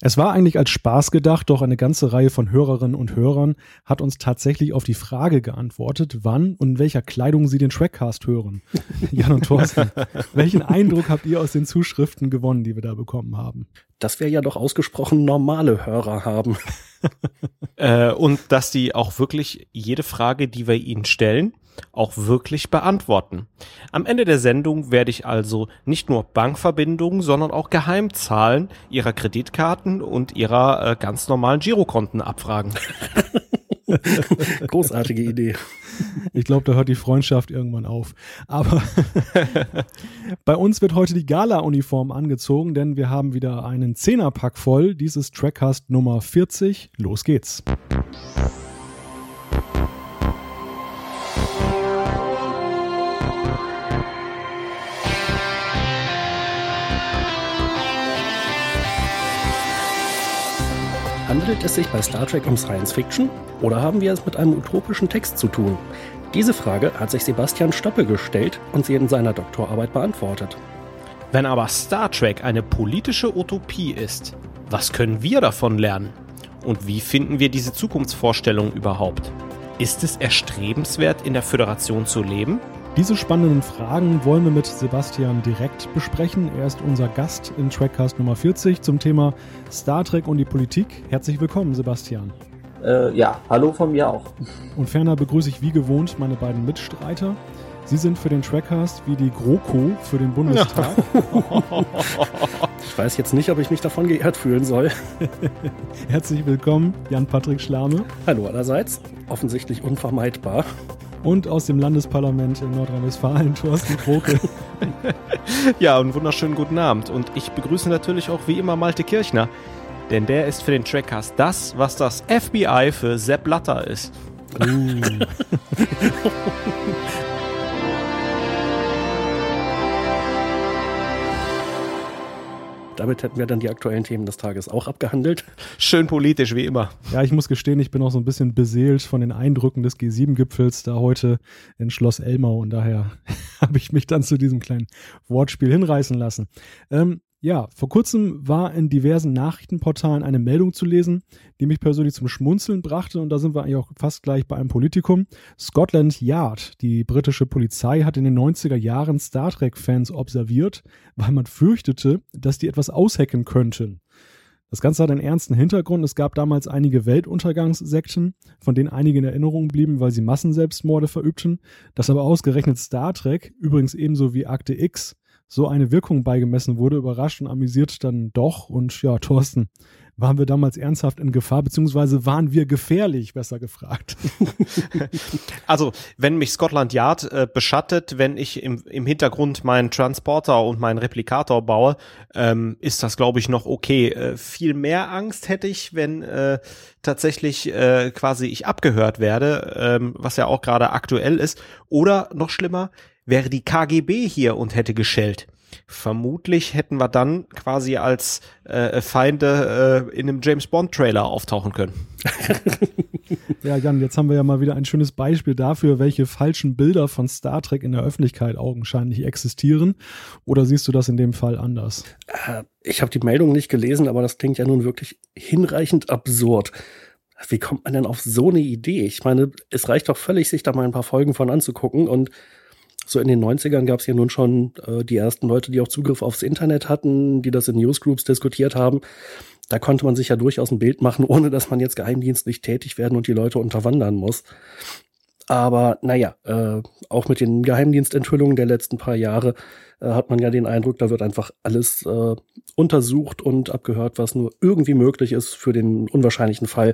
Es war eigentlich als Spaß gedacht, doch eine ganze Reihe von Hörerinnen und Hörern hat uns tatsächlich auf die Frage geantwortet, wann und in welcher Kleidung sie den Trackcast hören. Jan und Thorsten, welchen Eindruck habt ihr aus den Zuschriften gewonnen, die wir da bekommen haben? Dass wir ja doch ausgesprochen normale Hörer haben. äh, und dass die auch wirklich jede Frage, die wir ihnen stellen, auch wirklich beantworten. Am Ende der Sendung werde ich also nicht nur Bankverbindungen, sondern auch Geheimzahlen ihrer Kreditkarten und ihrer äh, ganz normalen Girokonten abfragen. Großartige Idee. Ich glaube, da hört die Freundschaft irgendwann auf. Aber bei uns wird heute die Gala-Uniform angezogen, denn wir haben wieder einen Zehnerpack voll. Dieses Trackcast Nummer 40. Los geht's. Handelt es sich bei Star Trek um Science Fiction oder haben wir es mit einem utopischen Text zu tun? Diese Frage hat sich Sebastian Stoppe gestellt und sie in seiner Doktorarbeit beantwortet. Wenn aber Star Trek eine politische Utopie ist, was können wir davon lernen? Und wie finden wir diese Zukunftsvorstellung überhaupt? Ist es erstrebenswert, in der Föderation zu leben? Diese spannenden Fragen wollen wir mit Sebastian direkt besprechen. Er ist unser Gast in Trackcast Nummer 40 zum Thema Star Trek und die Politik. Herzlich willkommen, Sebastian. Äh, ja, hallo von mir auch. Und ferner begrüße ich wie gewohnt meine beiden Mitstreiter. Sie sind für den Trackcast wie die GroKo für den Bundestag. ich weiß jetzt nicht, ob ich mich davon geehrt fühlen soll. Herzlich willkommen, Jan-Patrick Schlame. Hallo allerseits. Offensichtlich unvermeidbar und aus dem Landesparlament in Nordrhein-Westfalen, Thorsten Kroke. ja, und wunderschönen guten Abend. Und ich begrüße natürlich auch wie immer Malte Kirchner, denn der ist für den Trackcast das, was das FBI für Sepp Blatter ist. Uh. Damit hätten wir dann die aktuellen Themen des Tages auch abgehandelt. Schön politisch, wie immer. Ja, ich muss gestehen, ich bin auch so ein bisschen beseelt von den Eindrücken des G7-Gipfels da heute in Schloss Elmau und daher habe ich mich dann zu diesem kleinen Wortspiel hinreißen lassen. Ähm, ja, vor kurzem war in diversen Nachrichtenportalen eine Meldung zu lesen, die mich persönlich zum Schmunzeln brachte und da sind wir eigentlich auch fast gleich bei einem Politikum. Scotland Yard, die britische Polizei, hat in den 90er Jahren Star Trek-Fans observiert, weil man fürchtete, dass die etwas aushacken könnten. Das Ganze hat einen ernsten Hintergrund. Es gab damals einige Weltuntergangssekten, von denen einige in Erinnerung blieben, weil sie Massenselbstmorde verübten. Dass aber ausgerechnet Star Trek, übrigens ebenso wie Akte X, so eine Wirkung beigemessen wurde, überrascht und amüsiert dann doch. Und ja, Thorsten, waren wir damals ernsthaft in Gefahr, beziehungsweise waren wir gefährlich, besser gefragt? also, wenn mich Scotland Yard äh, beschattet, wenn ich im, im Hintergrund meinen Transporter und meinen Replikator baue, ähm, ist das, glaube ich, noch okay. Äh, viel mehr Angst hätte ich, wenn äh, tatsächlich äh, quasi ich abgehört werde, ähm, was ja auch gerade aktuell ist. Oder noch schlimmer, wäre die KGB hier und hätte geschellt. Vermutlich hätten wir dann quasi als äh, Feinde äh, in einem James Bond Trailer auftauchen können. ja, Jan, jetzt haben wir ja mal wieder ein schönes Beispiel dafür, welche falschen Bilder von Star Trek in der Öffentlichkeit augenscheinlich existieren. Oder siehst du das in dem Fall anders? Äh, ich habe die Meldung nicht gelesen, aber das klingt ja nun wirklich hinreichend absurd. Wie kommt man denn auf so eine Idee? Ich meine, es reicht doch völlig, sich da mal ein paar Folgen von anzugucken und so in den 90ern gab es ja nun schon äh, die ersten Leute, die auch Zugriff aufs Internet hatten, die das in Newsgroups diskutiert haben. Da konnte man sich ja durchaus ein Bild machen, ohne dass man jetzt geheimdienstlich tätig werden und die Leute unterwandern muss. Aber naja, äh, auch mit den Geheimdienstenthüllungen der letzten paar Jahre äh, hat man ja den Eindruck, da wird einfach alles äh, untersucht und abgehört, was nur irgendwie möglich ist für den unwahrscheinlichen Fall,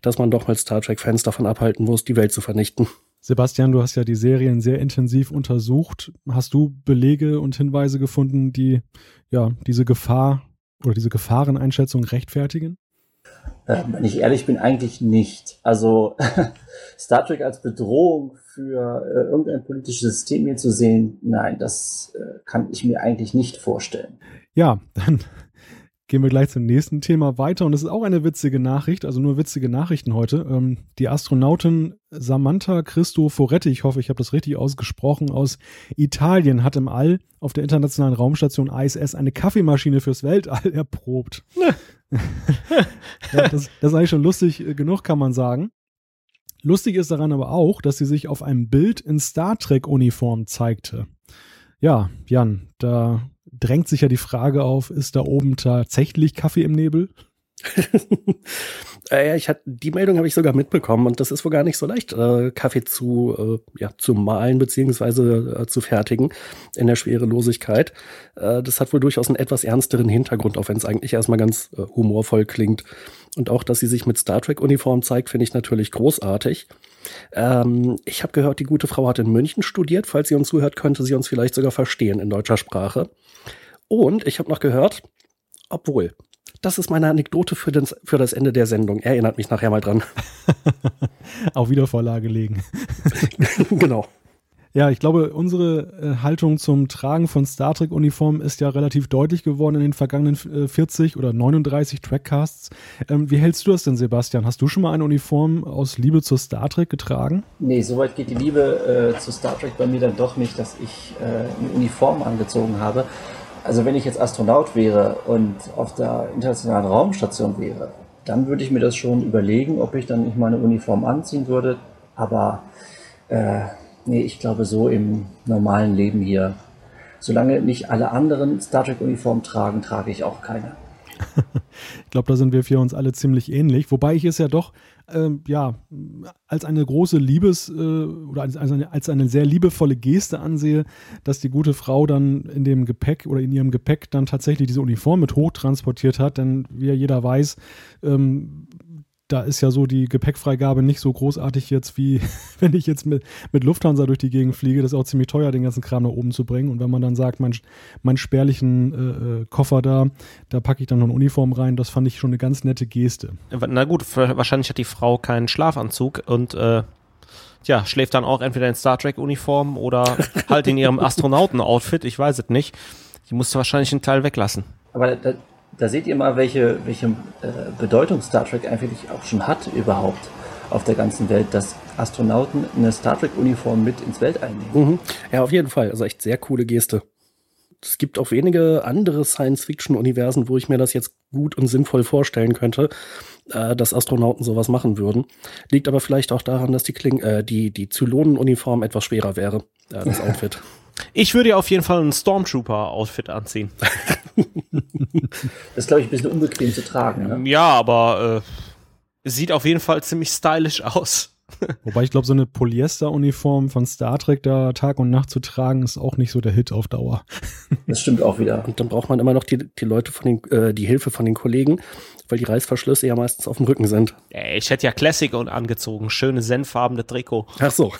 dass man doch mal Star Trek-Fans davon abhalten muss, die Welt zu vernichten. Sebastian, du hast ja die Serien sehr intensiv untersucht. Hast du Belege und Hinweise gefunden, die ja diese Gefahr oder diese Gefahreneinschätzung rechtfertigen? Äh, wenn ich ehrlich bin, eigentlich nicht. Also Star Trek als Bedrohung für äh, irgendein politisches System hier zu sehen, nein, das äh, kann ich mir eigentlich nicht vorstellen. Ja, dann gehen wir gleich zum nächsten Thema weiter. Und es ist auch eine witzige Nachricht, also nur witzige Nachrichten heute. Ähm, die Astronautin Samantha Cristoforetti, ich hoffe, ich habe das richtig ausgesprochen, aus Italien hat im All auf der internationalen Raumstation ISS eine Kaffeemaschine fürs Weltall erprobt. Ja, das, das ist eigentlich schon lustig äh, genug, kann man sagen. Lustig ist daran aber auch, dass sie sich auf einem Bild in Star Trek-Uniform zeigte. Ja, Jan, da drängt sich ja die Frage auf, ist da oben tatsächlich Kaffee im Nebel? äh, ich hatte, die Meldung habe ich sogar mitbekommen und das ist wohl gar nicht so leicht, äh, Kaffee zu, äh, ja, zu malen beziehungsweise äh, zu fertigen in der Schwerelosigkeit. Äh, das hat wohl durchaus einen etwas ernsteren Hintergrund, auch wenn es eigentlich erstmal ganz äh, humorvoll klingt. Und auch, dass sie sich mit Star Trek-Uniform zeigt, finde ich natürlich großartig. Ähm, ich habe gehört, die gute Frau hat in München studiert. Falls sie uns zuhört, könnte sie uns vielleicht sogar verstehen in deutscher Sprache. Und ich habe noch gehört, obwohl, das ist meine Anekdote für, den, für das Ende der Sendung. Erinnert mich nachher mal dran. Auch wieder Vorlage legen. genau. Ja, ich glaube, unsere äh, Haltung zum Tragen von Star Trek-Uniformen ist ja relativ deutlich geworden in den vergangenen äh, 40 oder 39 Trackcasts. Ähm, wie hältst du das denn, Sebastian? Hast du schon mal eine Uniform aus Liebe zur Star Trek getragen? Nee, soweit geht die Liebe äh, zu Star Trek bei mir dann doch nicht, dass ich äh, eine Uniform angezogen habe. Also wenn ich jetzt Astronaut wäre und auf der internationalen Raumstation wäre, dann würde ich mir das schon überlegen, ob ich dann nicht meine Uniform anziehen würde. Aber äh, nee, ich glaube so im normalen Leben hier, solange nicht alle anderen Star Trek-Uniformen tragen, trage ich auch keine. ich glaube, da sind wir für uns alle ziemlich ähnlich. Wobei ich es ja doch, ähm, ja, als eine große Liebes- äh, oder als, eine, als eine sehr liebevolle Geste ansehe, dass die gute Frau dann in dem Gepäck oder in ihrem Gepäck dann tatsächlich diese Uniform mit hochtransportiert hat. Denn wie ja jeder weiß, ähm, da ist ja so die Gepäckfreigabe nicht so großartig jetzt, wie wenn ich jetzt mit, mit Lufthansa durch die Gegend fliege. Das ist auch ziemlich teuer, den ganzen Kram nach oben zu bringen. Und wenn man dann sagt, mein, mein spärlichen äh, äh, Koffer da, da packe ich dann noch eine Uniform rein, das fand ich schon eine ganz nette Geste. Na gut, wahrscheinlich hat die Frau keinen Schlafanzug und äh, ja, schläft dann auch entweder in Star Trek-Uniform oder halt in ihrem Astronauten-Outfit, ich weiß es nicht. Die musste wahrscheinlich einen Teil weglassen. Aber da, seht ihr mal, welche, welche äh, Bedeutung Star Trek eigentlich auch schon hat überhaupt auf der ganzen Welt, dass Astronauten eine Star Trek-Uniform mit ins Weltall nehmen. Mhm. Ja, auf jeden Fall. Also echt sehr coole Geste. Es gibt auch wenige andere Science-Fiction-Universen, wo ich mir das jetzt gut und sinnvoll vorstellen könnte, äh, dass Astronauten sowas machen würden. Liegt aber vielleicht auch daran, dass die, Kling äh, die, die Zylonen-Uniform etwas schwerer wäre, äh, das Outfit. Ich würde ja auf jeden Fall ein Stormtrooper-Outfit anziehen. das ist, glaube ich, ein bisschen unbequem zu tragen. Ne? Ja, aber äh, sieht auf jeden Fall ziemlich stylisch aus. Wobei ich glaube, so eine Polyester-Uniform von Star Trek da Tag und Nacht zu tragen, ist auch nicht so der Hit auf Dauer. Das stimmt auch wieder. Und dann braucht man immer noch die, die Leute von den, äh, die Hilfe von den Kollegen, weil die Reißverschlüsse ja meistens auf dem Rücken sind. Ich hätte ja Classic und angezogen, schöne senfarbene Trikot. Ach so.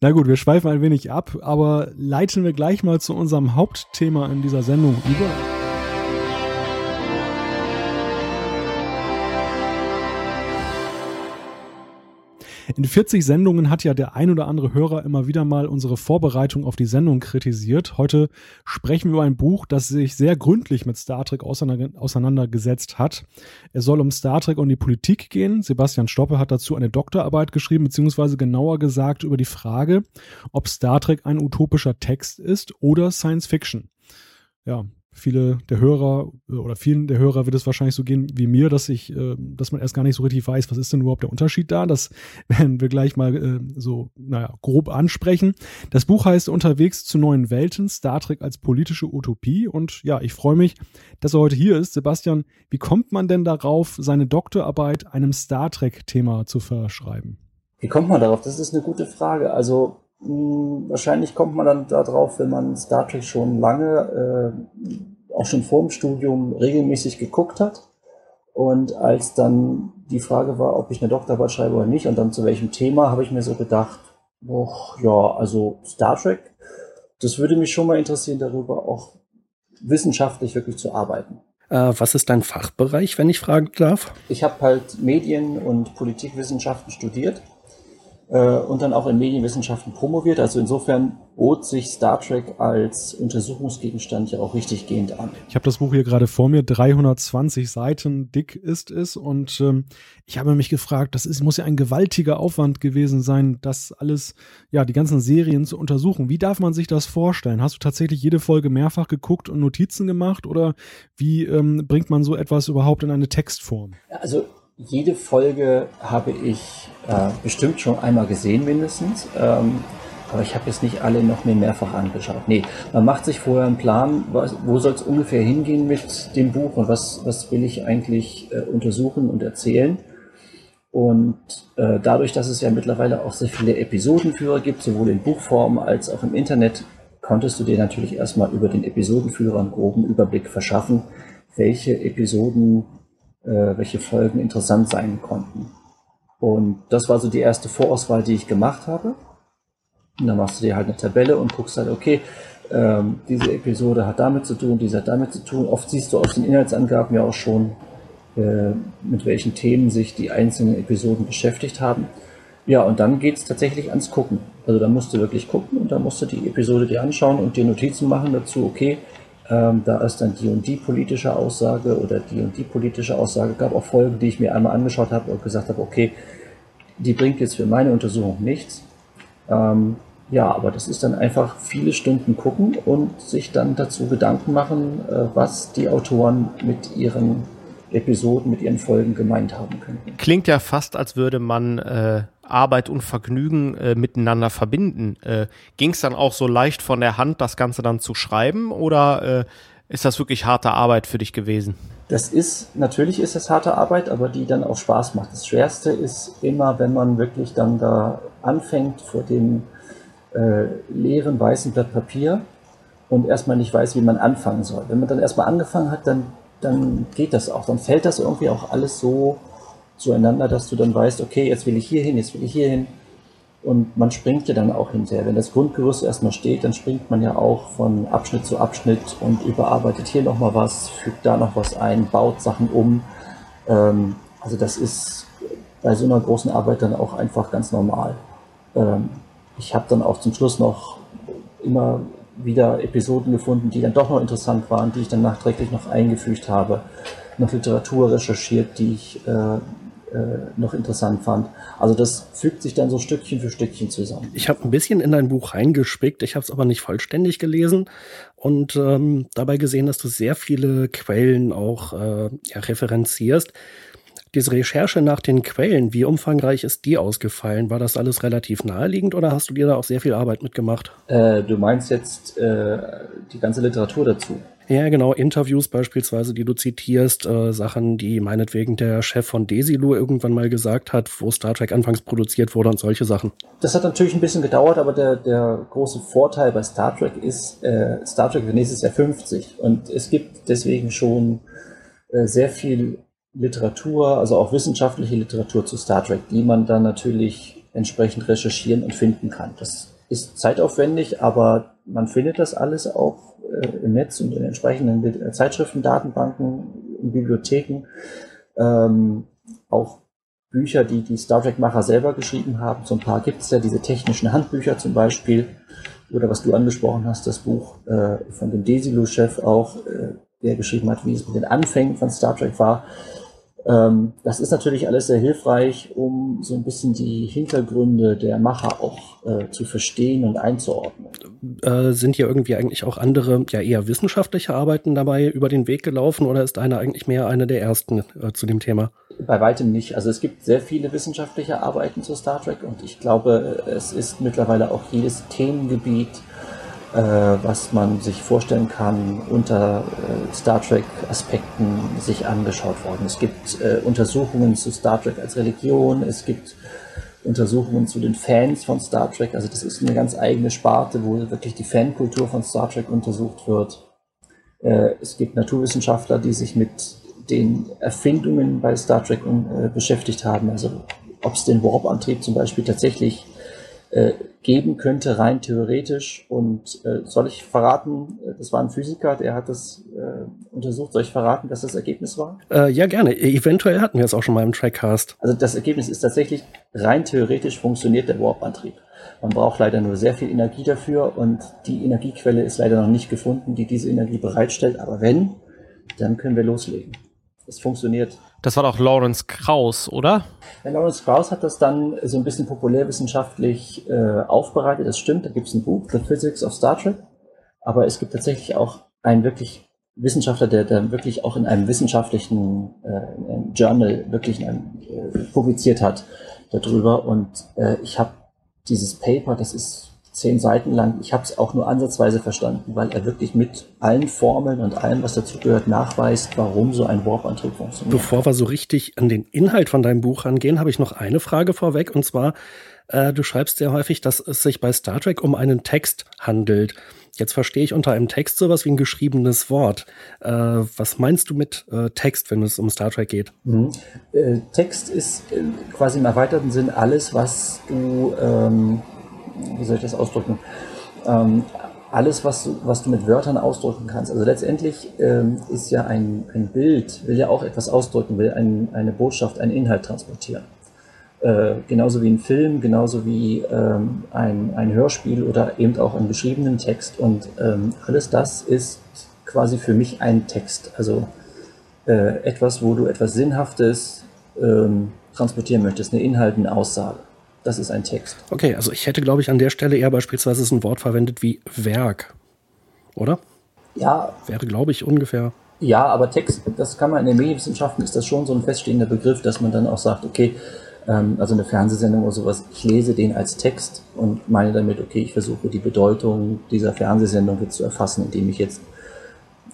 Na gut, wir schweifen ein wenig ab, aber leiten wir gleich mal zu unserem Hauptthema in dieser Sendung über. In 40 Sendungen hat ja der ein oder andere Hörer immer wieder mal unsere Vorbereitung auf die Sendung kritisiert. Heute sprechen wir über ein Buch, das sich sehr gründlich mit Star Trek auseinandergesetzt hat. Es soll um Star Trek und die Politik gehen. Sebastian Stoppe hat dazu eine Doktorarbeit geschrieben, beziehungsweise genauer gesagt über die Frage, ob Star Trek ein utopischer Text ist oder Science Fiction. Ja, viele der Hörer äh, oder vielen der Hörer wird es wahrscheinlich so gehen wie mir, dass ich, äh, dass man erst gar nicht so richtig weiß, was ist denn überhaupt der Unterschied da. Das werden wir gleich mal äh, so, naja, grob ansprechen. Das Buch heißt Unterwegs zu neuen Welten, Star Trek als politische Utopie. Und ja, ich freue mich, dass er heute hier ist. Sebastian, wie kommt man denn darauf, seine Doktorarbeit einem Star Trek-Thema zu verschreiben? Wie kommt man darauf? Das ist eine gute Frage. Also wahrscheinlich kommt man dann darauf, wenn man Star Trek schon lange, äh, auch schon vor dem Studium regelmäßig geguckt hat. Und als dann die Frage war, ob ich eine Doktorarbeit schreibe oder nicht und dann zu welchem Thema, habe ich mir so gedacht, boah, ja, also Star Trek, das würde mich schon mal interessieren, darüber auch wissenschaftlich wirklich zu arbeiten. Äh, was ist dein Fachbereich, wenn ich fragen darf? Ich habe halt Medien- und Politikwissenschaften studiert und dann auch in Medienwissenschaften promoviert. Also insofern bot sich Star Trek als Untersuchungsgegenstand ja auch richtig gehend an. Ich habe das Buch hier gerade vor mir, 320 Seiten dick ist es und ähm, ich habe mich gefragt, das ist, muss ja ein gewaltiger Aufwand gewesen sein, das alles, ja, die ganzen Serien zu untersuchen. Wie darf man sich das vorstellen? Hast du tatsächlich jede Folge mehrfach geguckt und Notizen gemacht oder wie ähm, bringt man so etwas überhaupt in eine Textform? Also jede Folge habe ich äh, bestimmt schon einmal gesehen mindestens. Ähm, aber ich habe jetzt nicht alle noch mehr mehrfach angeschaut. Nee, man macht sich vorher einen Plan, was, wo soll es ungefähr hingehen mit dem Buch und was, was will ich eigentlich äh, untersuchen und erzählen. Und äh, dadurch, dass es ja mittlerweile auch sehr viele Episodenführer gibt, sowohl in Buchform als auch im Internet, konntest du dir natürlich erstmal über den Episodenführer einen groben Überblick verschaffen, welche Episoden äh, welche Folgen interessant sein konnten. Und das war so die erste Vorauswahl, die ich gemacht habe. Und dann machst du dir halt eine Tabelle und guckst halt, okay, ähm, diese Episode hat damit zu tun, diese hat damit zu tun. Oft siehst du aus den Inhaltsangaben ja auch schon, äh, mit welchen Themen sich die einzelnen Episoden beschäftigt haben. Ja, und dann geht's tatsächlich ans Gucken. Also da musst du wirklich gucken und da musst du die Episode dir anschauen und dir Notizen machen dazu, okay, ähm, da ist dann die und die politische Aussage oder die und die politische Aussage. Gab auch Folgen, die ich mir einmal angeschaut habe und gesagt habe, okay, die bringt jetzt für meine Untersuchung nichts. Ähm, ja, aber das ist dann einfach viele Stunden gucken und sich dann dazu Gedanken machen, äh, was die Autoren mit ihren Episoden, mit ihren Folgen gemeint haben könnten. Klingt ja fast, als würde man äh, Arbeit und Vergnügen äh, miteinander verbinden. Äh, Ging es dann auch so leicht von der Hand, das Ganze dann zu schreiben oder äh, ist das wirklich harte Arbeit für dich gewesen? Das ist, natürlich ist es harte Arbeit, aber die dann auch Spaß macht. Das Schwerste ist immer, wenn man wirklich dann da anfängt vor dem äh, leeren weißen Blatt Papier und erstmal nicht weiß, wie man anfangen soll. Wenn man dann erstmal angefangen hat, dann, dann geht das auch. Dann fällt das irgendwie auch alles so zueinander, dass du dann weißt, okay, jetzt will ich hier hin, jetzt will ich hier hin. Und man springt ja dann auch hinterher. Wenn das Grundgerüst erstmal steht, dann springt man ja auch von Abschnitt zu Abschnitt und überarbeitet hier nochmal was, fügt da noch was ein, baut Sachen um. Ähm, also das ist bei so einer großen Arbeit dann auch einfach ganz normal. Ähm, ich habe dann auch zum Schluss noch immer wieder Episoden gefunden, die dann doch noch interessant waren, die ich dann nachträglich noch eingefügt habe, noch Literatur recherchiert, die ich äh, äh, noch interessant fand. Also das fügt sich dann so Stückchen für Stückchen zusammen. Ich habe ein bisschen in dein Buch reingespickt, ich habe es aber nicht vollständig gelesen und ähm, dabei gesehen, dass du sehr viele Quellen auch äh, ja, referenzierst. Diese Recherche nach den Quellen, wie umfangreich ist die ausgefallen? War das alles relativ naheliegend oder hast du dir da auch sehr viel Arbeit mitgemacht? Äh, du meinst jetzt äh, die ganze Literatur dazu? Ja, genau, Interviews beispielsweise, die du zitierst, äh, Sachen, die meinetwegen der Chef von Desilu irgendwann mal gesagt hat, wo Star Trek anfangs produziert wurde und solche Sachen. Das hat natürlich ein bisschen gedauert, aber der, der große Vorteil bei Star Trek ist, äh, Star Trek wird nächstes Jahr 50 und es gibt deswegen schon äh, sehr viel Literatur, also auch wissenschaftliche Literatur zu Star Trek, die man dann natürlich entsprechend recherchieren und finden kann. Das ist zeitaufwendig, aber man findet das alles auch äh, im Netz und in entsprechenden äh, Zeitschriften, Datenbanken, in Bibliotheken. Ähm, auch Bücher, die die Star Trek-Macher selber geschrieben haben. So ein paar gibt es ja, diese technischen Handbücher zum Beispiel. Oder was du angesprochen hast, das Buch äh, von dem Desilu-Chef auch, äh, der geschrieben hat, wie es mit den Anfängen von Star Trek war. Ähm, das ist natürlich alles sehr hilfreich, um so ein bisschen die Hintergründe der Macher auch äh, zu verstehen und einzuordnen. Äh, sind hier irgendwie eigentlich auch andere, ja eher wissenschaftliche Arbeiten dabei über den Weg gelaufen oder ist eine eigentlich mehr eine der ersten äh, zu dem Thema? Bei weitem nicht. Also es gibt sehr viele wissenschaftliche Arbeiten zu Star Trek und ich glaube, es ist mittlerweile auch jedes Themengebiet was man sich vorstellen kann, unter äh, Star Trek-Aspekten sich angeschaut worden. Es gibt äh, Untersuchungen zu Star Trek als Religion, es gibt Untersuchungen zu den Fans von Star Trek. Also das ist eine ganz eigene Sparte, wo wirklich die Fankultur von Star Trek untersucht wird. Äh, es gibt Naturwissenschaftler, die sich mit den Erfindungen bei Star Trek äh, beschäftigt haben. Also ob es den Warp-Antrieb zum Beispiel tatsächlich äh, geben könnte, rein theoretisch. Und äh, soll ich verraten, äh, das war ein Physiker, der hat das äh, untersucht, soll ich verraten, dass das Ergebnis war? Äh, ja, gerne. Eventuell hatten wir es auch schon mal im Trackcast. Also das Ergebnis ist tatsächlich, rein theoretisch funktioniert der Warp-Antrieb. Man braucht leider nur sehr viel Energie dafür und die Energiequelle ist leider noch nicht gefunden, die diese Energie bereitstellt. Aber wenn, dann können wir loslegen. Es funktioniert. Das war doch Lawrence Krauss, oder? Ja, Lawrence Krauss hat das dann so ein bisschen populärwissenschaftlich äh, aufbereitet. Das stimmt, da gibt es ein Buch, The Physics of Star Trek. Aber es gibt tatsächlich auch einen wirklich Wissenschaftler, der, der wirklich auch in einem wissenschaftlichen äh, in einem Journal wirklich in einem, äh, publiziert hat darüber. Und äh, ich habe dieses Paper, das ist zehn Seiten lang. Ich habe es auch nur ansatzweise verstanden, weil er wirklich mit allen Formeln und allem, was dazugehört, nachweist, warum so ein Warp-Antrieb funktioniert. Bevor wir so richtig an den Inhalt von deinem Buch rangehen, habe ich noch eine Frage vorweg. Und zwar, äh, du schreibst sehr häufig, dass es sich bei Star Trek um einen Text handelt. Jetzt verstehe ich unter einem Text sowas wie ein geschriebenes Wort. Äh, was meinst du mit äh, Text, wenn es um Star Trek geht? Mhm. Äh, Text ist äh, quasi im erweiterten Sinn alles, was du ähm, wie soll ich das ausdrücken? Ähm, alles, was du, was du mit Wörtern ausdrücken kannst. Also letztendlich ähm, ist ja ein, ein Bild, will ja auch etwas ausdrücken, will ein, eine Botschaft, einen Inhalt transportieren. Äh, genauso wie ein Film, genauso wie ähm, ein, ein Hörspiel oder eben auch einen geschriebenen Text. Und ähm, alles das ist quasi für mich ein Text. Also äh, etwas, wo du etwas Sinnhaftes ähm, transportieren möchtest, eine Inhalt, eine Aussage. Das ist ein Text. Okay, also ich hätte, glaube ich, an der Stelle eher beispielsweise ein Wort verwendet wie Werk. Oder? Ja. Wäre, glaube ich, ungefähr. Ja, aber Text, das kann man in den Medienwissenschaften, ist das schon so ein feststehender Begriff, dass man dann auch sagt, okay, ähm, also eine Fernsehsendung oder sowas, ich lese den als Text und meine damit, okay, ich versuche die Bedeutung dieser Fernsehsendung jetzt zu erfassen, indem ich jetzt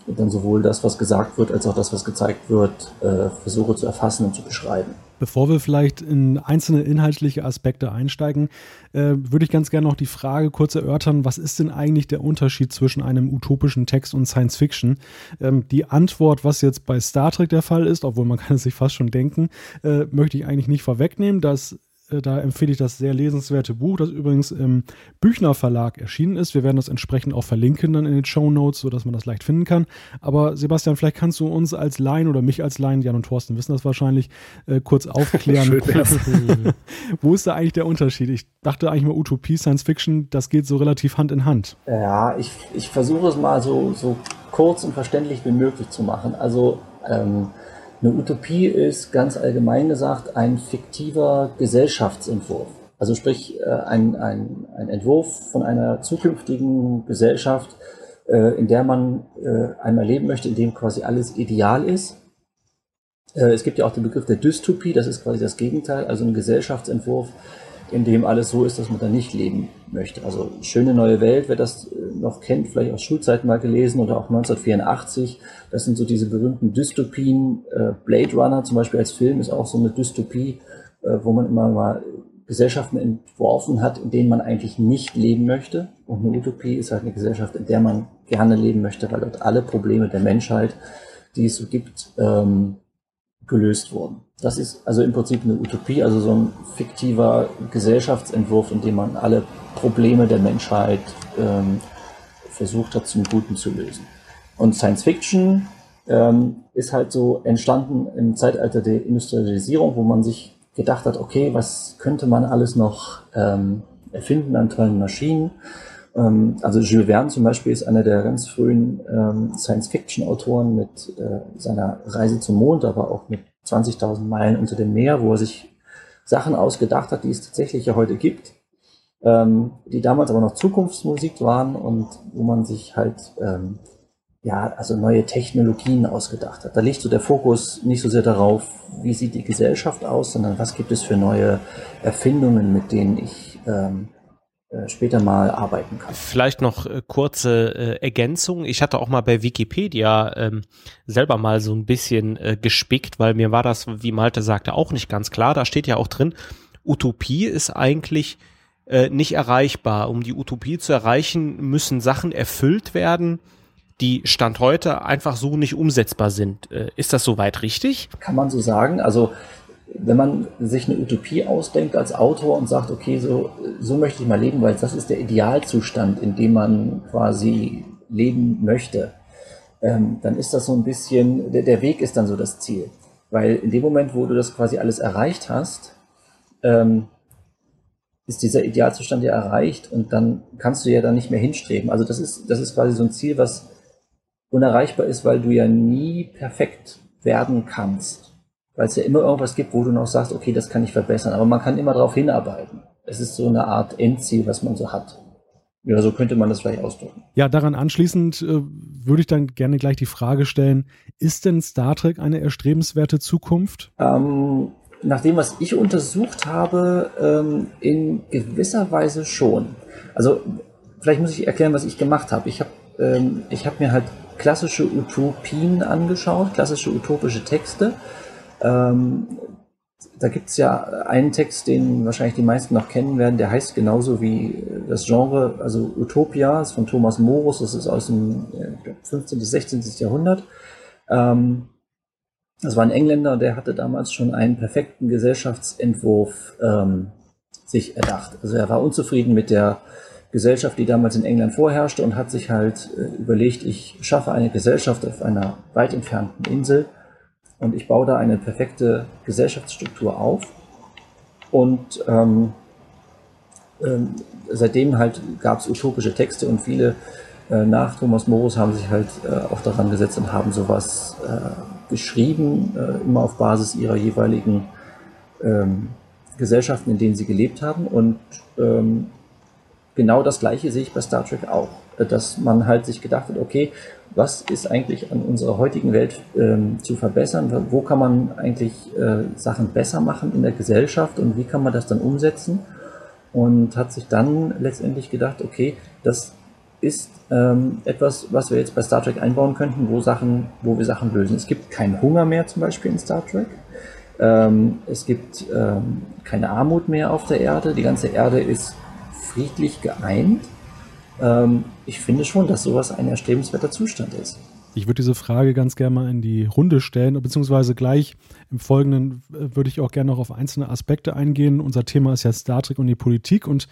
dann sowohl das, was gesagt wird, als auch das, was gezeigt wird, äh, versuche zu erfassen und zu beschreiben. Bevor wir vielleicht in einzelne inhaltliche Aspekte einsteigen, äh, würde ich ganz gerne noch die Frage kurz erörtern, was ist denn eigentlich der Unterschied zwischen einem utopischen Text und Science Fiction? Ähm, die Antwort, was jetzt bei Star Trek der Fall ist, obwohl man kann es sich fast schon denken, äh, möchte ich eigentlich nicht vorwegnehmen. Das da empfehle ich das sehr lesenswerte Buch, das übrigens im Büchner Verlag erschienen ist. Wir werden das entsprechend auch verlinken dann in den Show Notes, sodass man das leicht finden kann. Aber Sebastian, vielleicht kannst du uns als Laien oder mich als Laien, Jan und Thorsten wissen das wahrscheinlich, äh, kurz aufklären. Wo ist da eigentlich der Unterschied? Ich dachte eigentlich mal Utopie, Science Fiction, das geht so relativ Hand in Hand. Ja, ich, ich versuche es mal so, so kurz und verständlich wie möglich zu machen. Also ähm, eine Utopie ist ganz allgemein gesagt ein fiktiver Gesellschaftsentwurf. Also sprich äh, ein, ein, ein Entwurf von einer zukünftigen Gesellschaft, äh, in der man äh, einmal leben möchte, in dem quasi alles ideal ist. Es gibt ja auch den Begriff der Dystopie, das ist quasi das Gegenteil, also ein Gesellschaftsentwurf, in dem alles so ist, dass man da nicht leben möchte. Also schöne neue Welt, wer das äh, noch kennt, vielleicht aus Schulzeiten mal gelesen oder auch 1984, das sind so diese berühmten Dystopien. Äh, Blade Runner zum Beispiel als Film ist auch so eine Dystopie, äh, wo man immer mal Gesellschaften entworfen hat, in denen man eigentlich nicht leben möchte. Und eine Utopie ist halt eine Gesellschaft, in der man gerne leben möchte, weil dort alle Probleme der Menschheit, die es so gibt, ähm, gelöst wurden. Das ist also im Prinzip eine Utopie, also so ein fiktiver Gesellschaftsentwurf, in dem man alle Probleme der Menschheit ähm, versucht hat, zum Guten zu lösen. Und Science Fiction ähm, ist halt so entstanden im Zeitalter der Industrialisierung, wo man sich gedacht hat, okay, was könnte man alles noch ähm, erfinden an tollen Maschinen? Ähm, also Jules Verne zum Beispiel ist einer der ganz frühen ähm, Science-Fiction-Autoren mit äh, seiner Reise zum Mond, aber auch mit 20.000 Meilen unter dem Meer, wo er sich Sachen ausgedacht hat, die es tatsächlich ja heute gibt, ähm, die damals aber noch Zukunftsmusik waren und wo man sich halt ähm, ja, also neue Technologien ausgedacht hat. Da liegt so der Fokus nicht so sehr darauf, wie sieht die Gesellschaft aus, sondern was gibt es für neue Erfindungen, mit denen ich ähm, äh, später mal arbeiten kann. Vielleicht noch äh, kurze äh, Ergänzung. Ich hatte auch mal bei Wikipedia ähm, selber mal so ein bisschen äh, gespickt, weil mir war das, wie Malte sagte, auch nicht ganz klar. Da steht ja auch drin, Utopie ist eigentlich äh, nicht erreichbar. Um die Utopie zu erreichen, müssen Sachen erfüllt werden, die Stand heute einfach so nicht umsetzbar sind. Äh, ist das soweit richtig? Kann man so sagen. Also wenn man sich eine Utopie ausdenkt als Autor und sagt, okay, so, so möchte ich mal leben, weil das ist der Idealzustand, in dem man quasi leben möchte, ähm, dann ist das so ein bisschen, der, der Weg ist dann so das Ziel. Weil in dem Moment, wo du das quasi alles erreicht hast, ähm, ist dieser Idealzustand ja erreicht und dann kannst du ja da nicht mehr hinstreben. Also das ist, das ist quasi so ein Ziel, was unerreichbar ist, weil du ja nie perfekt werden kannst. Weil es ja immer irgendwas gibt, wo du noch sagst, okay, das kann ich verbessern. Aber man kann immer darauf hinarbeiten. Es ist so eine Art Endziel, was man so hat. Ja, so könnte man das vielleicht ausdrücken. Ja, daran anschließend äh, würde ich dann gerne gleich die Frage stellen, ist denn Star Trek eine erstrebenswerte Zukunft? Ähm, nach dem, was ich untersucht habe, ähm, in gewisser Weise schon. Also vielleicht muss ich erklären, was ich gemacht habe. Ich habe ähm, ich hab mir halt klassische Utopien angeschaut, klassische utopische Texte. Ähm, da gibt es ja einen Text, den wahrscheinlich die meisten noch kennen werden, der heißt genauso wie das Genre, also Utopia, ist von Thomas Morus, das ist aus dem 15. bis 16. Jahrhundert. Ähm, das war ein Engländer, der hatte damals schon einen perfekten Gesellschaftsentwurf ähm, sich erdacht. Also er war unzufrieden mit der Gesellschaft, die damals in England vorherrschte und hat sich halt äh, überlegt, ich schaffe eine Gesellschaft auf einer weit entfernten Insel und ich baue da eine perfekte Gesellschaftsstruktur auf. Und ähm, ähm, seitdem halt gab es utopische Texte und viele äh, nach Thomas Morus haben sich halt äh, auch daran gesetzt und haben sowas äh, geschrieben, äh, immer auf Basis ihrer jeweiligen ähm, Gesellschaften, in denen sie gelebt haben. Und ähm, genau das Gleiche sehe ich bei Star Trek auch, dass man halt sich gedacht hat, okay, was ist eigentlich an unserer heutigen Welt ähm, zu verbessern? Wo kann man eigentlich äh, Sachen besser machen in der Gesellschaft und wie kann man das dann umsetzen? Und hat sich dann letztendlich gedacht, okay, das ist ähm, etwas, was wir jetzt bei Star Trek einbauen könnten, wo Sachen, wo wir Sachen lösen. Es gibt keinen Hunger mehr zum Beispiel in Star Trek. Ähm, es gibt ähm, keine Armut mehr auf der Erde. Die ganze Erde ist friedlich geeint. Ähm, ich finde schon, dass sowas ein erstrebenswerter Zustand ist. Ich würde diese Frage ganz gerne mal in die Runde stellen, beziehungsweise gleich im Folgenden äh, würde ich auch gerne noch auf einzelne Aspekte eingehen. Unser Thema ist ja Star Trek und die Politik und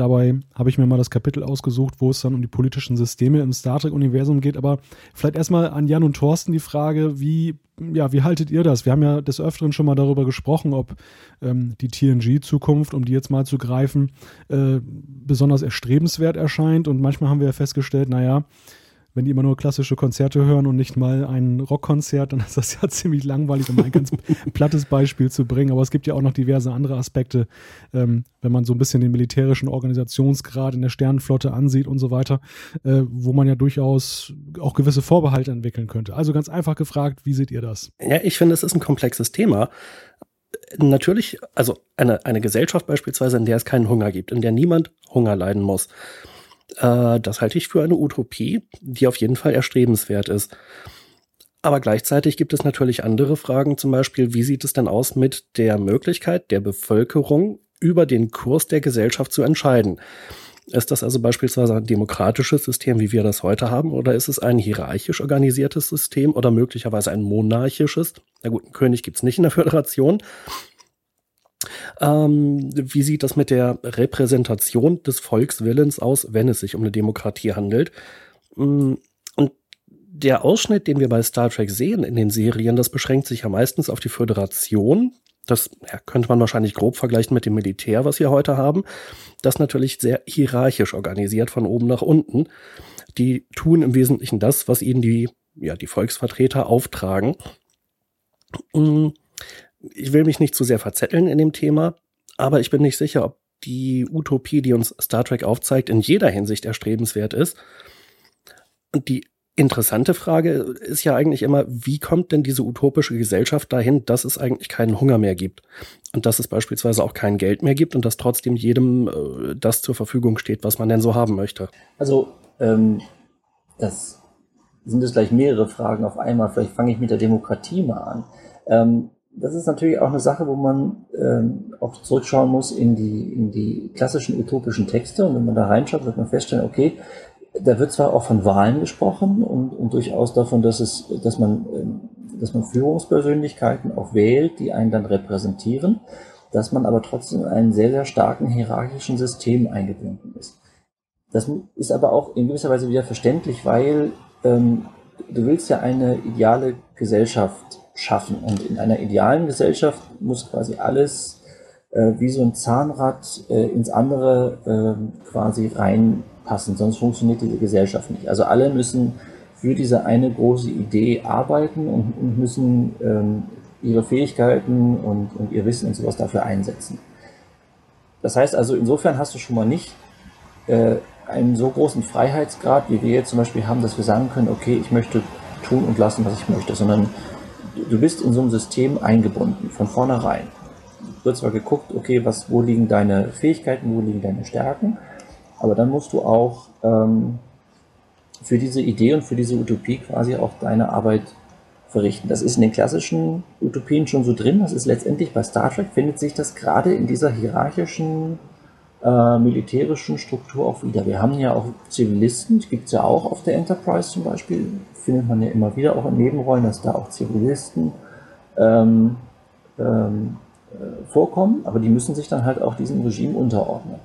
Dabei habe ich mir mal das Kapitel ausgesucht, wo es dann um die politischen Systeme im Star Trek-Universum geht. Aber vielleicht erstmal an Jan und Thorsten die Frage, wie, ja, wie haltet ihr das? Wir haben ja des Öfteren schon mal darüber gesprochen, ob ähm, die TNG-Zukunft, um die jetzt mal zu greifen, äh, besonders erstrebenswert erscheint. Und manchmal haben wir ja festgestellt, naja, wenn die immer nur klassische Konzerte hören und nicht mal ein Rockkonzert, dann ist das ja ziemlich langweilig, um ein ganz plattes Beispiel zu bringen. Aber es gibt ja auch noch diverse andere Aspekte, ähm, wenn man so ein bisschen den militärischen Organisationsgrad in der Sternenflotte ansieht und so weiter, äh, wo man ja durchaus auch gewisse Vorbehalte entwickeln könnte. Also ganz einfach gefragt, wie seht ihr das? Ja, ich finde, es ist ein komplexes Thema natürlich, also eine, eine Gesellschaft beispielsweise, in der es keinen Hunger gibt, in der niemand Hunger leiden muss, das halte ich für eine Utopie, die auf jeden Fall erstrebenswert ist. Aber gleichzeitig gibt es natürlich andere Fragen, zum Beispiel, wie sieht es denn aus mit der Möglichkeit der Bevölkerung über den Kurs der Gesellschaft zu entscheiden? Ist das also beispielsweise ein demokratisches System, wie wir das heute haben, oder ist es ein hierarchisch organisiertes System oder möglicherweise ein monarchisches? Na gut, einen König gibt's nicht in der Föderation, ähm, wie sieht das mit der Repräsentation des Volkswillens aus, wenn es sich um eine Demokratie handelt? Mm, und der Ausschnitt, den wir bei Star Trek sehen in den Serien, das beschränkt sich ja meistens auf die Föderation. Das ja, könnte man wahrscheinlich grob vergleichen mit dem Militär, was wir heute haben. Das natürlich sehr hierarchisch organisiert von oben nach unten. Die tun im Wesentlichen das, was ihnen die, ja, die Volksvertreter auftragen. Mm, ich will mich nicht zu sehr verzetteln in dem Thema, aber ich bin nicht sicher, ob die Utopie, die uns Star Trek aufzeigt, in jeder Hinsicht erstrebenswert ist. Und die interessante Frage ist ja eigentlich immer, wie kommt denn diese utopische Gesellschaft dahin, dass es eigentlich keinen Hunger mehr gibt und dass es beispielsweise auch kein Geld mehr gibt und dass trotzdem jedem äh, das zur Verfügung steht, was man denn so haben möchte? Also, ähm, das sind jetzt gleich mehrere Fragen auf einmal. Vielleicht fange ich mit der Demokratie mal an. Ähm, das ist natürlich auch eine Sache, wo man ähm, auch zurückschauen muss in die, in die klassischen utopischen Texte. Und wenn man da reinschaut, wird man feststellen, okay, da wird zwar auch von Wahlen gesprochen und, und durchaus davon, dass es, dass man ähm, dass man Führungspersönlichkeiten auch wählt, die einen dann repräsentieren, dass man aber trotzdem in einen sehr, sehr starken hierarchischen System eingebunden ist. Das ist aber auch in gewisser Weise wieder verständlich, weil ähm, du willst ja eine ideale Gesellschaft schaffen. Und in einer idealen Gesellschaft muss quasi alles äh, wie so ein Zahnrad äh, ins andere äh, quasi reinpassen, sonst funktioniert diese Gesellschaft nicht. Also alle müssen für diese eine große Idee arbeiten und, und müssen ähm, ihre Fähigkeiten und, und ihr Wissen und sowas dafür einsetzen. Das heißt also, insofern hast du schon mal nicht äh, einen so großen Freiheitsgrad, wie wir jetzt zum Beispiel haben, dass wir sagen können, okay, ich möchte tun und lassen, was ich möchte, sondern du bist in so einem System eingebunden, von vornherein. Wird zwar geguckt, okay, was, wo liegen deine Fähigkeiten, wo liegen deine Stärken, aber dann musst du auch ähm, für diese Idee und für diese Utopie quasi auch deine Arbeit verrichten. Das ist in den klassischen Utopien schon so drin. Das ist letztendlich bei Star Trek findet sich das gerade in dieser hierarchischen äh, militärischen Struktur auch wieder. Wir haben ja auch Zivilisten, gibt es ja auch auf der Enterprise zum Beispiel, findet man ja immer wieder auch in Nebenrollen, dass da auch Zivilisten ähm, ähm, äh, vorkommen, aber die müssen sich dann halt auch diesem Regime unterordnen.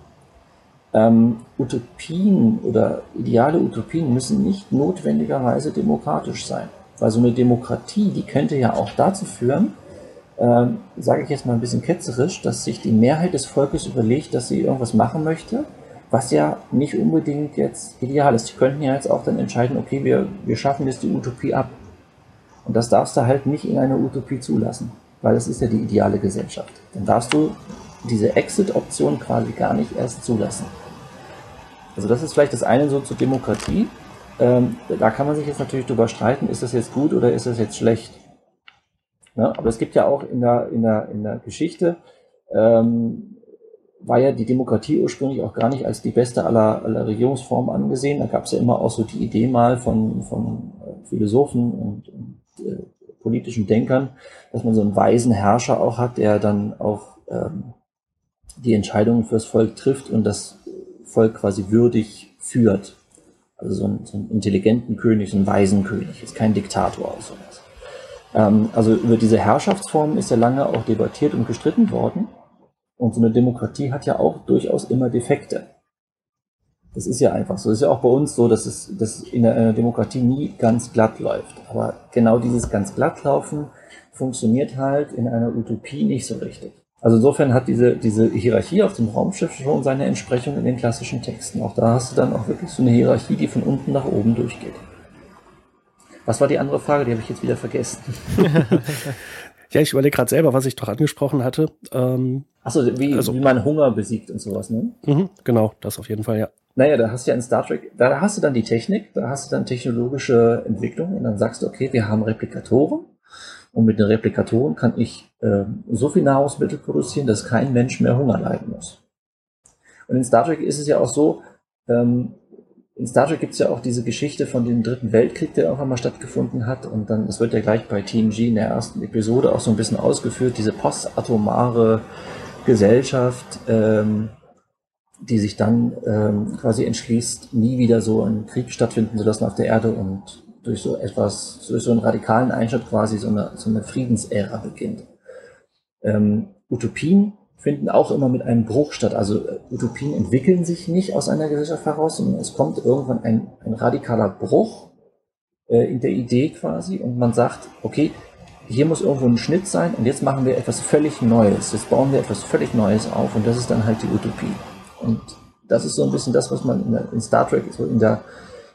Ähm, Utopien oder ideale Utopien müssen nicht notwendigerweise demokratisch sein, weil so eine Demokratie, die könnte ja auch dazu führen, ähm, sage ich jetzt mal ein bisschen ketzerisch, dass sich die Mehrheit des Volkes überlegt, dass sie irgendwas machen möchte, was ja nicht unbedingt jetzt ideal ist. Die könnten ja jetzt auch dann entscheiden, okay, wir, wir schaffen jetzt die Utopie ab. Und das darfst du halt nicht in einer Utopie zulassen, weil das ist ja die ideale Gesellschaft. Dann darfst du diese Exit-Option quasi gar nicht erst zulassen. Also das ist vielleicht das eine so zur Demokratie. Ähm, da kann man sich jetzt natürlich drüber streiten, ist das jetzt gut oder ist das jetzt schlecht. Ja, aber es gibt ja auch in der, in der, in der Geschichte, ähm, war ja die Demokratie ursprünglich auch gar nicht als die beste aller, aller Regierungsformen angesehen. Da gab es ja immer auch so die Idee mal von, von äh, Philosophen und, und äh, politischen Denkern, dass man so einen weisen Herrscher auch hat, der dann auch ähm, die Entscheidungen fürs Volk trifft und das Volk quasi würdig führt. Also so einen, so einen intelligenten König, so einen weisen König, ist kein Diktator oder sowas. Ähm, also über diese Herrschaftsform ist ja lange auch debattiert und gestritten worden. Und so eine Demokratie hat ja auch durchaus immer Defekte. Das ist ja einfach so. Das ist ja auch bei uns so, dass es dass in einer Demokratie nie ganz glatt läuft. Aber genau dieses ganz glatt laufen funktioniert halt in einer Utopie nicht so richtig. Also insofern hat diese, diese Hierarchie auf dem Raumschiff schon seine Entsprechung in den klassischen Texten. Auch da hast du dann auch wirklich so eine Hierarchie, die von unten nach oben durchgeht. Was war die andere Frage? Die habe ich jetzt wieder vergessen. ja, ich überlege gerade selber, was ich doch angesprochen hatte. Ähm, Achso, wie, also, wie man Hunger besiegt und sowas, ne? Mhm, genau, das auf jeden Fall, ja. Naja, da hast du ja in Star Trek, da hast du dann die Technik, da hast du dann technologische Entwicklung und dann sagst du, okay, wir haben Replikatoren und mit den Replikatoren kann ich äh, so viel Nahrungsmittel produzieren, dass kein Mensch mehr Hunger leiden muss. Und in Star Trek ist es ja auch so, ähm, in Star Trek gibt es ja auch diese Geschichte von dem Dritten Weltkrieg, der irgendwann mal stattgefunden hat. Und dann, das wird ja gleich bei TNG in der ersten Episode auch so ein bisschen ausgeführt, diese postatomare Gesellschaft, ähm, die sich dann ähm, quasi entschließt, nie wieder so einen Krieg stattfinden zu lassen auf der Erde und durch so etwas, durch so einen radikalen Einschnitt quasi so eine, so eine Friedensära beginnt. Ähm, Utopien finden auch immer mit einem Bruch statt. Also äh, Utopien entwickeln sich nicht aus einer Gesellschaft heraus, sondern es kommt irgendwann ein, ein radikaler Bruch äh, in der Idee quasi und man sagt, okay, hier muss irgendwo ein Schnitt sein und jetzt machen wir etwas völlig Neues. Jetzt bauen wir etwas völlig Neues auf und das ist dann halt die Utopie. Und das ist so ein bisschen das, was man in, der, in Star Trek, so in der,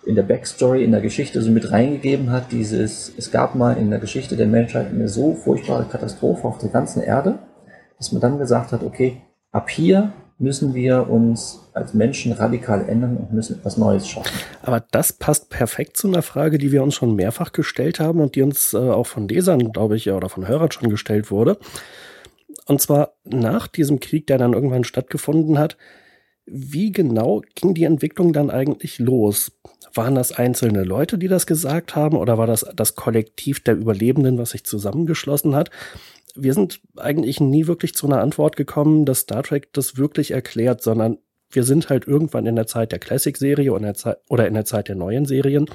in der Backstory, in der Geschichte so mit reingegeben hat. Dieses, es gab mal in der Geschichte der Menschheit eine so furchtbare Katastrophe auf der ganzen Erde, dass man dann gesagt hat, okay, ab hier müssen wir uns als Menschen radikal ändern und müssen etwas Neues schaffen. Aber das passt perfekt zu einer Frage, die wir uns schon mehrfach gestellt haben und die uns äh, auch von Lesern, glaube ich, oder von Hörern schon gestellt wurde. Und zwar nach diesem Krieg, der dann irgendwann stattgefunden hat, wie genau ging die Entwicklung dann eigentlich los? Waren das einzelne Leute, die das gesagt haben, oder war das das Kollektiv der Überlebenden, was sich zusammengeschlossen hat? Wir sind eigentlich nie wirklich zu einer Antwort gekommen, dass Star Trek das wirklich erklärt, sondern wir sind halt irgendwann in der Zeit der Classic-Serie oder in der Zeit der neuen Serien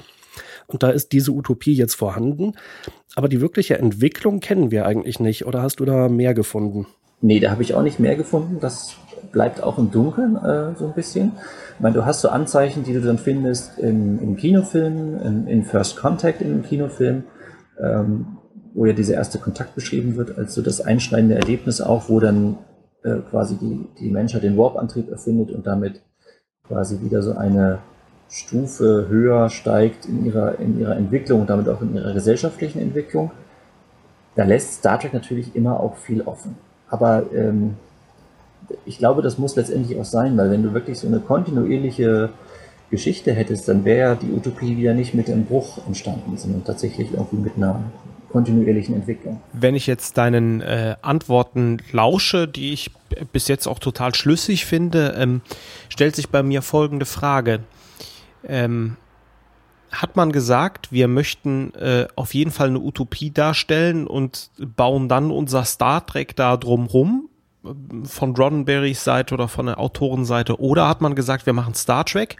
Und da ist diese Utopie jetzt vorhanden. Aber die wirkliche Entwicklung kennen wir eigentlich nicht. Oder hast du da mehr gefunden? Nee, da habe ich auch nicht mehr gefunden. Das bleibt auch im Dunkeln äh, so ein bisschen. Ich meine, du hast so Anzeichen, die du dann findest im, im Kinofilm, in, in, First Contact dem Kinofilm, ähm, wo ja dieser erste Kontakt beschrieben wird, als so das einschneidende Erlebnis auch, wo dann äh, quasi die, die Menschheit den Warp-Antrieb erfindet und damit quasi wieder so eine Stufe höher steigt in ihrer, in ihrer Entwicklung und damit auch in ihrer gesellschaftlichen Entwicklung. Da lässt Star Trek natürlich immer auch viel offen. Aber ähm, ich glaube, das muss letztendlich auch sein, weil wenn du wirklich so eine kontinuierliche Geschichte hättest, dann wäre ja die Utopie wieder nicht mit dem Bruch entstanden, sondern tatsächlich irgendwie mit einer kontinuierlichen Entwicklung. Wenn ich jetzt deinen äh, Antworten lausche, die ich bis jetzt auch total schlüssig finde, ähm, stellt sich bei mir folgende Frage. Ähm, hat man gesagt, wir möchten äh, auf jeden Fall eine Utopie darstellen und bauen dann unser Star Trek da drumrum äh, von Roddenberrys Seite oder von der Autorenseite oder hat man gesagt, wir machen Star Trek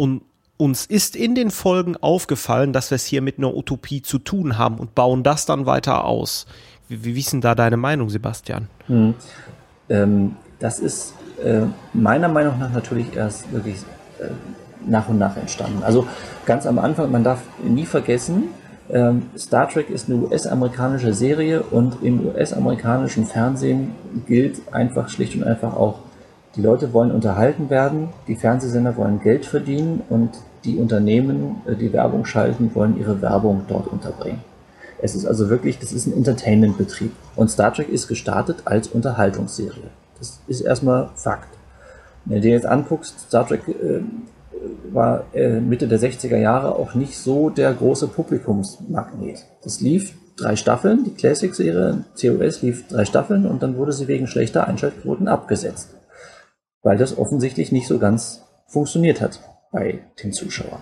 und uns ist in den Folgen aufgefallen, dass wir es hier mit einer Utopie zu tun haben und bauen das dann weiter aus. Wie, wie ist denn da deine Meinung, Sebastian? Hm. Ähm, das ist äh, meiner Meinung nach natürlich erst wirklich äh, nach und nach entstanden. Also ganz am Anfang, man darf nie vergessen, ähm, Star Trek ist eine US-amerikanische Serie und im US-amerikanischen Fernsehen gilt einfach schlicht und einfach auch, die Leute wollen unterhalten werden, die Fernsehsender wollen Geld verdienen und die Unternehmen, äh, die Werbung schalten, wollen ihre Werbung dort unterbringen. Es ist also wirklich, das ist ein Entertainment-Betrieb. Und Star Trek ist gestartet als Unterhaltungsserie. Das ist erstmal Fakt. Wenn du dir jetzt anguckst, Star Trek äh, war äh, Mitte der 60er Jahre auch nicht so der große Publikumsmagnet. Das lief drei Staffeln, die Classic-Serie COS lief drei Staffeln und dann wurde sie wegen schlechter Einschaltquoten abgesetzt. Weil das offensichtlich nicht so ganz funktioniert hat bei den Zuschauern.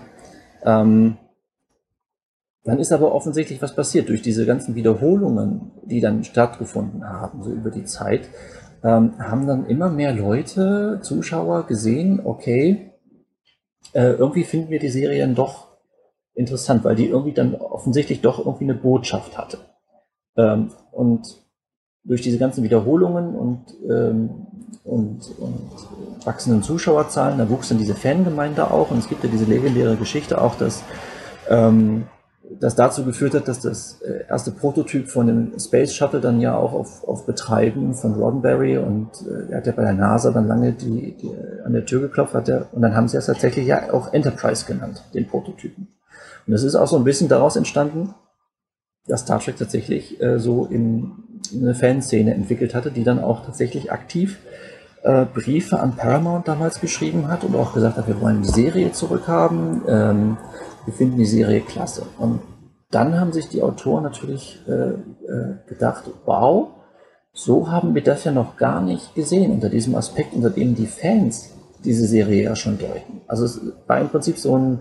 Ähm, dann ist aber offensichtlich was passiert. Durch diese ganzen Wiederholungen, die dann stattgefunden haben, so über die Zeit, ähm, haben dann immer mehr Leute, Zuschauer gesehen, okay, äh, irgendwie finden wir die Serien doch interessant, weil die irgendwie dann offensichtlich doch irgendwie eine Botschaft hatte. Ähm, und durch diese ganzen Wiederholungen und, ähm, und, und wachsenden Zuschauerzahlen, da wuchs dann diese Fangemeinde auch und es gibt ja diese legendäre Geschichte auch, dass ähm, das dazu geführt hat, dass das äh, erste Prototyp von dem Space Shuttle dann ja auch auf, auf Betreiben von Roddenberry und äh, er hat ja bei der NASA dann lange die, die an der Tür geklopft hat er, und dann haben sie es tatsächlich ja auch Enterprise genannt, den Prototypen. Und das ist auch so ein bisschen daraus entstanden, dass Star Trek tatsächlich äh, so in, in eine Fanszene entwickelt hatte, die dann auch tatsächlich aktiv äh, Briefe an Paramount damals geschrieben hat und auch gesagt hat, wir wollen die Serie zurückhaben, ähm, wir finden die Serie klasse. Und dann haben sich die Autoren natürlich äh, äh, gedacht, wow, so haben wir das ja noch gar nicht gesehen unter diesem Aspekt, unter dem die Fans diese Serie ja schon deuten. Also es war im Prinzip so ein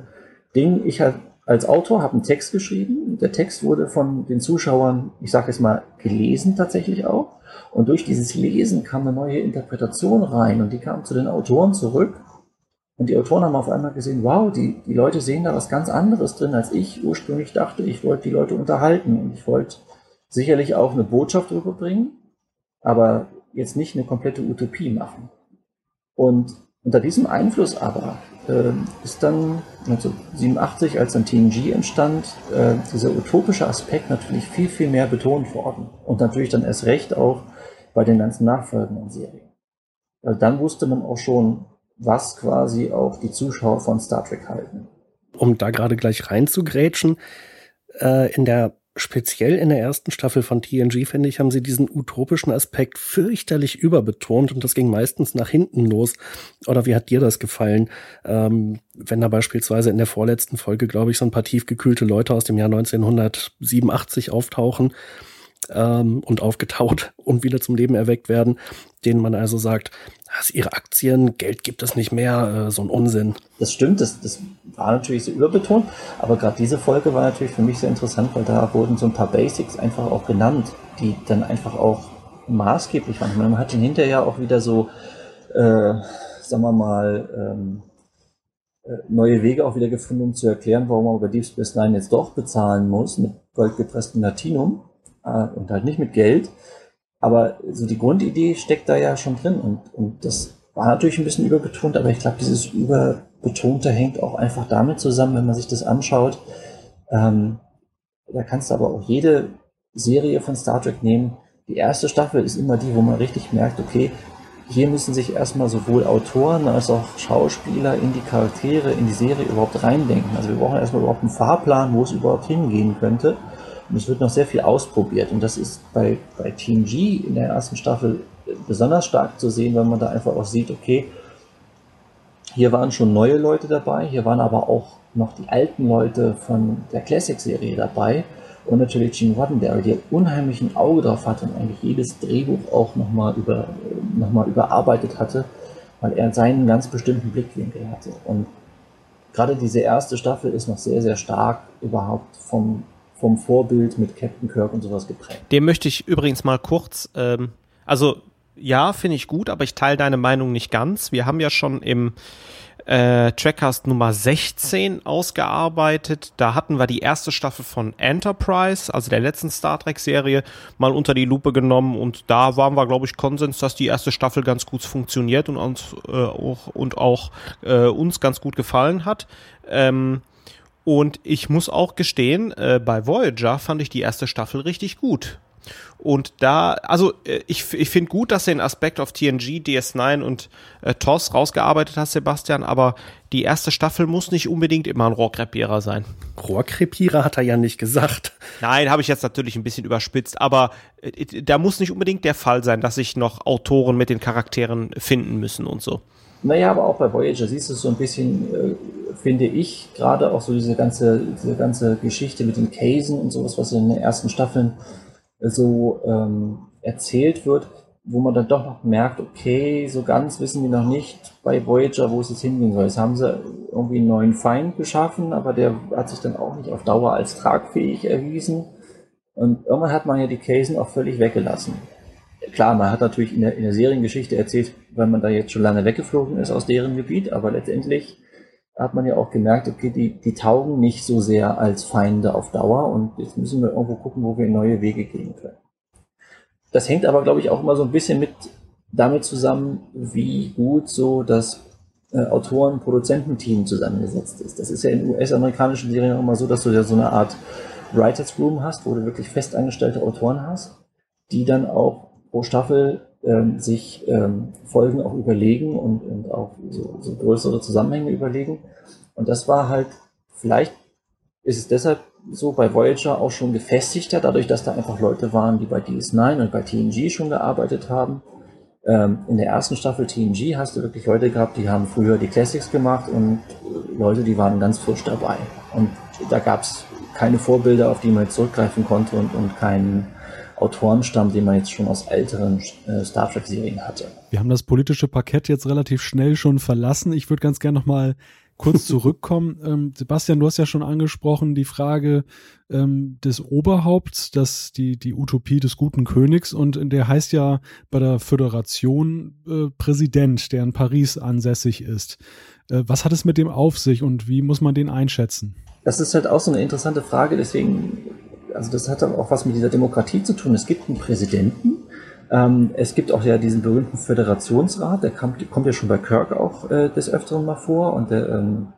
Ding, ich halt als Autor habe einen Text geschrieben. Der Text wurde von den Zuschauern, ich sage jetzt mal, gelesen tatsächlich auch. Und durch dieses Lesen kam eine neue Interpretation rein und die kam zu den Autoren zurück. Und die Autoren haben auf einmal gesehen, wow, die, die Leute sehen da was ganz anderes drin, als ich ursprünglich dachte. Ich wollte die Leute unterhalten und ich wollte sicherlich auch eine Botschaft rüberbringen, aber jetzt nicht eine komplette Utopie machen. Und unter diesem Einfluss aber äh, ist dann 1987, als dann TNG entstand, äh, dieser utopische Aspekt natürlich viel, viel mehr betont worden. Und natürlich dann erst recht auch bei den ganzen nachfolgenden Serien. Weil dann wusste man auch schon, was quasi auch die Zuschauer von Star Trek halten. Um da gerade gleich reinzugrätschen, äh, in der speziell in der ersten Staffel von TNG, finde ich, haben sie diesen utopischen Aspekt fürchterlich überbetont und das ging meistens nach hinten los. Oder wie hat dir das gefallen? Ähm, wenn da beispielsweise in der vorletzten Folge, glaube ich, so ein paar tiefgekühlte Leute aus dem Jahr 1987 auftauchen ähm, und aufgetaut und wieder zum Leben erweckt werden, denen man also sagt, das ihre Aktien, Geld gibt es nicht mehr, äh, so ein Unsinn. Das stimmt, das, das war natürlich so überbetont, aber gerade diese Folge war natürlich für mich sehr interessant, weil da wurden so ein paar Basics einfach auch genannt, die dann einfach auch maßgeblich waren. Man hat dann hinterher auch wieder so, äh, sagen wir mal, ähm, äh, neue Wege auch wieder gefunden, um zu erklären, warum man bei Deep Space Nine jetzt doch bezahlen muss mit goldgepresstem Latinum und halt nicht mit Geld. Aber so die Grundidee steckt da ja schon drin und, und das war natürlich ein bisschen überbetont, aber ich glaube, dieses Überbetonte hängt auch einfach damit zusammen, wenn man sich das anschaut. Ähm, da kannst du aber auch jede Serie von Star Trek nehmen. Die erste Staffel ist immer die, wo man richtig merkt, okay, hier müssen sich erstmal sowohl Autoren als auch Schauspieler in die Charaktere, in die Serie überhaupt reindenken. Also wir brauchen erstmal überhaupt einen Fahrplan, wo es überhaupt hingehen könnte. Und es wird noch sehr viel ausprobiert. Und das ist bei, bei Team G in der ersten Staffel besonders stark zu sehen, weil man da einfach auch sieht, okay, hier waren schon neue Leute dabei, hier waren aber auch noch die alten Leute von der Classic-Serie dabei und natürlich Gene Roddenberry, der unheimlich ein Auge drauf hatte und eigentlich jedes Drehbuch auch nochmal über, noch überarbeitet hatte, weil er seinen ganz bestimmten Blickwinkel hatte. Und gerade diese erste Staffel ist noch sehr, sehr stark überhaupt vom, vom Vorbild mit Captain Kirk und sowas geprägt. Dem möchte ich übrigens mal kurz, ähm, also ja, finde ich gut, aber ich teile deine Meinung nicht ganz. Wir haben ja schon im äh, Trackcast Nummer 16 ausgearbeitet. Da hatten wir die erste Staffel von Enterprise, also der letzten Star Trek Serie, mal unter die Lupe genommen und da waren wir, glaube ich, Konsens, dass die erste Staffel ganz gut funktioniert und uns äh, auch, und auch äh, uns ganz gut gefallen hat. Ähm, und ich muss auch gestehen, äh, bei Voyager fand ich die erste Staffel richtig gut. Und da, also äh, ich, ich finde gut, dass du den Aspekt auf TNG, DS9 und äh, TOS rausgearbeitet hast, Sebastian, aber die erste Staffel muss nicht unbedingt immer ein Rohrkrepierer sein. Rohrkrepierer hat er ja nicht gesagt. Nein, habe ich jetzt natürlich ein bisschen überspitzt, aber äh, da muss nicht unbedingt der Fall sein, dass sich noch Autoren mit den Charakteren finden müssen und so. Naja, aber auch bei Voyager siehst du so ein bisschen, äh, finde ich, gerade auch so diese ganze, diese ganze Geschichte mit den Casen und sowas, was in den ersten Staffeln so ähm, erzählt wird, wo man dann doch noch merkt, okay, so ganz wissen wir noch nicht bei Voyager, wo es jetzt hingehen soll. Jetzt haben sie irgendwie einen neuen Feind geschaffen, aber der hat sich dann auch nicht auf Dauer als tragfähig erwiesen. Und irgendwann hat man ja die Casen auch völlig weggelassen. Klar, man hat natürlich in der, in der Seriengeschichte erzählt, weil man da jetzt schon lange weggeflogen ist aus deren Gebiet, aber letztendlich hat man ja auch gemerkt, okay, die, die taugen nicht so sehr als Feinde auf Dauer und jetzt müssen wir irgendwo gucken, wo wir neue Wege gehen können. Das hängt aber, glaube ich, auch immer so ein bisschen mit damit zusammen, wie gut so das äh, Autoren-Produzententeam zusammengesetzt ist. Das ist ja in US-amerikanischen Serien auch immer so, dass du ja so eine Art Writers Room hast, wo du wirklich festangestellte Autoren hast, die dann auch pro Staffel ähm, sich ähm, Folgen auch überlegen und, und auch so, so größere Zusammenhänge überlegen. Und das war halt, vielleicht ist es deshalb so bei Voyager auch schon gefestigter, dadurch, dass da einfach Leute waren, die bei DS9 und bei TNG schon gearbeitet haben. Ähm, in der ersten Staffel TNG hast du wirklich Leute gehabt, die haben früher die Classics gemacht und Leute, die waren ganz frisch dabei. Und da gab es keine Vorbilder, auf die man jetzt zurückgreifen konnte und, und keinen Autorenstamm, den man jetzt schon aus älteren äh, Star Trek-Serien hatte. Wir haben das politische Parkett jetzt relativ schnell schon verlassen. Ich würde ganz gerne noch mal kurz zurückkommen. Ähm, Sebastian, du hast ja schon angesprochen die Frage ähm, des Oberhaupts, dass die, die Utopie des guten Königs und der heißt ja bei der Föderation äh, Präsident, der in Paris ansässig ist. Äh, was hat es mit dem auf sich und wie muss man den einschätzen? Das ist halt auch so eine interessante Frage, deswegen also das hat auch was mit dieser Demokratie zu tun. Es gibt einen Präsidenten, ähm, es gibt auch ja diesen berühmten Föderationsrat, der kommt, kommt ja schon bei Kirk auch äh, des Öfteren mal vor und der, ähm,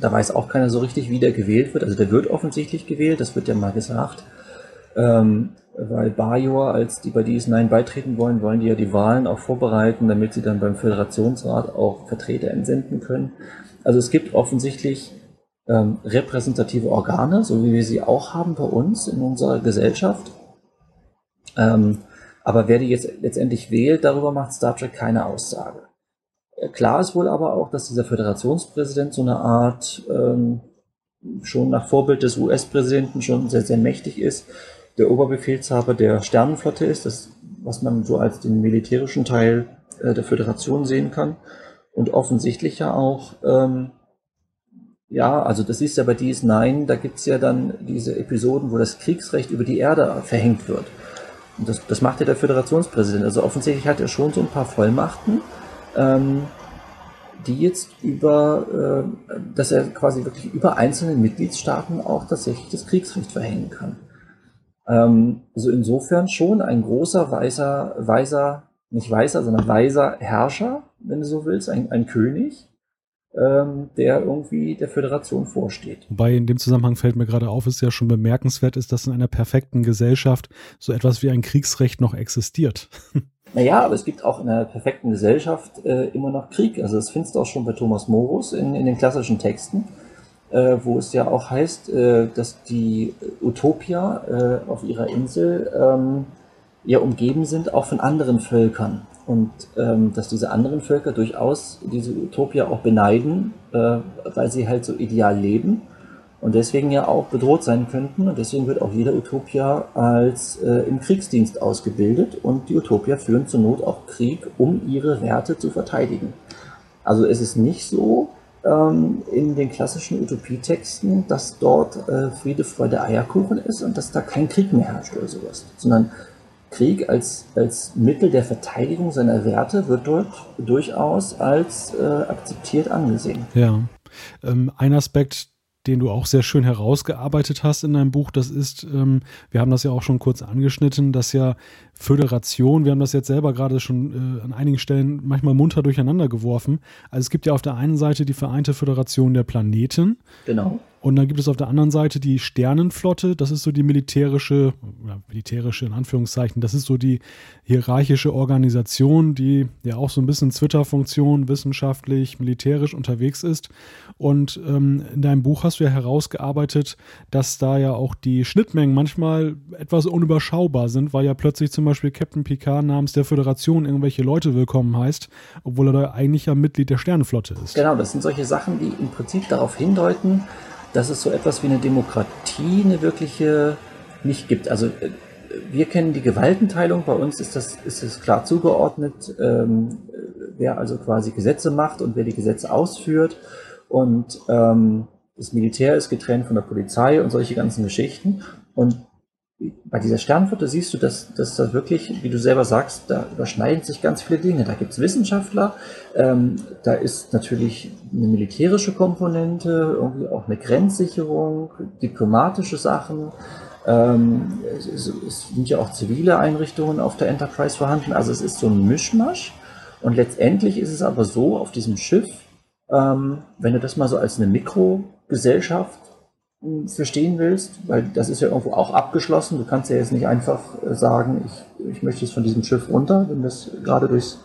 da weiß auch keiner so richtig, wie der gewählt wird. Also der wird offensichtlich gewählt, das wird ja mal gesagt. Ähm, weil Bajor, als die bei DS9 beitreten wollen, wollen die ja die Wahlen auch vorbereiten, damit sie dann beim Föderationsrat auch Vertreter entsenden können. Also es gibt offensichtlich ähm, repräsentative Organe, so wie wir sie auch haben bei uns in unserer Gesellschaft. Ähm, aber wer die jetzt letztendlich wählt, darüber macht Star Trek keine Aussage. Äh, klar ist wohl aber auch, dass dieser Föderationspräsident so eine Art ähm, schon nach Vorbild des US-Präsidenten schon sehr, sehr mächtig ist, der Oberbefehlshaber der Sternenflotte ist, das, was man so als den militärischen Teil äh, der Föderation sehen kann und offensichtlich ja auch ähm, ja, also das ist ja bei DS9, da gibt's ja dann diese Episoden, wo das Kriegsrecht über die Erde verhängt wird. Und das, das macht ja der Föderationspräsident. Also offensichtlich hat er schon so ein paar Vollmachten, ähm, die jetzt über, äh, dass er quasi wirklich über einzelne Mitgliedstaaten auch tatsächlich das Kriegsrecht verhängen kann. Ähm, also insofern schon ein großer, weißer, weiser, nicht weißer, sondern weiser Herrscher, wenn du so willst, ein, ein König, ähm, der irgendwie der Föderation vorsteht. Wobei in dem Zusammenhang fällt mir gerade auf, ist ja schon bemerkenswert ist, dass in einer perfekten Gesellschaft so etwas wie ein Kriegsrecht noch existiert. Naja, aber es gibt auch in einer perfekten Gesellschaft äh, immer noch Krieg. Also das findest du auch schon bei Thomas Morus in, in den klassischen Texten, äh, wo es ja auch heißt, äh, dass die Utopia äh, auf ihrer Insel ähm, ja umgeben sind auch von anderen Völkern. Und ähm, dass diese anderen Völker durchaus diese Utopia auch beneiden, äh, weil sie halt so ideal leben und deswegen ja auch bedroht sein könnten. Und deswegen wird auch jeder Utopia als äh, im Kriegsdienst ausgebildet und die Utopia führen zur Not auch Krieg, um ihre Werte zu verteidigen. Also es ist nicht so ähm, in den klassischen Utopietexten, dass dort äh, Friede, Freude, Eierkuchen ist und dass da kein Krieg mehr herrscht oder sowas, sondern Krieg als, als Mittel der Verteidigung seiner Werte wird dort durchaus als äh, akzeptiert angesehen. Ja. Ähm, ein Aspekt, den du auch sehr schön herausgearbeitet hast in deinem Buch, das ist, ähm, wir haben das ja auch schon kurz angeschnitten, dass ja Föderation, wir haben das jetzt selber gerade schon äh, an einigen Stellen manchmal munter durcheinander geworfen. Also es gibt ja auf der einen Seite die Vereinte Föderation der Planeten. Genau. Und dann gibt es auf der anderen Seite die Sternenflotte. Das ist so die militärische, militärische in Anführungszeichen, das ist so die hierarchische Organisation, die ja auch so ein bisschen Twitter-Funktion wissenschaftlich, militärisch unterwegs ist. Und ähm, in deinem Buch hast du ja herausgearbeitet, dass da ja auch die Schnittmengen manchmal etwas unüberschaubar sind, weil ja plötzlich zum Beispiel Captain Picard namens der Föderation irgendwelche Leute willkommen heißt, obwohl er da eigentlich ja Mitglied der Sternenflotte ist. Genau, das sind solche Sachen, die im Prinzip darauf hindeuten, dass es so etwas wie eine Demokratie, eine wirkliche nicht gibt. Also äh, wir kennen die Gewaltenteilung, bei uns ist das, ist das klar zugeordnet, ähm, wer also quasi Gesetze macht und wer die Gesetze ausführt. Und ähm, das Militär ist getrennt von der Polizei und solche ganzen Geschichten. Und bei dieser Sternenflotte siehst du, dass, dass da wirklich, wie du selber sagst, da überschneiden sich ganz viele Dinge. Da gibt es Wissenschaftler, ähm, da ist natürlich eine militärische Komponente, irgendwie auch eine Grenzsicherung, diplomatische Sachen. Ähm, es, es, sind ja auch zivile Einrichtungen auf der Enterprise vorhanden. Also es ist so ein Mischmasch. Und letztendlich ist es aber so, auf diesem Schiff, ähm, wenn du das mal so als eine Mikrogesellschaft verstehen willst, weil das ist ja irgendwo auch abgeschlossen. Du kannst ja jetzt nicht einfach äh, sagen, ich, ich möchte jetzt von diesem Schiff runter, wenn das gerade durchs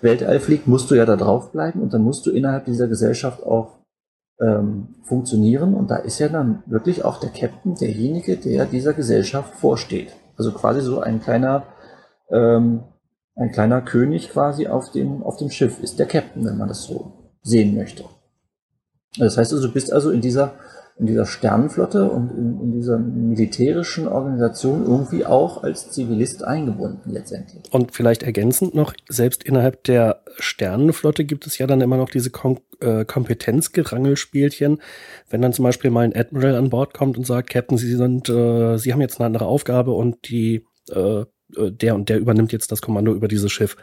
Weltall fliegt, musst du ja da drauf bleiben und dann musst du innerhalb dieser Gesellschaft auch ähm, funktionieren und da ist ja dann wirklich auch der Captain derjenige, der dieser Gesellschaft vorsteht. Also quasi so ein kleiner ähm, ein kleiner König quasi auf dem, auf dem Schiff ist der Captain, wenn man das so sehen möchte. Das heißt also, du bist also in dieser in dieser Sternenflotte und in, in, dieser militärischen Organisation irgendwie auch als Zivilist eingebunden letztendlich. Und vielleicht ergänzend noch, selbst innerhalb der Sternenflotte gibt es ja dann immer noch diese Kom äh, Kompetenzgerangelspielchen. Wenn dann zum Beispiel mal ein Admiral an Bord kommt und sagt, Captain, Sie sind, äh, Sie haben jetzt eine andere Aufgabe und die, äh, äh der und der übernimmt jetzt das Kommando über dieses Schiff.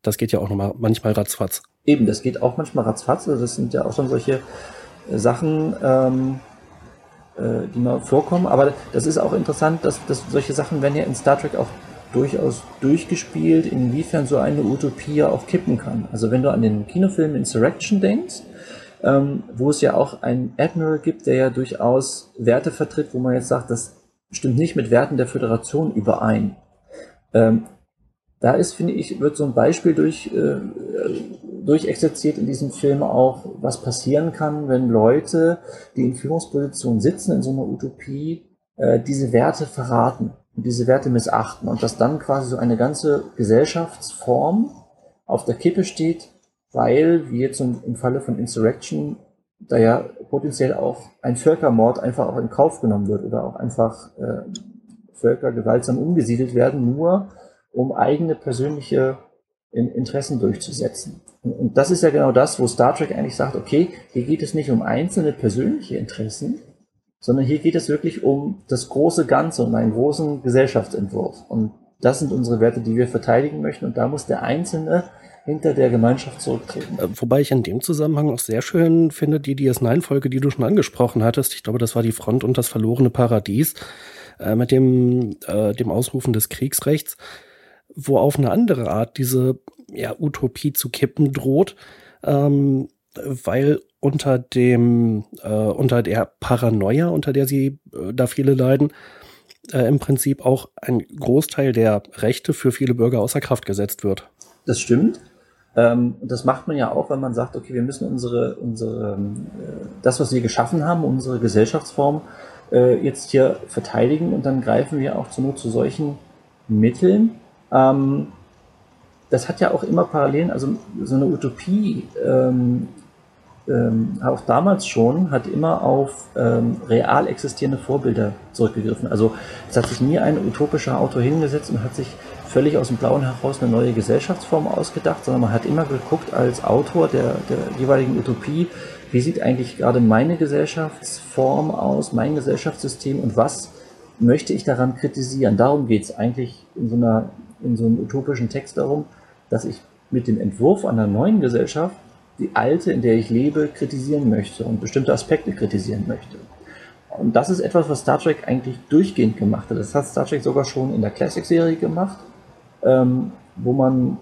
Das geht ja auch nochmal manchmal ratzfatz. Eben, das geht auch manchmal ratzfatz. Also das sind ja auch schon solche Sachen, ähm, äh, die mal vorkommen. Aber das ist auch interessant, dass, dass solche Sachen werden ja in Star Trek auch durchaus durchgespielt, inwiefern so eine Utopie ja auch kippen kann. Also wenn du an den Kinofilm Insurrection denkst, ähm, wo es ja auch einen Admiral gibt, der ja durchaus Werte vertritt, wo man jetzt sagt, das stimmt nicht mit Werten der Föderation überein. Ähm, da ist, finde ich, wird so ein Beispiel durch, äh, durchexerziert in diesem Film auch, was passieren kann, wenn Leute, die in Führungspositionen sitzen in so einer Utopie, äh, diese Werte verraten und diese Werte missachten und dass dann quasi so eine ganze Gesellschaftsform auf der Kippe steht, weil, wie jetzt im Falle von Insurrection, da ja potenziell auch ein Völkermord einfach auch in Kauf genommen wird oder auch einfach äh, Völker gewaltsam umgesiedelt werden, nur um eigene persönliche Interessen durchzusetzen. Und das ist ja genau das, wo Star Trek eigentlich sagt, okay, hier geht es nicht um einzelne persönliche Interessen, sondern hier geht es wirklich um das große Ganze, um einen großen Gesellschaftsentwurf. Und das sind unsere Werte, die wir verteidigen möchten. Und da muss der Einzelne hinter der Gemeinschaft zurücktreten. Äh, wobei ich in dem Zusammenhang auch sehr schön finde, die DS9-Folge, die du schon angesprochen hattest. Ich glaube, das war die Front und das verlorene Paradies äh, mit dem, äh, dem Ausrufen des Kriegsrechts, wo auf eine andere Art diese ja, Utopie zu kippen droht, ähm, weil unter dem, äh, unter der Paranoia, unter der sie äh, da viele leiden, äh, im Prinzip auch ein Großteil der Rechte für viele Bürger außer Kraft gesetzt wird. Das stimmt. Ähm, das macht man ja auch, wenn man sagt, okay, wir müssen unsere, unsere äh, das, was wir geschaffen haben, unsere Gesellschaftsform äh, jetzt hier verteidigen und dann greifen wir auch zur Not zu solchen Mitteln. Ähm, das hat ja auch immer Parallelen, also so eine Utopie ähm, ähm, auch damals schon, hat immer auf ähm, real existierende Vorbilder zurückgegriffen. Also es hat sich nie ein utopischer Autor hingesetzt und hat sich völlig aus dem Blauen heraus eine neue Gesellschaftsform ausgedacht, sondern man hat immer geguckt als Autor der, der jeweiligen Utopie, wie sieht eigentlich gerade meine Gesellschaftsform aus, mein Gesellschaftssystem und was möchte ich daran kritisieren. Darum geht es eigentlich in so, einer, in so einem utopischen Text darum, dass ich mit dem Entwurf einer neuen Gesellschaft die alte, in der ich lebe, kritisieren möchte und bestimmte Aspekte kritisieren möchte. Und das ist etwas, was Star Trek eigentlich durchgehend gemacht hat. Das hat Star Trek sogar schon in der Classic-Serie gemacht, ähm, wo man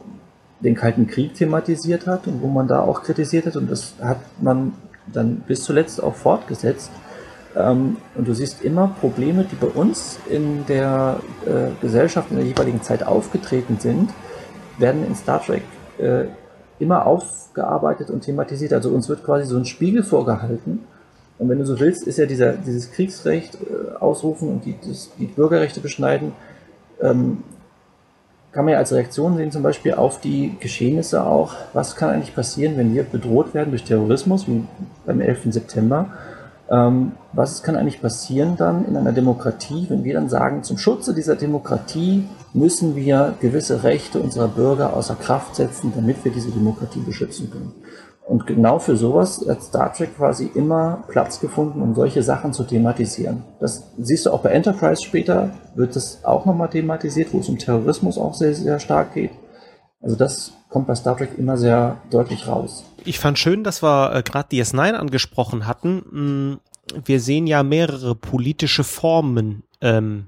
den Kalten Krieg thematisiert hat und wo man da auch kritisiert hat. Und das hat man dann bis zuletzt auch fortgesetzt. Ähm, und du siehst immer Probleme, die bei uns in der äh, Gesellschaft in der jeweiligen Zeit aufgetreten sind, werden in Star Trek äh, immer aufgearbeitet und thematisiert. Also uns wird quasi so ein Spiegel vorgehalten. Und wenn du so willst, ist ja dieser, dieses Kriegsrecht äh, ausrufen und die, das, die Bürgerrechte beschneiden, ähm, kann man ja als Reaktion sehen, zum Beispiel auf die Geschehnisse auch. Was kann eigentlich passieren, wenn wir bedroht werden durch Terrorismus, wie beim 11. September? Ähm, was kann eigentlich passieren dann in einer Demokratie, wenn wir dann sagen, zum Schutze dieser Demokratie müssen wir gewisse Rechte unserer Bürger außer Kraft setzen, damit wir diese Demokratie beschützen können. Und genau für sowas hat Star Trek quasi immer Platz gefunden, um solche Sachen zu thematisieren. Das siehst du auch bei Enterprise später, wird das auch nochmal thematisiert, wo es um Terrorismus auch sehr, sehr stark geht. Also das kommt bei Star Trek immer sehr deutlich raus. Ich fand schön, dass wir äh, gerade DS9 angesprochen hatten. Mm, wir sehen ja mehrere politische Formen ähm,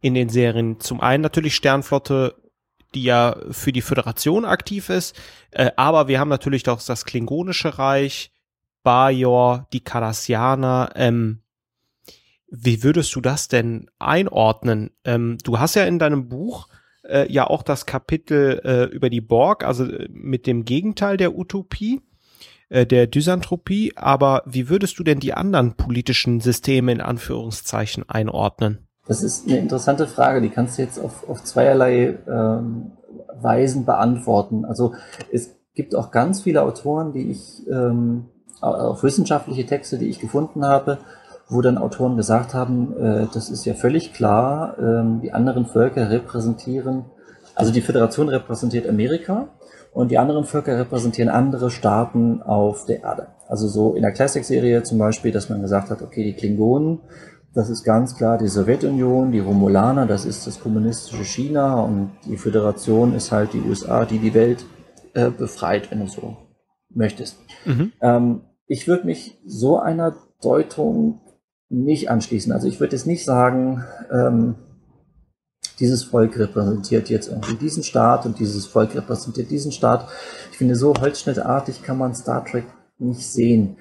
in den Serien. Zum einen natürlich Sternflotte, die ja für die Föderation aktiv ist, äh, aber wir haben natürlich doch das Klingonische Reich, Bajor, die Cardassianer. Ähm, wie würdest du das denn einordnen? Ähm, du hast ja in deinem Buch äh, ja auch das Kapitel äh, über die Borg, also äh, mit dem Gegenteil der Utopie, äh, der Dysanthropie. Aber wie würdest du denn die anderen politischen Systeme in Anführungszeichen einordnen? Das ist eine interessante Frage, die kannst du jetzt auf, auf zweierlei ähm, Weisen beantworten. Also es gibt auch ganz viele Autoren, die ich, ähm, auch wissenschaftliche Texte, die ich gefunden habe, wo dann Autoren gesagt haben, äh, das ist ja völlig klar, ähm, die anderen Völker repräsentieren, also die Föderation repräsentiert Amerika und die anderen Völker repräsentieren andere Staaten auf der Erde. Also so in der Classic-Serie zum Beispiel, dass man gesagt hat, okay, die Klingonen das ist ganz klar die Sowjetunion, die Romulaner, das ist das kommunistische China und die Föderation ist halt die USA, die die Welt äh, befreit, wenn du so möchtest. Mhm. Ähm, ich würde mich so einer Deutung nicht anschließen. Also ich würde jetzt nicht sagen, ähm, dieses Volk repräsentiert jetzt irgendwie diesen Staat und dieses Volk repräsentiert diesen Staat. Ich finde, so holzschnittartig kann man Star Trek nicht sehen.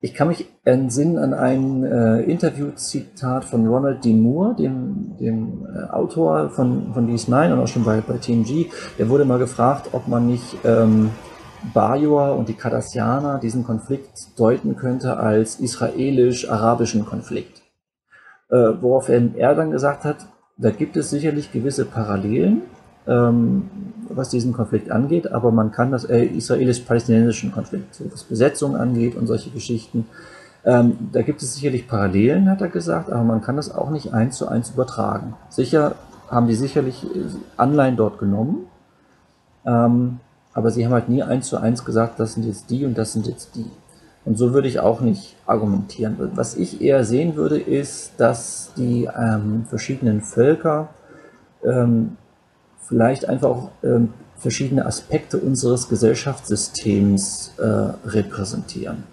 Ich kann mich entsinnen an ein äh, Interview-Zitat von Ronald D. Moore, dem, dem äh, Autor von, von DS9 und auch schon bei, bei TNG. Der wurde mal gefragt, ob man nicht ähm, Bajor und die Cardassianer diesen Konflikt deuten könnte als israelisch-arabischen Konflikt. Äh, woraufhin er dann gesagt hat, da gibt es sicherlich gewisse Parallelen, ähm, was diesen Konflikt angeht, aber man kann das äh, israelisch-palästinensischen Konflikt, so was Besetzung angeht und solche Geschichten, ähm, da gibt es sicherlich Parallelen, hat er gesagt, aber man kann das auch nicht eins zu eins übertragen. Sicher haben die sicherlich äh, Anleihen dort genommen, ähm, aber sie haben halt nie eins zu eins gesagt, das sind jetzt die und das sind jetzt die. Und so würde ich auch nicht argumentieren. Was ich eher sehen würde, ist, dass die ähm, verschiedenen Völker ähm, vielleicht einfach auch ähm, verschiedene Aspekte unseres Gesellschaftssystems äh, repräsentieren.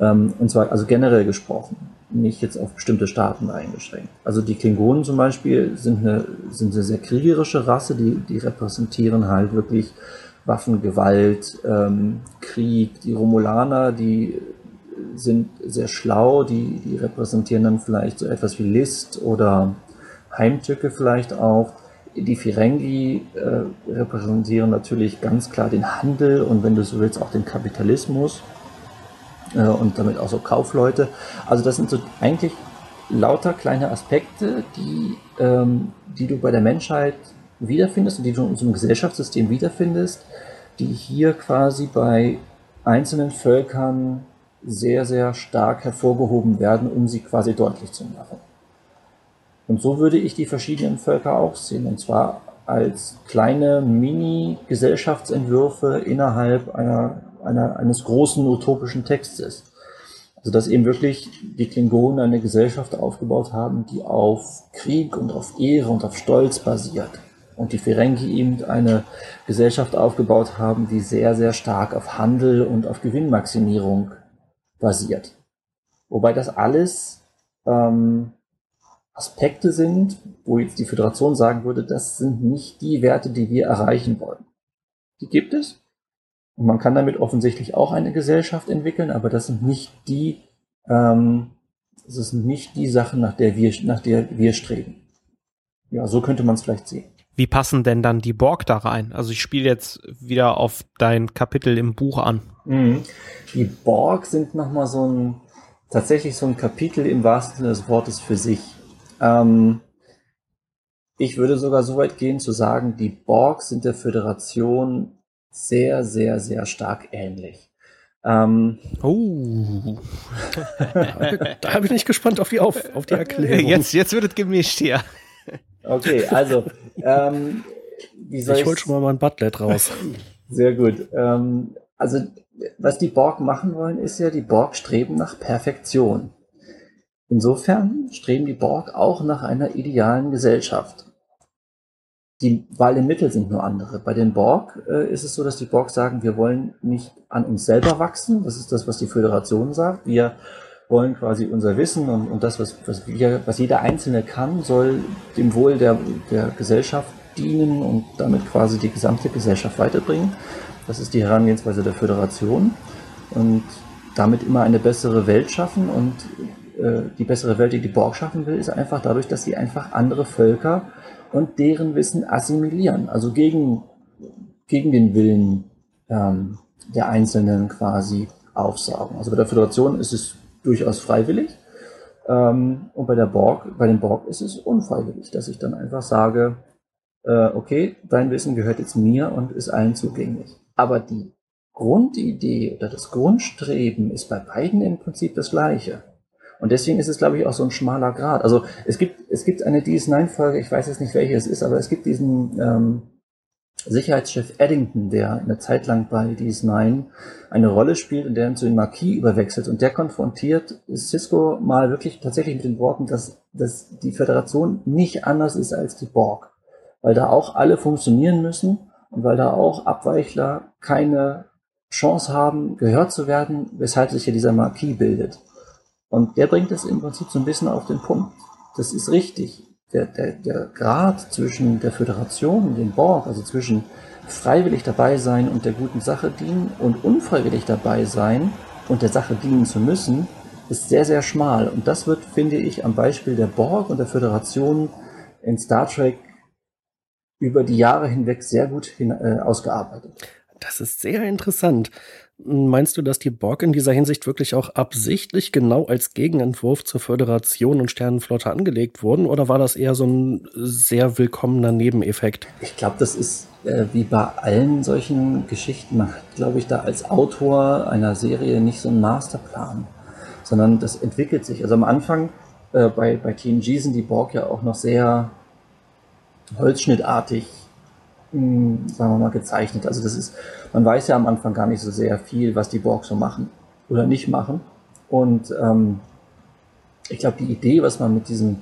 Ähm, und zwar also generell gesprochen, nicht jetzt auf bestimmte Staaten eingeschränkt. Also die Klingonen zum Beispiel sind eine, sind eine sehr kriegerische Rasse, die, die repräsentieren halt wirklich Waffengewalt, ähm, Krieg. Die Romulaner, die sind sehr schlau, die, die repräsentieren dann vielleicht so etwas wie List oder Heimtücke vielleicht auch. Die Ferengi äh, repräsentieren natürlich ganz klar den Handel und wenn du so willst auch den Kapitalismus äh, und damit auch so Kaufleute. Also das sind so eigentlich lauter kleine Aspekte, die, ähm, die du bei der Menschheit wiederfindest und die du in unserem Gesellschaftssystem wiederfindest, die hier quasi bei einzelnen Völkern sehr, sehr stark hervorgehoben werden, um sie quasi deutlich zu machen. Und so würde ich die verschiedenen Völker auch sehen, und zwar als kleine Mini-Gesellschaftsentwürfe innerhalb einer, einer, eines großen utopischen Textes. Also dass eben wirklich die Klingonen eine Gesellschaft aufgebaut haben, die auf Krieg und auf Ehre und auf Stolz basiert. Und die Ferengi eben eine Gesellschaft aufgebaut haben, die sehr, sehr stark auf Handel und auf Gewinnmaximierung basiert. Wobei das alles ähm, Aspekte sind, wo jetzt die Föderation sagen würde, das sind nicht die Werte, die wir erreichen wollen. Die gibt es. Und man kann damit offensichtlich auch eine Gesellschaft entwickeln, aber das sind nicht die, ähm, das sind nicht die Sachen, nach der wir, nach der wir streben. Ja, so könnte man es vielleicht sehen. Wie passen denn dann die Borg da rein? Also ich spiele jetzt wieder auf dein Kapitel im Buch an. Mhm. Die Borg sind nochmal so ein, tatsächlich so ein Kapitel im wahrsten Sinne des Wortes für sich. Ähm, ich würde sogar so weit gehen zu sagen, die Borg sind der Föderation sehr, sehr, sehr stark ähnlich. Ähm, oh. da bin ich gespannt auf die, auf, auf die Erklärung. Jetzt, jetzt wird es gemischt hier. Okay, also ähm, ich hol schon mal mein Butlet raus. Sehr gut. Ähm, also was die Borg machen wollen, ist ja, die Borg streben nach Perfektion. Insofern streben die Borg auch nach einer idealen Gesellschaft. Die Wahl im Mittel sind nur andere. Bei den Borg äh, ist es so, dass die Borg sagen, wir wollen nicht an uns selber wachsen. Das ist das, was die Föderation sagt. Wir wollen quasi unser Wissen und, und das, was, was, wir, was jeder Einzelne kann, soll dem Wohl der, der Gesellschaft dienen und damit quasi die gesamte Gesellschaft weiterbringen. Das ist die Herangehensweise der Föderation und damit immer eine bessere Welt schaffen und äh, die bessere Welt, die die Borg schaffen will, ist einfach dadurch, dass sie einfach andere Völker und deren Wissen assimilieren, also gegen, gegen den Willen ähm, der Einzelnen quasi aufsaugen. Also bei der Föderation ist es durchaus freiwillig ähm, und bei der Borg, bei den Borg ist es unfreiwillig, dass ich dann einfach sage, äh, okay, dein Wissen gehört jetzt mir und ist allen zugänglich. Aber die Grundidee oder das Grundstreben ist bei beiden im Prinzip das gleiche. Und deswegen ist es, glaube ich, auch so ein schmaler Grad. Also es gibt, es gibt eine DS9-Folge, ich weiß jetzt nicht, welche es ist, aber es gibt diesen ähm, Sicherheitschef Eddington, der eine Zeit lang bei DS9 eine Rolle spielt und der zu den Marquis überwechselt. Und der konfrontiert Cisco mal wirklich tatsächlich mit den Worten, dass, dass die Föderation nicht anders ist als die Borg. Weil da auch alle funktionieren müssen und weil da auch Abweichler keine Chance haben, gehört zu werden, weshalb sich ja dieser Marquis bildet. Und der bringt es im Prinzip so ein bisschen auf den Punkt. Das ist richtig. Der, der, der Grad zwischen der Föderation und dem Borg, also zwischen freiwillig dabei sein und der guten Sache dienen und unfreiwillig dabei sein und der Sache dienen zu müssen, ist sehr, sehr schmal. Und das wird, finde ich, am Beispiel der Borg und der Föderation in Star Trek über die Jahre hinweg sehr gut hin, äh, ausgearbeitet. Das ist sehr interessant. Meinst du, dass die Borg in dieser Hinsicht wirklich auch absichtlich genau als Gegenentwurf zur Föderation und Sternenflotte angelegt wurden oder war das eher so ein sehr willkommener Nebeneffekt? Ich glaube, das ist äh, wie bei allen solchen Geschichten. Man hat, glaube ich, da als Autor einer Serie nicht so einen Masterplan, sondern das entwickelt sich. Also am Anfang äh, bei, bei TNG sind die Borg ja auch noch sehr holzschnittartig sagen wir mal, gezeichnet. Also das ist, man weiß ja am Anfang gar nicht so sehr viel, was die Borg so machen oder nicht machen. Und ähm, ich glaube, die Idee, was man mit diesem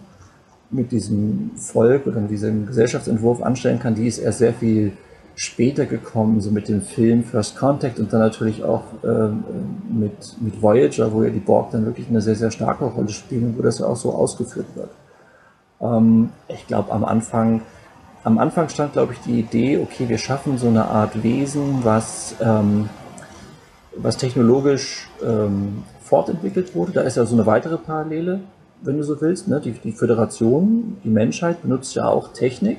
mit diesem Volk oder mit diesem Gesellschaftsentwurf anstellen kann, die ist erst sehr viel später gekommen, so mit dem Film First Contact und dann natürlich auch ähm, mit, mit Voyager, wo ja die Borg dann wirklich eine sehr, sehr starke Rolle spielen und wo das ja auch so ausgeführt wird. Ähm, ich glaube, am Anfang, am Anfang stand, glaube ich, die Idee, okay, wir schaffen so eine Art Wesen, was, ähm, was technologisch ähm, fortentwickelt wurde. Da ist ja so eine weitere Parallele, wenn du so willst. Ne? Die, die Föderation, die Menschheit benutzt ja auch Technik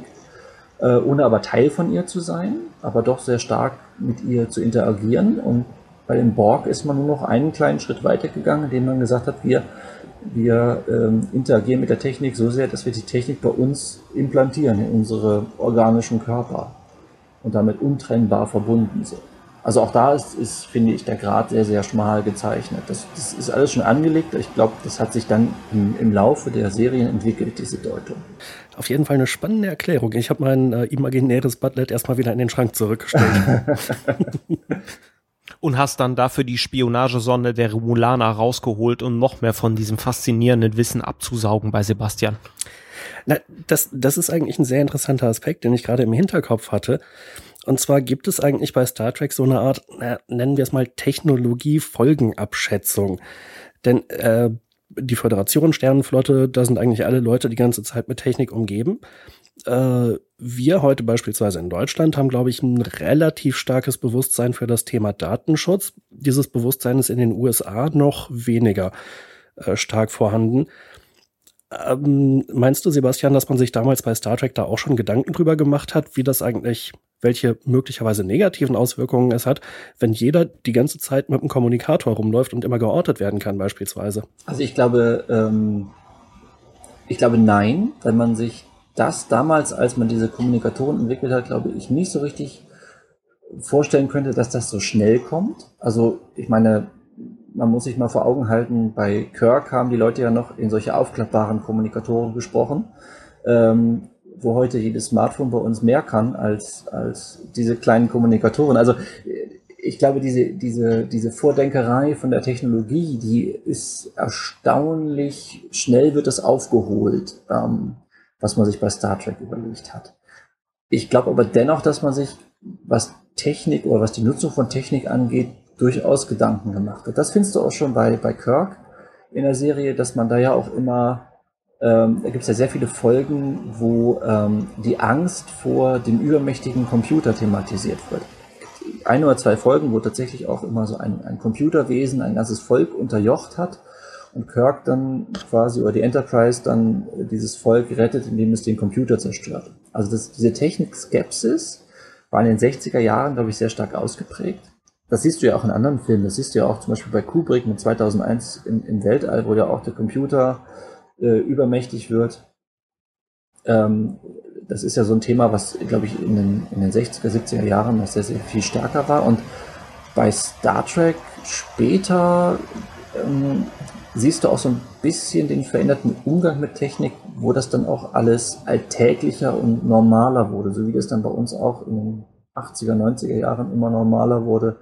äh, ohne aber Teil von ihr zu sein, aber doch sehr stark mit ihr zu interagieren. Und bei den Borg ist man nur noch einen kleinen Schritt weitergegangen, indem man gesagt hat, wir, wir ähm, interagieren mit der Technik so sehr, dass wir die Technik bei uns implantieren in unsere organischen Körper und damit untrennbar verbunden sind. Also auch da ist, ist, finde ich, der Grad sehr, sehr schmal gezeichnet. Das, das ist alles schon angelegt. Ich glaube, das hat sich dann im, im, Laufe der Serien entwickelt, diese Deutung. Auf jeden Fall eine spannende Erklärung. Ich habe mein äh, imaginäres Butlet erstmal wieder in den Schrank zurückgestellt. und hast dann dafür die Spionagesonde der Romulaner rausgeholt, um noch mehr von diesem faszinierenden Wissen abzusaugen bei Sebastian. Na, das, das ist eigentlich ein sehr interessanter Aspekt, den ich gerade im Hinterkopf hatte. Und zwar gibt es eigentlich bei Star Trek so eine Art, na, nennen wir es mal Technologie-Folgenabschätzung. Denn äh, die Föderation, Sternenflotte, da sind eigentlich alle Leute die ganze Zeit mit Technik umgeben. Äh, wir heute beispielsweise in Deutschland haben, glaube ich, ein relativ starkes Bewusstsein für das Thema Datenschutz. Dieses Bewusstsein ist in den USA noch weniger äh, stark vorhanden. Ähm, meinst du, Sebastian, dass man sich damals bei Star Trek da auch schon Gedanken drüber gemacht hat, wie das eigentlich, welche möglicherweise negativen Auswirkungen es hat, wenn jeder die ganze Zeit mit einem Kommunikator rumläuft und immer geortet werden kann, beispielsweise? Also ich glaube, ähm, ich glaube nein, weil man sich das damals, als man diese Kommunikatoren entwickelt hat, glaube ich, nicht so richtig vorstellen könnte, dass das so schnell kommt. Also ich meine, man muss sich mal vor Augen halten, bei Kirk haben die Leute ja noch in solche aufklappbaren Kommunikatoren gesprochen, ähm, wo heute jedes Smartphone bei uns mehr kann als, als diese kleinen Kommunikatoren. Also ich glaube, diese, diese, diese Vordenkerei von der Technologie, die ist erstaunlich schnell wird das aufgeholt, ähm, was man sich bei Star Trek überlegt hat. Ich glaube aber dennoch, dass man sich, was Technik oder was die Nutzung von Technik angeht, durchaus Gedanken gemacht hat. Das findest du auch schon bei, bei Kirk in der Serie, dass man da ja auch immer, ähm, da gibt es ja sehr viele Folgen, wo ähm, die Angst vor dem übermächtigen Computer thematisiert wird. Ein oder zwei Folgen, wo tatsächlich auch immer so ein, ein Computerwesen ein ganzes Volk unterjocht hat und Kirk dann quasi oder die Enterprise dann dieses Volk rettet, indem es den Computer zerstört. Also das, diese Technik-Skepsis war in den 60er Jahren, glaube ich, sehr stark ausgeprägt. Das siehst du ja auch in anderen Filmen. Das siehst du ja auch zum Beispiel bei Kubrick mit 2001 im, im Weltall, wo ja auch der Computer äh, übermächtig wird. Ähm, das ist ja so ein Thema, was, glaube ich, in den, in den 60er, 70er Jahren noch sehr, sehr viel stärker war. Und bei Star Trek später ähm, siehst du auch so ein bisschen den veränderten Umgang mit Technik, wo das dann auch alles alltäglicher und normaler wurde, so wie das dann bei uns auch in den 80er, 90er Jahren immer normaler wurde,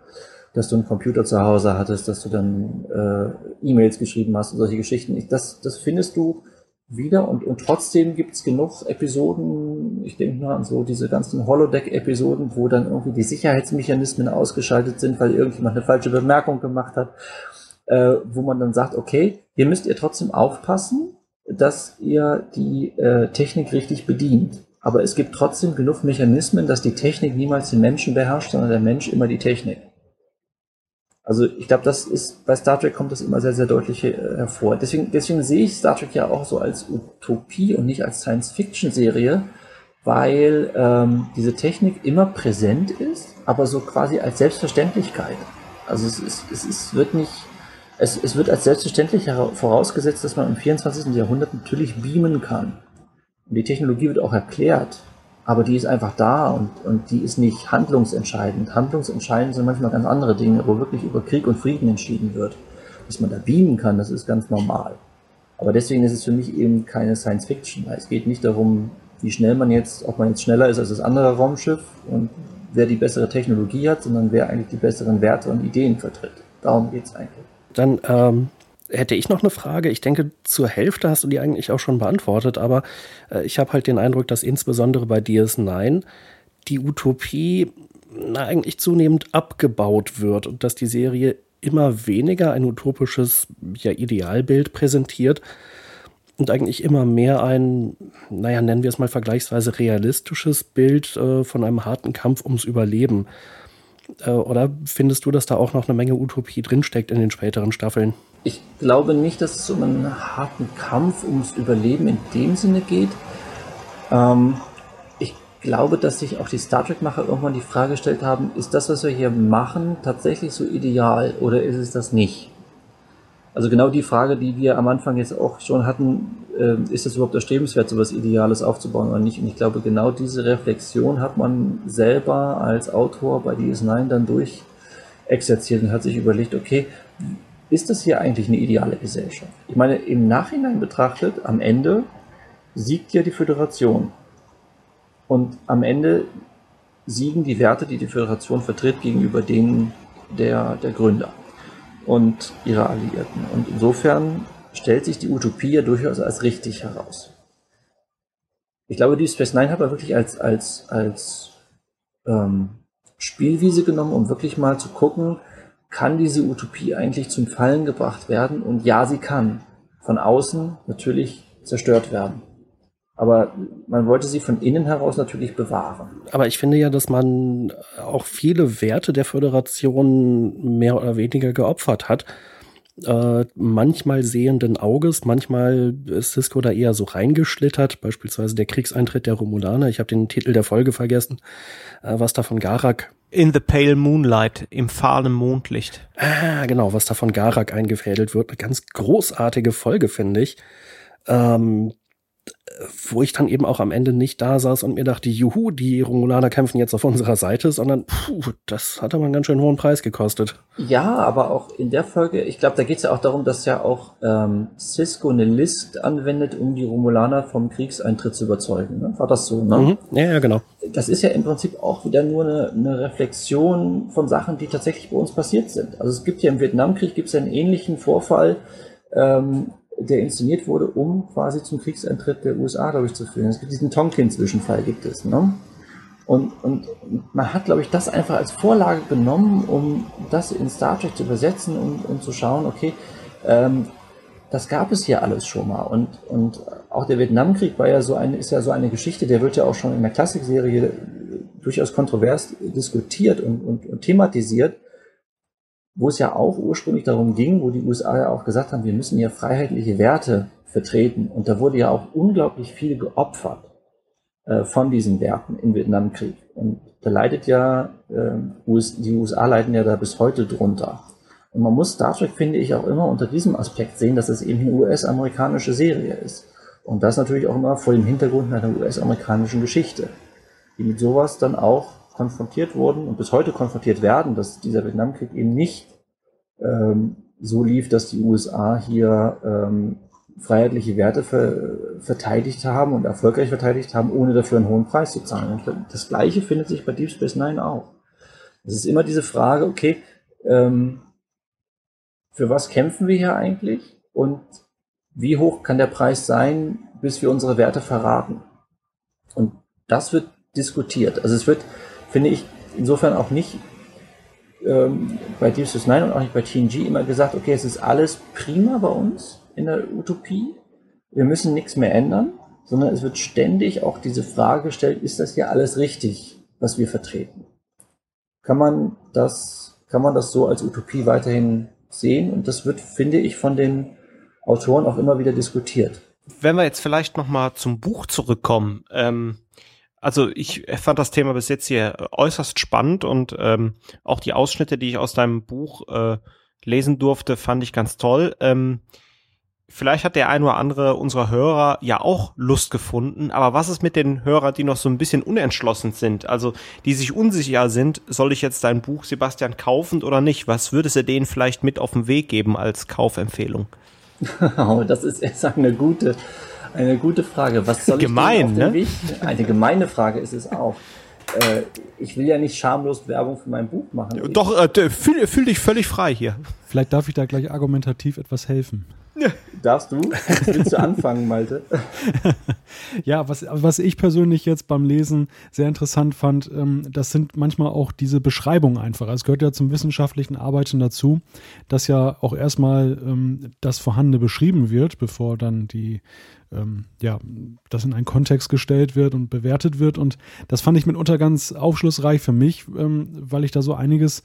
dass du einen Computer zu Hause hattest, dass du dann äh, E-Mails geschrieben hast und solche Geschichten. Das, das findest du wieder und, und trotzdem gibt's genug Episoden, ich denke mal an so diese ganzen Holodeck-Episoden, wo dann irgendwie die Sicherheitsmechanismen ausgeschaltet sind, weil irgendjemand eine falsche Bemerkung gemacht hat, äh, wo man dann sagt, okay, hier müsst ihr trotzdem aufpassen, dass ihr die äh, Technik richtig bedient. Aber es gibt trotzdem genug Mechanismen, dass die Technik niemals den Menschen beherrscht, sondern der Mensch immer die Technik. Also ich glaube, das ist bei Star Trek kommt das immer sehr, sehr deutlich äh, hervor. Deswegen, deswegen sehe ich Star Trek ja auch so als Utopie und nicht als Science-Fiction-Serie, weil ähm, diese Technik immer präsent ist, aber so quasi als Selbstverständlichkeit. Also es, ist, es ist, wird nicht, es, es wird als selbstverständlich vorausgesetzt, dass man im 24. Jahrhundert natürlich beamen kann. Und die Technologie wird auch erklärt, aber die ist einfach da und, und die ist nicht handlungsentscheidend. Handlungsentscheidend sind manchmal ganz andere Dinge, wo wirklich über Krieg und Frieden entschieden wird. Dass man da beamen kann, das ist ganz normal. Aber deswegen ist es für mich eben keine Science Fiction. Es geht nicht darum, wie schnell man jetzt, ob man jetzt schneller ist als das andere Raumschiff und wer die bessere Technologie hat, sondern wer eigentlich die besseren Werte und Ideen vertritt. Darum geht es eigentlich. Dann ähm, hätte ich noch eine Frage. Ich denke, zur Hälfte hast du die eigentlich auch schon beantwortet, aber äh, ich habe halt den Eindruck, dass insbesondere bei DS9 die Utopie na, eigentlich zunehmend abgebaut wird und dass die Serie immer weniger ein utopisches ja, Idealbild präsentiert und eigentlich immer mehr ein, naja, nennen wir es mal vergleichsweise realistisches Bild äh, von einem harten Kampf ums Überleben. Äh, oder findest du, dass da auch noch eine Menge Utopie drinsteckt in den späteren Staffeln? Ich glaube nicht, dass es um einen harten Kampf ums Überleben in dem Sinne geht. Ähm, ich glaube, dass sich auch die Star Trek-Macher irgendwann die Frage gestellt haben, ist das, was wir hier machen, tatsächlich so ideal oder ist es das nicht? Also genau die Frage, die wir am Anfang jetzt auch schon hatten, ist es überhaupt erstrebenswert, so etwas Ideales aufzubauen oder nicht? Und ich glaube, genau diese Reflexion hat man selber als Autor bei DS9 dann durchexerziert und hat sich überlegt, okay, ist das hier eigentlich eine ideale Gesellschaft? Ich meine, im Nachhinein betrachtet, am Ende siegt ja die Föderation. Und am Ende siegen die Werte, die die Föderation vertritt, gegenüber denen der, der Gründer und ihre Alliierten. Und insofern stellt sich die Utopie ja durchaus als richtig heraus. Ich glaube, die Space Nine hat man wirklich als, als, als ähm, Spielwiese genommen, um wirklich mal zu gucken, kann diese Utopie eigentlich zum Fallen gebracht werden? Und ja, sie kann. Von außen natürlich zerstört werden. Aber man wollte sie von innen heraus natürlich bewahren. Aber ich finde ja, dass man auch viele Werte der Föderation mehr oder weniger geopfert hat. Äh, manchmal sehenden Auges, manchmal ist Cisco da eher so reingeschlittert, beispielsweise der Kriegseintritt der Romulaner. Ich habe den Titel der Folge vergessen, äh, was da von Garak. In the Pale Moonlight, im fahlen Mondlicht. Ah, genau, was da von Garak eingefädelt wird. Eine ganz großartige Folge, finde ich. Ähm, wo ich dann eben auch am Ende nicht da saß und mir dachte, juhu, die Romulaner kämpfen jetzt auf unserer Seite, sondern puh, das hat aber einen ganz schön hohen Preis gekostet. Ja, aber auch in der Folge, ich glaube, da geht es ja auch darum, dass ja auch ähm, Cisco eine List anwendet, um die Romulaner vom Kriegseintritt zu überzeugen. Ne? War das so, ne? Mhm. Ja, ja, genau. Das ist ja im Prinzip auch wieder nur eine, eine Reflexion von Sachen, die tatsächlich bei uns passiert sind. Also es gibt ja im Vietnamkrieg gibt es ja einen ähnlichen Vorfall, ähm, der inszeniert wurde, um quasi zum Kriegseintritt der USA durchzuführen. Es gibt diesen Tonkin-Zwischenfall, gibt es. Ne? Und, und man hat, glaube ich, das einfach als Vorlage genommen, um das in Star Trek zu übersetzen und, und zu schauen, okay, ähm, das gab es hier alles schon mal. Und, und auch der Vietnamkrieg war ja so eine, ist ja so eine Geschichte, der wird ja auch schon in der Klassikserie durchaus kontrovers diskutiert und, und, und thematisiert wo es ja auch ursprünglich darum ging, wo die USA ja auch gesagt haben, wir müssen ja freiheitliche Werte vertreten. Und da wurde ja auch unglaublich viel geopfert äh, von diesen Werten im Vietnamkrieg. Und da leidet ja, äh, die USA leiden ja da bis heute drunter. Und man muss Star Trek, finde ich, auch immer unter diesem Aspekt sehen, dass es eben eine US-amerikanische Serie ist. Und das natürlich auch immer vor dem Hintergrund einer US-amerikanischen Geschichte, die mit sowas dann auch konfrontiert wurden und bis heute konfrontiert werden, dass dieser Vietnamkrieg eben nicht ähm, so lief, dass die USA hier ähm, freiheitliche Werte ver verteidigt haben und erfolgreich verteidigt haben, ohne dafür einen hohen Preis zu zahlen. Und das Gleiche findet sich bei Deep Space Nine auch. Es ist immer diese Frage, okay, ähm, für was kämpfen wir hier eigentlich und wie hoch kann der Preis sein, bis wir unsere Werte verraten? Und das wird diskutiert. Also es wird finde ich insofern auch nicht ähm, bei Deep Space Nine und auch nicht bei TNG immer gesagt, okay, es ist alles prima bei uns in der Utopie, wir müssen nichts mehr ändern, sondern es wird ständig auch diese Frage gestellt, ist das hier alles richtig, was wir vertreten? Kann man das, kann man das so als Utopie weiterhin sehen? Und das wird, finde ich, von den Autoren auch immer wieder diskutiert. Wenn wir jetzt vielleicht nochmal zum Buch zurückkommen, ähm, also ich fand das Thema bis jetzt hier äußerst spannend und ähm, auch die Ausschnitte, die ich aus deinem Buch äh, lesen durfte, fand ich ganz toll. Ähm, vielleicht hat der ein oder andere unserer Hörer ja auch Lust gefunden, aber was ist mit den Hörern, die noch so ein bisschen unentschlossen sind, also die sich unsicher sind, soll ich jetzt dein Buch Sebastian kaufen oder nicht? Was würdest du denen vielleicht mit auf den Weg geben als Kaufempfehlung? das ist jetzt eine gute eine gute Frage. Was soll Gemein, ich ne? Weg? Eine gemeine Frage ist es auch. äh, ich will ja nicht schamlos Werbung für mein Buch machen. Doch, äh, fühl, fühl dich völlig frei hier. Vielleicht darf ich da gleich argumentativ etwas helfen. Darfst du? Willst du anfangen, Malte? ja, was, was ich persönlich jetzt beim Lesen sehr interessant fand, ähm, das sind manchmal auch diese Beschreibungen einfach. Also es gehört ja zum wissenschaftlichen Arbeiten dazu, dass ja auch erstmal ähm, das Vorhandene beschrieben wird, bevor dann die ähm, ja, das in einen Kontext gestellt wird und bewertet wird. Und das fand ich mitunter ganz aufschlussreich für mich, weil ich da so einiges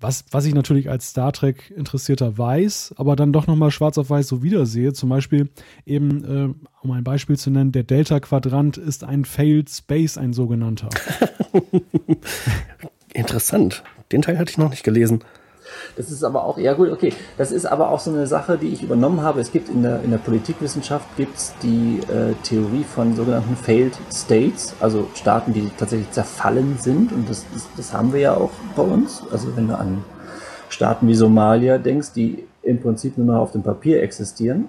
was, was ich natürlich als Star Trek Interessierter weiß, aber dann doch nochmal schwarz auf weiß so wiedersehe. Zum Beispiel eben, äh, um ein Beispiel zu nennen, der Delta-Quadrant ist ein Failed Space, ein sogenannter. Interessant. Den Teil hatte ich noch nicht gelesen. Das ist aber auch, ja gut, okay. Das ist aber auch so eine Sache, die ich übernommen habe. Es gibt in der, in der Politikwissenschaft gibt's die äh, Theorie von sogenannten Failed States, also Staaten, die tatsächlich zerfallen sind. Und das, das, das haben wir ja auch bei uns. Also wenn du an Staaten wie Somalia denkst, die im Prinzip nur noch auf dem Papier existieren.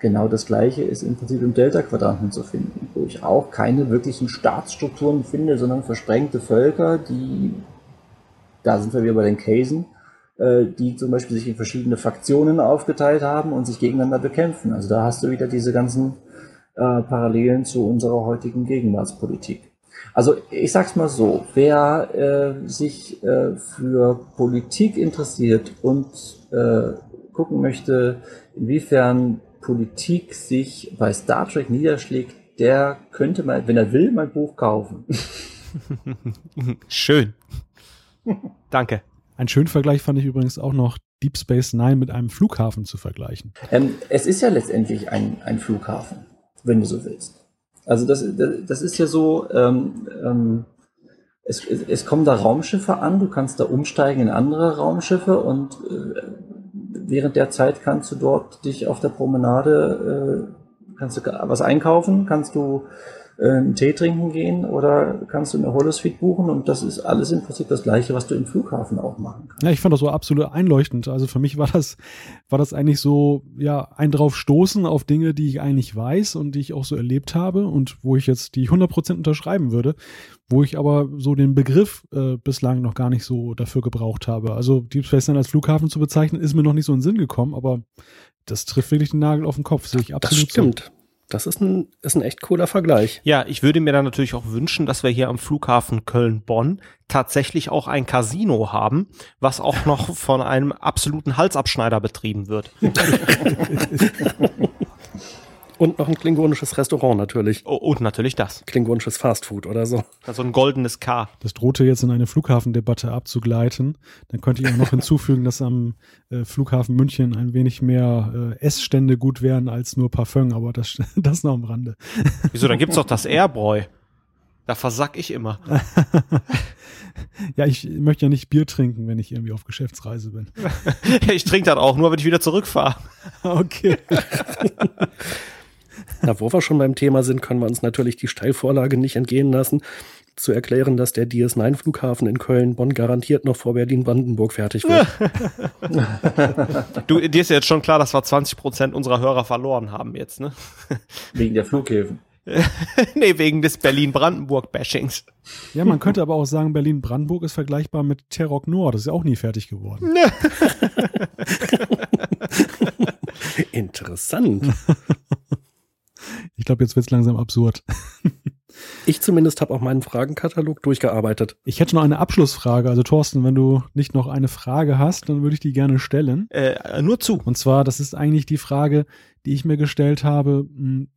Genau das gleiche ist im Prinzip im Delta-Quadranten zu finden, wo ich auch keine wirklichen Staatsstrukturen finde, sondern versprengte Völker, die, da sind wir wieder bei den Casen, die zum Beispiel sich in verschiedene Faktionen aufgeteilt haben und sich gegeneinander bekämpfen. Also da hast du wieder diese ganzen äh, Parallelen zu unserer heutigen Gegenwartspolitik. Also ich sag's mal so, wer äh, sich äh, für Politik interessiert und äh, gucken möchte, inwiefern Politik sich bei Star Trek niederschlägt, der könnte mal, wenn er will, mein Buch kaufen. Schön. Danke. Ein schönen Vergleich fand ich übrigens auch noch Deep Space Nine mit einem Flughafen zu vergleichen. Ähm, es ist ja letztendlich ein, ein Flughafen, wenn du so willst. Also das, das, ist ja so, ähm, ähm, es, es, kommen da Raumschiffe an, du kannst da umsteigen in andere Raumschiffe und äh, während der Zeit kannst du dort dich auf der Promenade, äh, kannst du was einkaufen, kannst du einen Tee trinken gehen oder kannst du eine Holosuite buchen und das ist alles im Prinzip das gleiche, was du im Flughafen auch machen kannst. Ja, ich fand das so absolut einleuchtend. Also für mich war das, war das eigentlich so, ja, ein drauf stoßen auf Dinge, die ich eigentlich weiß und die ich auch so erlebt habe und wo ich jetzt die 100% unterschreiben würde, wo ich aber so den Begriff äh, bislang noch gar nicht so dafür gebraucht habe. Also Deep Space Nine als Flughafen zu bezeichnen, ist mir noch nicht so in den Sinn gekommen, aber das trifft wirklich den Nagel auf den Kopf, sehe ich absolut Das stimmt. So. Das ist ein, ist ein echt cooler Vergleich. Ja, ich würde mir dann natürlich auch wünschen, dass wir hier am Flughafen Köln-Bonn tatsächlich auch ein Casino haben, was auch noch von einem absoluten Halsabschneider betrieben wird. Und noch ein klingonisches Restaurant natürlich. Oh, und natürlich das. Klingonisches Fastfood oder so. Also ein goldenes K. Das drohte jetzt in eine Flughafendebatte abzugleiten. Dann könnte ich auch noch hinzufügen, dass am äh, Flughafen München ein wenig mehr äh, Essstände gut wären als nur Parfum, aber das, das noch am Rande. Wieso, dann gibt's doch das Airbräu. Da versack ich immer. ja, ich möchte ja nicht Bier trinken, wenn ich irgendwie auf Geschäftsreise bin. ich trinke das auch nur, wenn ich wieder zurückfahre. Okay. Na, wo wir schon beim Thema sind, können wir uns natürlich die Steilvorlage nicht entgehen lassen, zu erklären, dass der DS9-Flughafen in Köln-Bonn garantiert noch vor Berlin-Brandenburg fertig wird. du, dir ist ja jetzt schon klar, dass wir 20 Prozent unserer Hörer verloren haben jetzt, ne? Wegen der Flughäfen. nee, wegen des Berlin-Brandenburg-Bashings. Ja, man könnte aber auch sagen, Berlin-Brandenburg ist vergleichbar mit Terrock Nord. Das ist ja auch nie fertig geworden. Interessant. Ich glaube, jetzt wird es langsam absurd. Ich zumindest habe auch meinen Fragenkatalog durchgearbeitet. Ich hätte noch eine Abschlussfrage. Also Thorsten, wenn du nicht noch eine Frage hast, dann würde ich die gerne stellen. Äh, nur zu. Und zwar, das ist eigentlich die Frage, die ich mir gestellt habe. Hm,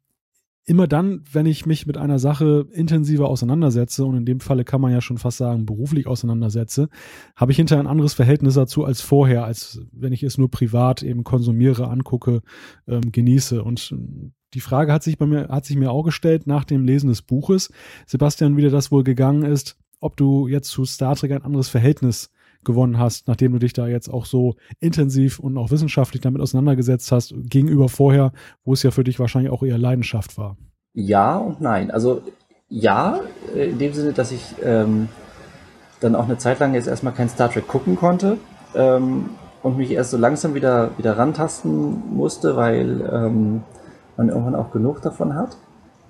immer dann, wenn ich mich mit einer Sache intensiver auseinandersetze, und in dem Falle kann man ja schon fast sagen, beruflich auseinandersetze, habe ich hinterher ein anderes Verhältnis dazu als vorher, als wenn ich es nur privat eben konsumiere, angucke, ähm, genieße. Und die Frage hat sich bei mir, hat sich mir auch gestellt nach dem Lesen des Buches, Sebastian, wie dir das wohl gegangen ist, ob du jetzt zu Star Trek ein anderes Verhältnis gewonnen hast, nachdem du dich da jetzt auch so intensiv und auch wissenschaftlich damit auseinandergesetzt hast, gegenüber vorher, wo es ja für dich wahrscheinlich auch eher Leidenschaft war. Ja und nein. Also ja, in dem Sinne, dass ich ähm, dann auch eine Zeit lang jetzt erstmal kein Star Trek gucken konnte ähm, und mich erst so langsam wieder, wieder rantasten musste, weil ähm, man irgendwann auch genug davon hat.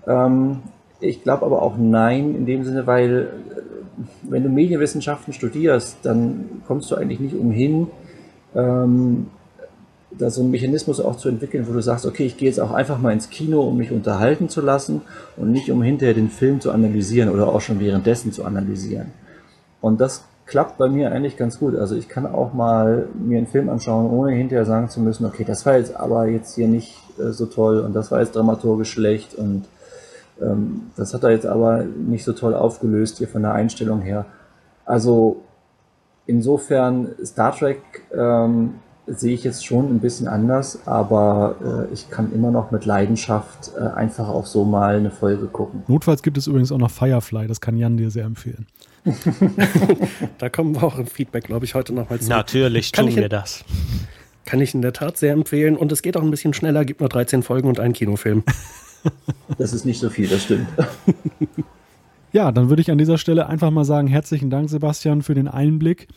Ähm, ich glaube aber auch nein, in dem Sinne, weil wenn du Medienwissenschaften studierst, dann kommst du eigentlich nicht umhin, ähm, da so einen Mechanismus auch zu entwickeln, wo du sagst, okay, ich gehe jetzt auch einfach mal ins Kino, um mich unterhalten zu lassen und nicht um hinterher den Film zu analysieren oder auch schon währenddessen zu analysieren. Und das klappt bei mir eigentlich ganz gut. Also ich kann auch mal mir einen Film anschauen, ohne hinterher sagen zu müssen, okay, das war jetzt aber jetzt hier nicht äh, so toll und das war jetzt dramaturgisch schlecht und ähm, das hat er jetzt aber nicht so toll aufgelöst hier von der Einstellung her. Also insofern Star Trek ähm, sehe ich jetzt schon ein bisschen anders, aber äh, ich kann immer noch mit Leidenschaft äh, einfach auch so mal eine Folge gucken. Notfalls gibt es übrigens auch noch Firefly, das kann Jan dir sehr empfehlen. da kommen wir auch im Feedback, glaube ich, heute nochmal zu. Natürlich tun wir das. Kann ich in der Tat sehr empfehlen und es geht auch ein bisschen schneller, gibt nur 13 Folgen und einen Kinofilm. Das ist nicht so viel, das stimmt. Ja, dann würde ich an dieser Stelle einfach mal sagen, herzlichen Dank, Sebastian, für den Einblick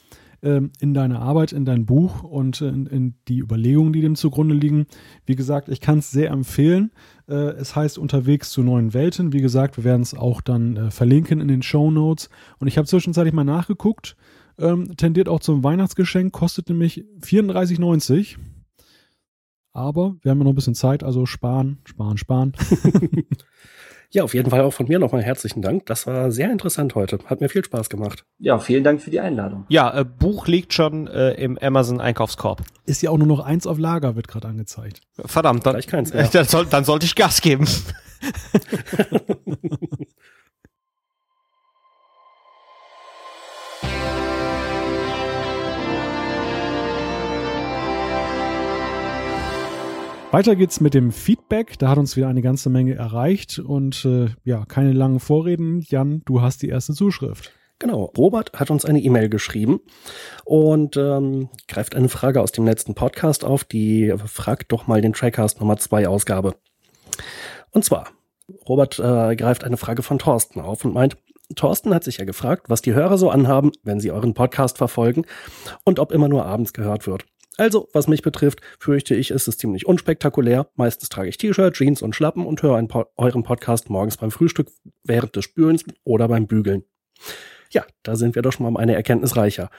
ähm, in deine Arbeit, in dein Buch und in, in, die Überlegungen, die dem zugrunde liegen. Wie gesagt, ich kann es sehr empfehlen. Äh, es heißt Unterwegs zu neuen Welten. Wie gesagt, wir werden es auch dann äh, verlinken in den Show Notes. Und ich habe zwischenzeitlich mal nachgeguckt. Ähm, tendiert auch zum Weihnachtsgeschenk, kostet nämlich 34,90. Aber wir haben ja noch ein bisschen Zeit, also sparen, sparen, sparen. ja, auf jeden Fall auch von mir nochmal herzlichen Dank. Das war sehr interessant heute. Hat mir viel Spaß gemacht. Ja, vielen Dank für die Einladung. Ja, äh, Buch liegt schon äh, im Amazon Einkaufskorb. Ist ja auch nur noch eins auf Lager, wird gerade angezeigt. Verdammt, dann, keins mehr. Dann, soll, dann sollte ich Gas geben. Weiter geht's mit dem Feedback. Da hat uns wieder eine ganze Menge erreicht und äh, ja, keine langen Vorreden. Jan, du hast die erste Zuschrift. Genau, Robert hat uns eine E-Mail geschrieben und ähm, greift eine Frage aus dem letzten Podcast auf, die fragt doch mal den Trackcast Nummer 2 Ausgabe. Und zwar, Robert äh, greift eine Frage von Thorsten auf und meint, Thorsten hat sich ja gefragt, was die Hörer so anhaben, wenn sie euren Podcast verfolgen und ob immer nur abends gehört wird. Also, was mich betrifft, fürchte ich, ist es ziemlich unspektakulär. Meistens trage ich T-Shirt, Jeans und Schlappen und höre po euren Podcast morgens beim Frühstück, während des Spülens oder beim Bügeln. Ja, da sind wir doch schon mal um eine Erkenntnis reicher.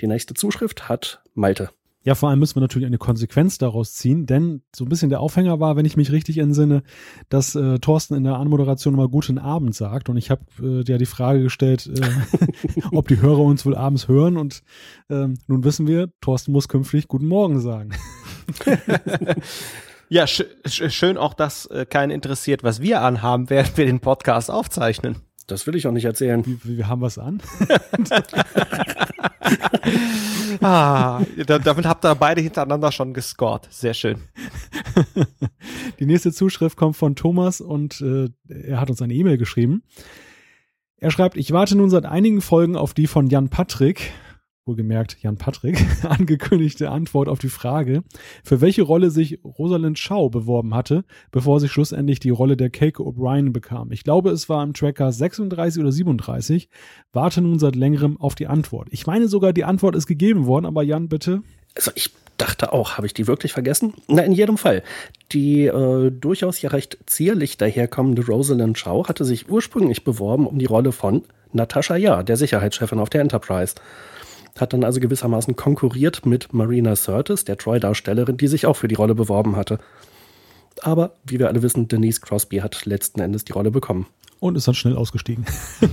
Die nächste Zuschrift hat Malte. Ja, vor allem müssen wir natürlich eine Konsequenz daraus ziehen, denn so ein bisschen der Aufhänger war, wenn ich mich richtig entsinne, dass äh, Thorsten in der Anmoderation immer guten Abend sagt und ich habe äh, ja die Frage gestellt, äh, ob die Hörer uns wohl abends hören und ähm, nun wissen wir, Thorsten muss künftig guten Morgen sagen. ja, sch schön auch, dass äh, keinen interessiert, was wir anhaben, während wir den Podcast aufzeichnen. Das will ich auch nicht erzählen. Wie, wir haben was an. ah, damit habt ihr beide hintereinander schon gescored. Sehr schön. Die nächste Zuschrift kommt von Thomas und äh, er hat uns eine E-Mail geschrieben. Er schreibt, ich warte nun seit einigen Folgen auf die von Jan Patrick, wohlgemerkt Jan Patrick, angekündigte Antwort auf die Frage, für welche Rolle sich Rosalind Shaw beworben hatte, bevor sie schlussendlich die Rolle der Keiko O'Brien bekam. Ich glaube, es war im Tracker 36 oder 37. Warte nun seit längerem auf die Antwort. Ich meine sogar, die Antwort ist gegeben worden, aber Jan, bitte. Also ich dachte auch, habe ich die wirklich vergessen? Na, in jedem Fall. Die äh, durchaus ja recht zierlich daherkommende Rosalind Shaw hatte sich ursprünglich beworben um die Rolle von Natascha Ja, der Sicherheitschefin auf der Enterprise hat dann also gewissermaßen konkurriert mit Marina Sirtis, der Troy-Darstellerin, die sich auch für die Rolle beworben hatte. Aber wie wir alle wissen, Denise Crosby hat letzten Endes die Rolle bekommen. Und ist dann schnell ausgestiegen.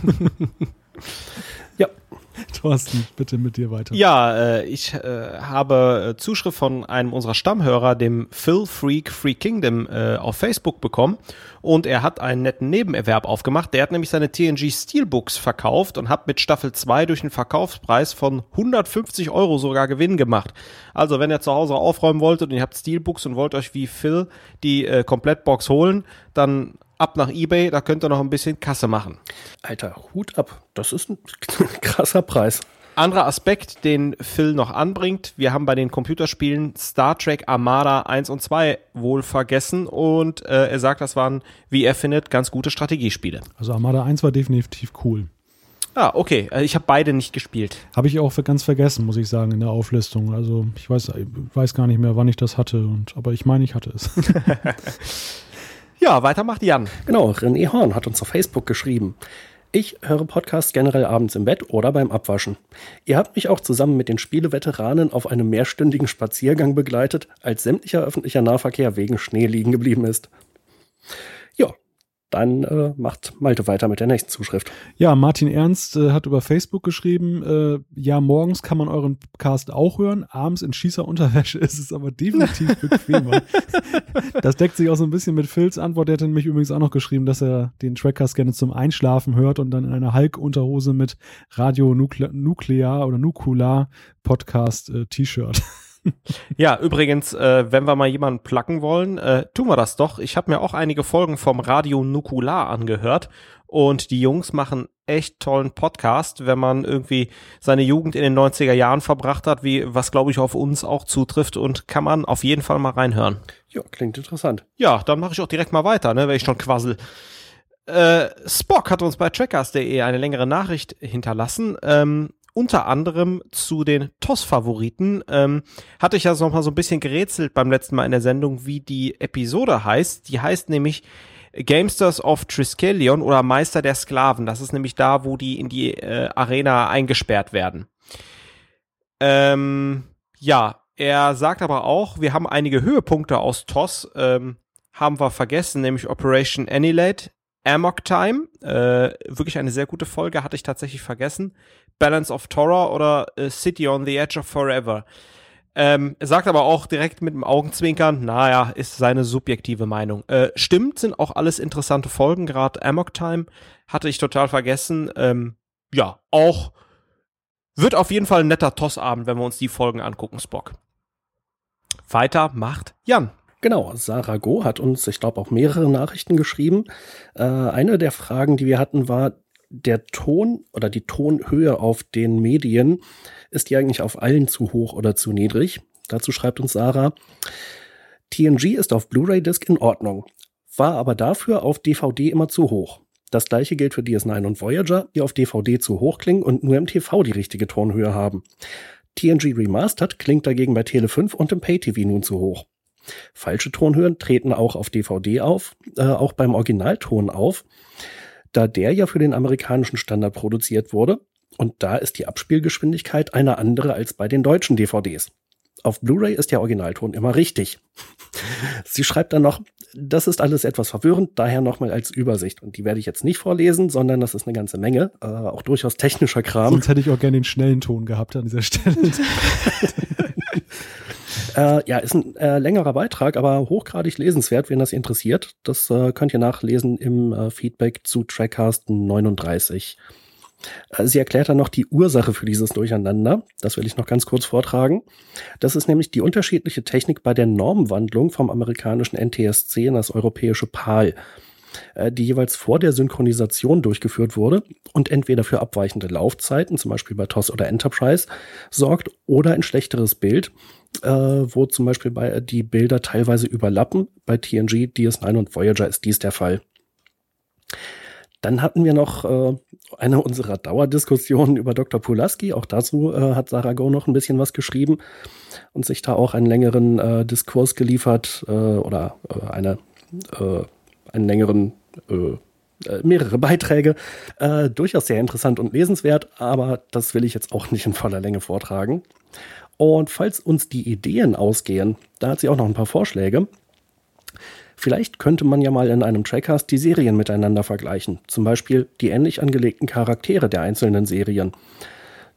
Thorsten, bitte mit dir weiter. Ja, äh, ich äh, habe Zuschrift von einem unserer Stammhörer, dem Phil Freak Free Kingdom, äh, auf Facebook bekommen. Und er hat einen netten Nebenerwerb aufgemacht. Der hat nämlich seine TNG Steelbooks verkauft und hat mit Staffel 2 durch einen Verkaufspreis von 150 Euro sogar Gewinn gemacht. Also, wenn ihr zu Hause aufräumen wolltet und ihr habt Steelbooks und wollt euch wie Phil die äh, Komplettbox holen, dann ab nach eBay, da könnt ihr noch ein bisschen Kasse machen. Alter, Hut ab. Das ist ein krasser Preis. Anderer Aspekt, den Phil noch anbringt, wir haben bei den Computerspielen Star Trek Armada 1 und 2 wohl vergessen und äh, er sagt, das waren, wie er findet, ganz gute Strategiespiele. Also Armada 1 war definitiv cool. Ah, okay. Äh, ich habe beide nicht gespielt. Habe ich auch ganz vergessen, muss ich sagen, in der Auflistung. Also ich weiß, ich weiß gar nicht mehr, wann ich das hatte, und, aber ich meine, ich hatte es. Ja, weiter macht Jan. Genau, René Horn hat uns auf Facebook geschrieben. Ich höre Podcasts generell abends im Bett oder beim Abwaschen. Ihr habt mich auch zusammen mit den Spieleveteranen auf einem mehrstündigen Spaziergang begleitet, als sämtlicher öffentlicher Nahverkehr wegen Schnee liegen geblieben ist. Dann äh, macht Malte weiter mit der nächsten Zuschrift. Ja, Martin Ernst äh, hat über Facebook geschrieben, äh, ja, morgens kann man euren Cast auch hören, abends in Schießerunterwäsche ist es aber definitiv bequemer. das deckt sich auch so ein bisschen mit Phils Antwort. Der hat nämlich übrigens auch noch geschrieben, dass er den Trackcast gerne zum Einschlafen hört und dann in einer Hulk-Unterhose mit Radio Nuklear oder Nukular Podcast äh, T-Shirt. ja, übrigens, äh, wenn wir mal jemanden placken wollen, äh, tun wir das doch. Ich habe mir auch einige Folgen vom Radio Nukular angehört und die Jungs machen echt tollen Podcast, wenn man irgendwie seine Jugend in den 90er Jahren verbracht hat, wie was glaube ich auf uns auch zutrifft und kann man auf jeden Fall mal reinhören. Ja, klingt interessant. Ja, dann mache ich auch direkt mal weiter, ne, wenn ich schon quassel. Äh, Spock hat uns bei trackers.de eine längere Nachricht hinterlassen. Ähm, unter anderem zu den TOS-Favoriten. Ähm, hatte ich ja so noch mal so ein bisschen gerätselt beim letzten Mal in der Sendung, wie die Episode heißt. Die heißt nämlich Gamesters of Triskelion oder Meister der Sklaven. Das ist nämlich da, wo die in die äh, Arena eingesperrt werden. Ähm, ja, er sagt aber auch, wir haben einige Höhepunkte aus TOS, ähm, haben wir vergessen, nämlich Operation Annihilate, Amok Time, äh, wirklich eine sehr gute Folge, hatte ich tatsächlich vergessen. Balance of Torah oder äh, City on the Edge of Forever. Ähm, er sagt aber auch direkt mit dem Augenzwinkern, naja, ist seine subjektive Meinung. Äh, stimmt, sind auch alles interessante Folgen, gerade Amok Time hatte ich total vergessen. Ähm, ja, auch wird auf jeden Fall ein netter Tossabend, wenn wir uns die Folgen angucken, Spock. Weiter macht Jan. Genau, Sarah Go hat uns, ich glaube, auch mehrere Nachrichten geschrieben. Äh, eine der Fragen, die wir hatten, war, der Ton oder die Tonhöhe auf den Medien, ist die eigentlich auf allen zu hoch oder zu niedrig? Dazu schreibt uns Sarah, TNG ist auf Blu-ray-Disc in Ordnung, war aber dafür auf DVD immer zu hoch. Das gleiche gilt für DS9 und Voyager, die auf DVD zu hoch klingen und nur im TV die richtige Tonhöhe haben. TNG Remastered klingt dagegen bei Tele 5 und im Pay-TV nun zu hoch. Falsche Tonhöhen treten auch auf DVD auf, äh, auch beim Originalton auf da der ja für den amerikanischen Standard produziert wurde. Und da ist die Abspielgeschwindigkeit eine andere als bei den deutschen DVDs. Auf Blu-ray ist der Originalton immer richtig. Sie schreibt dann noch, das ist alles etwas verwirrend, daher nochmal als Übersicht. Und die werde ich jetzt nicht vorlesen, sondern das ist eine ganze Menge, äh, auch durchaus technischer Kram. Sonst hätte ich auch gerne den schnellen Ton gehabt an dieser Stelle. Äh, ja, ist ein äh, längerer Beitrag, aber hochgradig lesenswert, wenn das interessiert. Das äh, könnt ihr nachlesen im äh, Feedback zu Trackcast 39. Äh, sie erklärt dann noch die Ursache für dieses Durcheinander. Das will ich noch ganz kurz vortragen. Das ist nämlich die unterschiedliche Technik bei der Normwandlung vom amerikanischen NTSC in das europäische PAL äh, die jeweils vor der Synchronisation durchgeführt wurde und entweder für abweichende Laufzeiten, zum Beispiel bei TOS oder Enterprise, sorgt oder ein schlechteres Bild, äh, wo zum Beispiel bei die Bilder teilweise überlappen. Bei TNG, DS9 und Voyager ist dies der Fall. Dann hatten wir noch äh, eine unserer Dauerdiskussionen über Dr. Pulaski. Auch dazu äh, hat Sarah Go noch ein bisschen was geschrieben und sich da auch einen längeren äh, Diskurs geliefert äh, oder äh, eine, äh, einen längeren äh, äh, mehrere Beiträge. Äh, durchaus sehr interessant und lesenswert, aber das will ich jetzt auch nicht in voller Länge vortragen. Und falls uns die Ideen ausgehen, da hat sie auch noch ein paar Vorschläge. Vielleicht könnte man ja mal in einem Trackcast die Serien miteinander vergleichen. Zum Beispiel die ähnlich angelegten Charaktere der einzelnen Serien.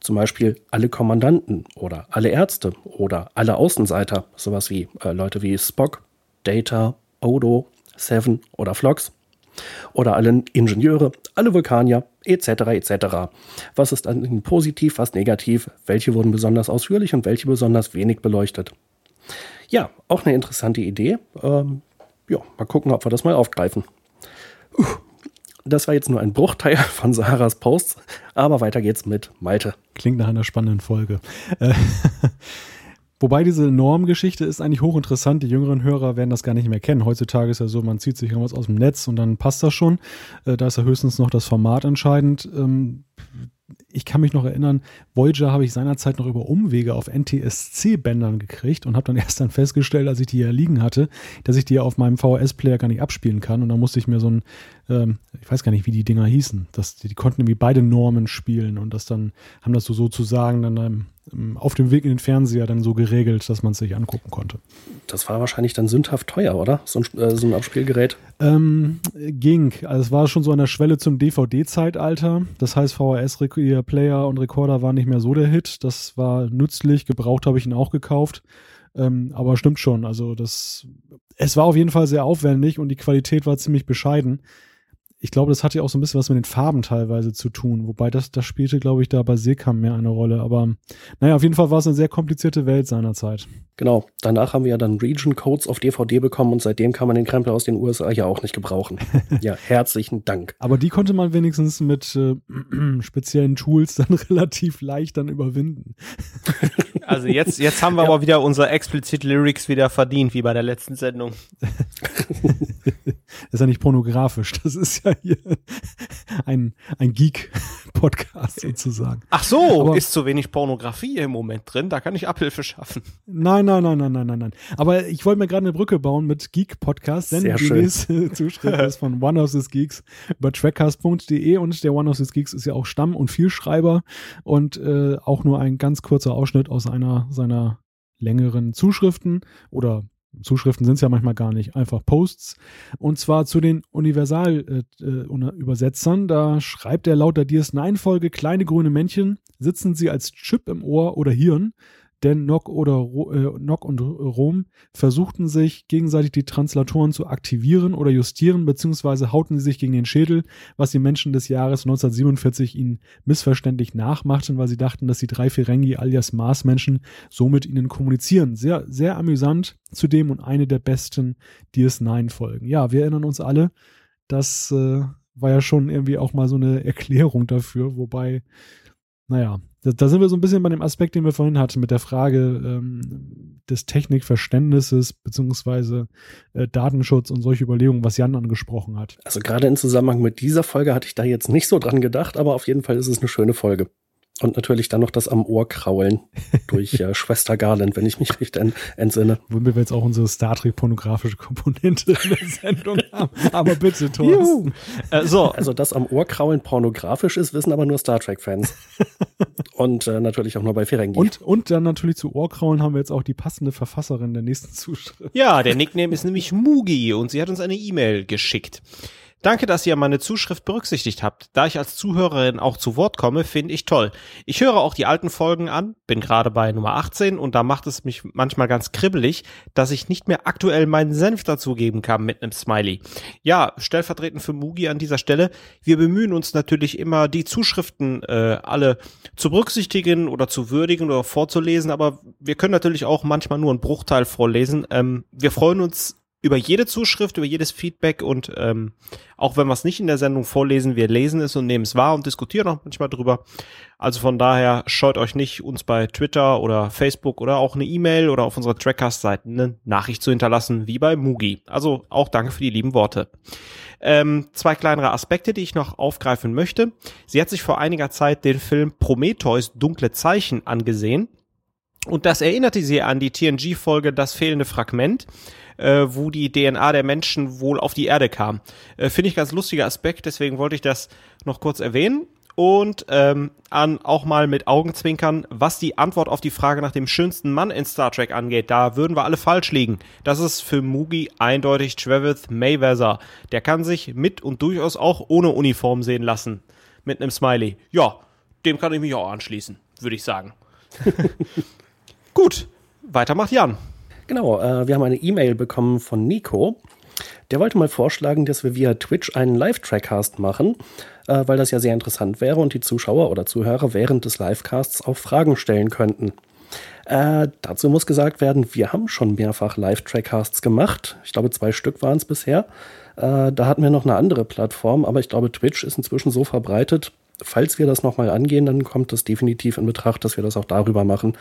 Zum Beispiel alle Kommandanten oder alle Ärzte oder alle Außenseiter. Sowas wie äh, Leute wie Spock, Data, Odo, Seven oder Phlox oder alle Ingenieure, alle Vulkanier, etc. etc. Was ist an positiv, was negativ, welche wurden besonders ausführlich und welche besonders wenig beleuchtet. Ja, auch eine interessante Idee. Ähm, ja, mal gucken, ob wir das mal aufgreifen. Das war jetzt nur ein Bruchteil von Saharas Posts, aber weiter geht's mit Malte. Klingt nach einer spannenden Folge. Wobei diese Normgeschichte ist eigentlich hochinteressant. Die jüngeren Hörer werden das gar nicht mehr kennen. Heutzutage ist ja so, man zieht sich irgendwas aus dem Netz und dann passt das schon. Äh, da ist ja höchstens noch das Format entscheidend. Ähm, ich kann mich noch erinnern, Voyager habe ich seinerzeit noch über Umwege auf NTSC-Bändern gekriegt und habe dann erst dann festgestellt, als ich die hier liegen hatte, dass ich die auf meinem VHS-Player gar nicht abspielen kann. Und dann musste ich mir so ein, ähm, ich weiß gar nicht, wie die Dinger hießen, das, die, konnten irgendwie beide Normen spielen und das dann, haben das so sozusagen dann ähm, auf dem Weg in den Fernseher dann so geregelt, dass man es sich angucken konnte. Das war wahrscheinlich dann sündhaft teuer, oder? So ein, äh, so ein Abspielgerät? Ähm, ging. Also es war schon so an der Schwelle zum DVD-Zeitalter. Das heißt, VHS-Player und Recorder waren nicht mehr so der Hit. Das war nützlich. Gebraucht habe ich ihn auch gekauft. Ähm, aber stimmt schon. Also das, es war auf jeden Fall sehr aufwendig und die Qualität war ziemlich bescheiden ich glaube, das hatte ja auch so ein bisschen was mit den Farben teilweise zu tun, wobei das, das spielte, glaube ich, da bei Seekam mehr eine Rolle. Aber naja, auf jeden Fall war es eine sehr komplizierte Welt seinerzeit. Genau. Danach haben wir ja dann Region Codes auf DVD bekommen und seitdem kann man den Krempel aus den USA ja auch nicht gebrauchen. ja, herzlichen Dank. Aber die konnte man wenigstens mit äh, speziellen Tools dann relativ leicht dann überwinden. also jetzt, jetzt haben wir ja. aber wieder unsere explicit Lyrics wieder verdient, wie bei der letzten Sendung. Ist ja nicht pornografisch. Das ist ja hier ein, ein Geek-Podcast sozusagen. Ach so, Aber, ist zu wenig Pornografie im Moment drin. Da kann ich Abhilfe schaffen. Nein, nein, nein, nein, nein, nein, nein. Aber ich wollte mir gerade eine Brücke bauen mit Geek-Podcast, denn Sehr die nächste Zuschrift ist von One of the Geeks über trackcast.de und der One of the Geeks ist ja auch Stamm- und Vielschreiber und äh, auch nur ein ganz kurzer Ausschnitt aus einer seiner längeren Zuschriften oder Zuschriften sind es ja manchmal gar nicht, einfach Posts. Und zwar zu den Universal-Übersetzern. Äh, äh da schreibt er laut der DS9-Folge kleine grüne Männchen, sitzen sie als Chip im Ohr oder Hirn denn Nock oder äh, Nock und Rom versuchten sich gegenseitig die Translatoren zu aktivieren oder justieren, beziehungsweise hauten sie sich gegen den Schädel, was die Menschen des Jahres 1947 ihnen missverständlich nachmachten, weil sie dachten, dass die drei Ferengi alias Marsmenschen so mit ihnen kommunizieren. Sehr, sehr amüsant zudem und eine der besten DS9-Folgen. Ja, wir erinnern uns alle, das äh, war ja schon irgendwie auch mal so eine Erklärung dafür, wobei naja, da, da, sind wir so ein bisschen bei dem Aspekt, den wir vorhin hatten, mit der Frage ähm, des Technikverständnisses beziehungsweise äh, Datenschutz und solche Überlegungen, was Jan angesprochen hat. Also gerade im Zusammenhang mit dieser Folge hatte ich da jetzt nicht so dran gedacht, aber auf jeden Fall ist es eine schöne Folge. Und natürlich dann noch das am Ohr kraulen durch äh, Schwester Garland, wenn ich mich richtig en entsinne. Womit wir jetzt auch unsere Star Trek pornografische Komponente in der Sendung haben. Aber bitte, Thorsten. Äh, so. Also, dass am Ohr kraulen pornografisch ist, wissen aber nur Star Trek-Fans. und äh, natürlich auch nur bei Ferengi. Und, und dann natürlich zu Ohrkraulen haben wir jetzt auch die passende Verfasserin der nächsten Zuschrift. Ja, der Nickname ist nämlich Mugi und sie hat uns eine E-Mail geschickt. Danke, dass ihr meine Zuschrift berücksichtigt habt. Da ich als Zuhörerin auch zu Wort komme, finde ich toll. Ich höre auch die alten Folgen an, bin gerade bei Nummer 18 und da macht es mich manchmal ganz kribbelig, dass ich nicht mehr aktuell meinen Senf dazugeben kann mit einem Smiley. Ja, stellvertretend für Mugi an dieser Stelle. Wir bemühen uns natürlich immer, die Zuschriften äh, alle zu berücksichtigen oder zu würdigen oder vorzulesen, aber wir können natürlich auch manchmal nur einen Bruchteil vorlesen. Ähm, wir freuen uns über jede Zuschrift, über jedes Feedback und ähm, auch wenn wir es nicht in der Sendung vorlesen, wir lesen es und nehmen es wahr und diskutieren auch manchmal drüber. Also von daher scheut euch nicht, uns bei Twitter oder Facebook oder auch eine E-Mail oder auf unserer Trackcast-Seite eine Nachricht zu hinterlassen, wie bei Mugi. Also auch danke für die lieben Worte. Ähm, zwei kleinere Aspekte, die ich noch aufgreifen möchte. Sie hat sich vor einiger Zeit den Film Prometheus Dunkle Zeichen angesehen. Und das erinnerte sie an die TNG-Folge Das fehlende Fragment äh, wo die DNA der Menschen wohl auf die Erde kam. Äh, Finde ich ganz lustiger Aspekt, deswegen wollte ich das noch kurz erwähnen. Und ähm, an auch mal mit Augenzwinkern, was die Antwort auf die Frage nach dem schönsten Mann in Star Trek angeht, da würden wir alle falsch liegen. Das ist für Mugi eindeutig Travis Mayweather. Der kann sich mit und durchaus auch ohne Uniform sehen lassen. Mit einem Smiley. Ja, dem kann ich mich auch anschließen, würde ich sagen. Gut, weiter macht Jan. Genau, äh, wir haben eine E-Mail bekommen von Nico. Der wollte mal vorschlagen, dass wir via Twitch einen Live-Trackcast machen, äh, weil das ja sehr interessant wäre und die Zuschauer oder Zuhörer während des Livecasts auch Fragen stellen könnten. Äh, dazu muss gesagt werden, wir haben schon mehrfach Live-Trackcasts gemacht. Ich glaube, zwei Stück waren es bisher. Äh, da hatten wir noch eine andere Plattform, aber ich glaube, Twitch ist inzwischen so verbreitet. Falls wir das nochmal angehen, dann kommt das definitiv in Betracht, dass wir das auch darüber machen.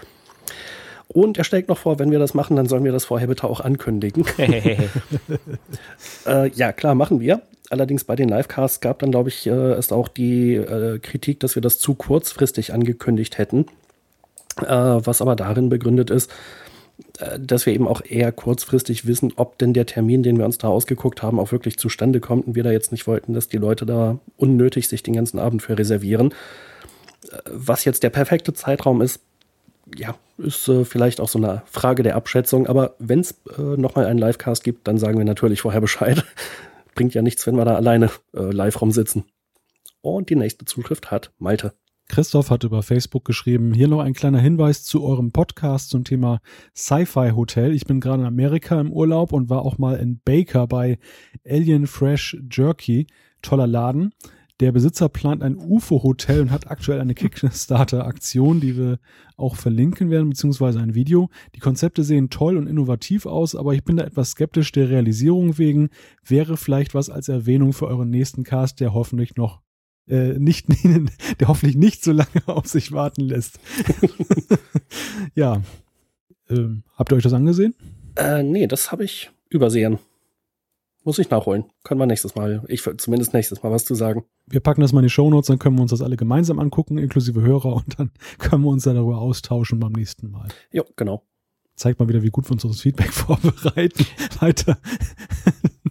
Und er schlägt noch vor, wenn wir das machen, dann sollen wir das vorher bitte auch ankündigen. äh, ja, klar, machen wir. Allerdings bei den Livecasts gab dann, glaube ich, äh, ist auch die äh, Kritik, dass wir das zu kurzfristig angekündigt hätten. Äh, was aber darin begründet ist, äh, dass wir eben auch eher kurzfristig wissen, ob denn der Termin, den wir uns da ausgeguckt haben, auch wirklich zustande kommt und wir da jetzt nicht wollten, dass die Leute da unnötig sich den ganzen Abend für reservieren. Äh, was jetzt der perfekte Zeitraum ist, ja, ist äh, vielleicht auch so eine Frage der Abschätzung, aber wenn es äh, nochmal einen Livecast gibt, dann sagen wir natürlich vorher Bescheid. Bringt ja nichts, wenn wir da alleine äh, live rumsitzen. Und die nächste Zuschrift hat Malte. Christoph hat über Facebook geschrieben, hier noch ein kleiner Hinweis zu eurem Podcast zum Thema Sci-Fi Hotel. Ich bin gerade in Amerika im Urlaub und war auch mal in Baker bei Alien Fresh Jerky. Toller Laden. Der Besitzer plant ein UFO-Hotel und hat aktuell eine Kickstarter-Aktion, die wir auch verlinken werden, beziehungsweise ein Video. Die Konzepte sehen toll und innovativ aus, aber ich bin da etwas skeptisch der Realisierung wegen. Wäre vielleicht was als Erwähnung für euren nächsten Cast, der hoffentlich noch äh, nicht, der hoffentlich nicht so lange auf sich warten lässt. ja. Ähm, habt ihr euch das angesehen? Äh, nee, das habe ich übersehen. Muss ich nachholen. Können wir nächstes Mal, ich zumindest nächstes Mal was zu sagen. Wir packen das mal in die Shownotes, dann können wir uns das alle gemeinsam angucken, inklusive Hörer, und dann können wir uns dann darüber austauschen beim nächsten Mal. Ja, genau. Zeigt mal wieder, wie gut wir uns das Feedback vorbereiten. Weiter.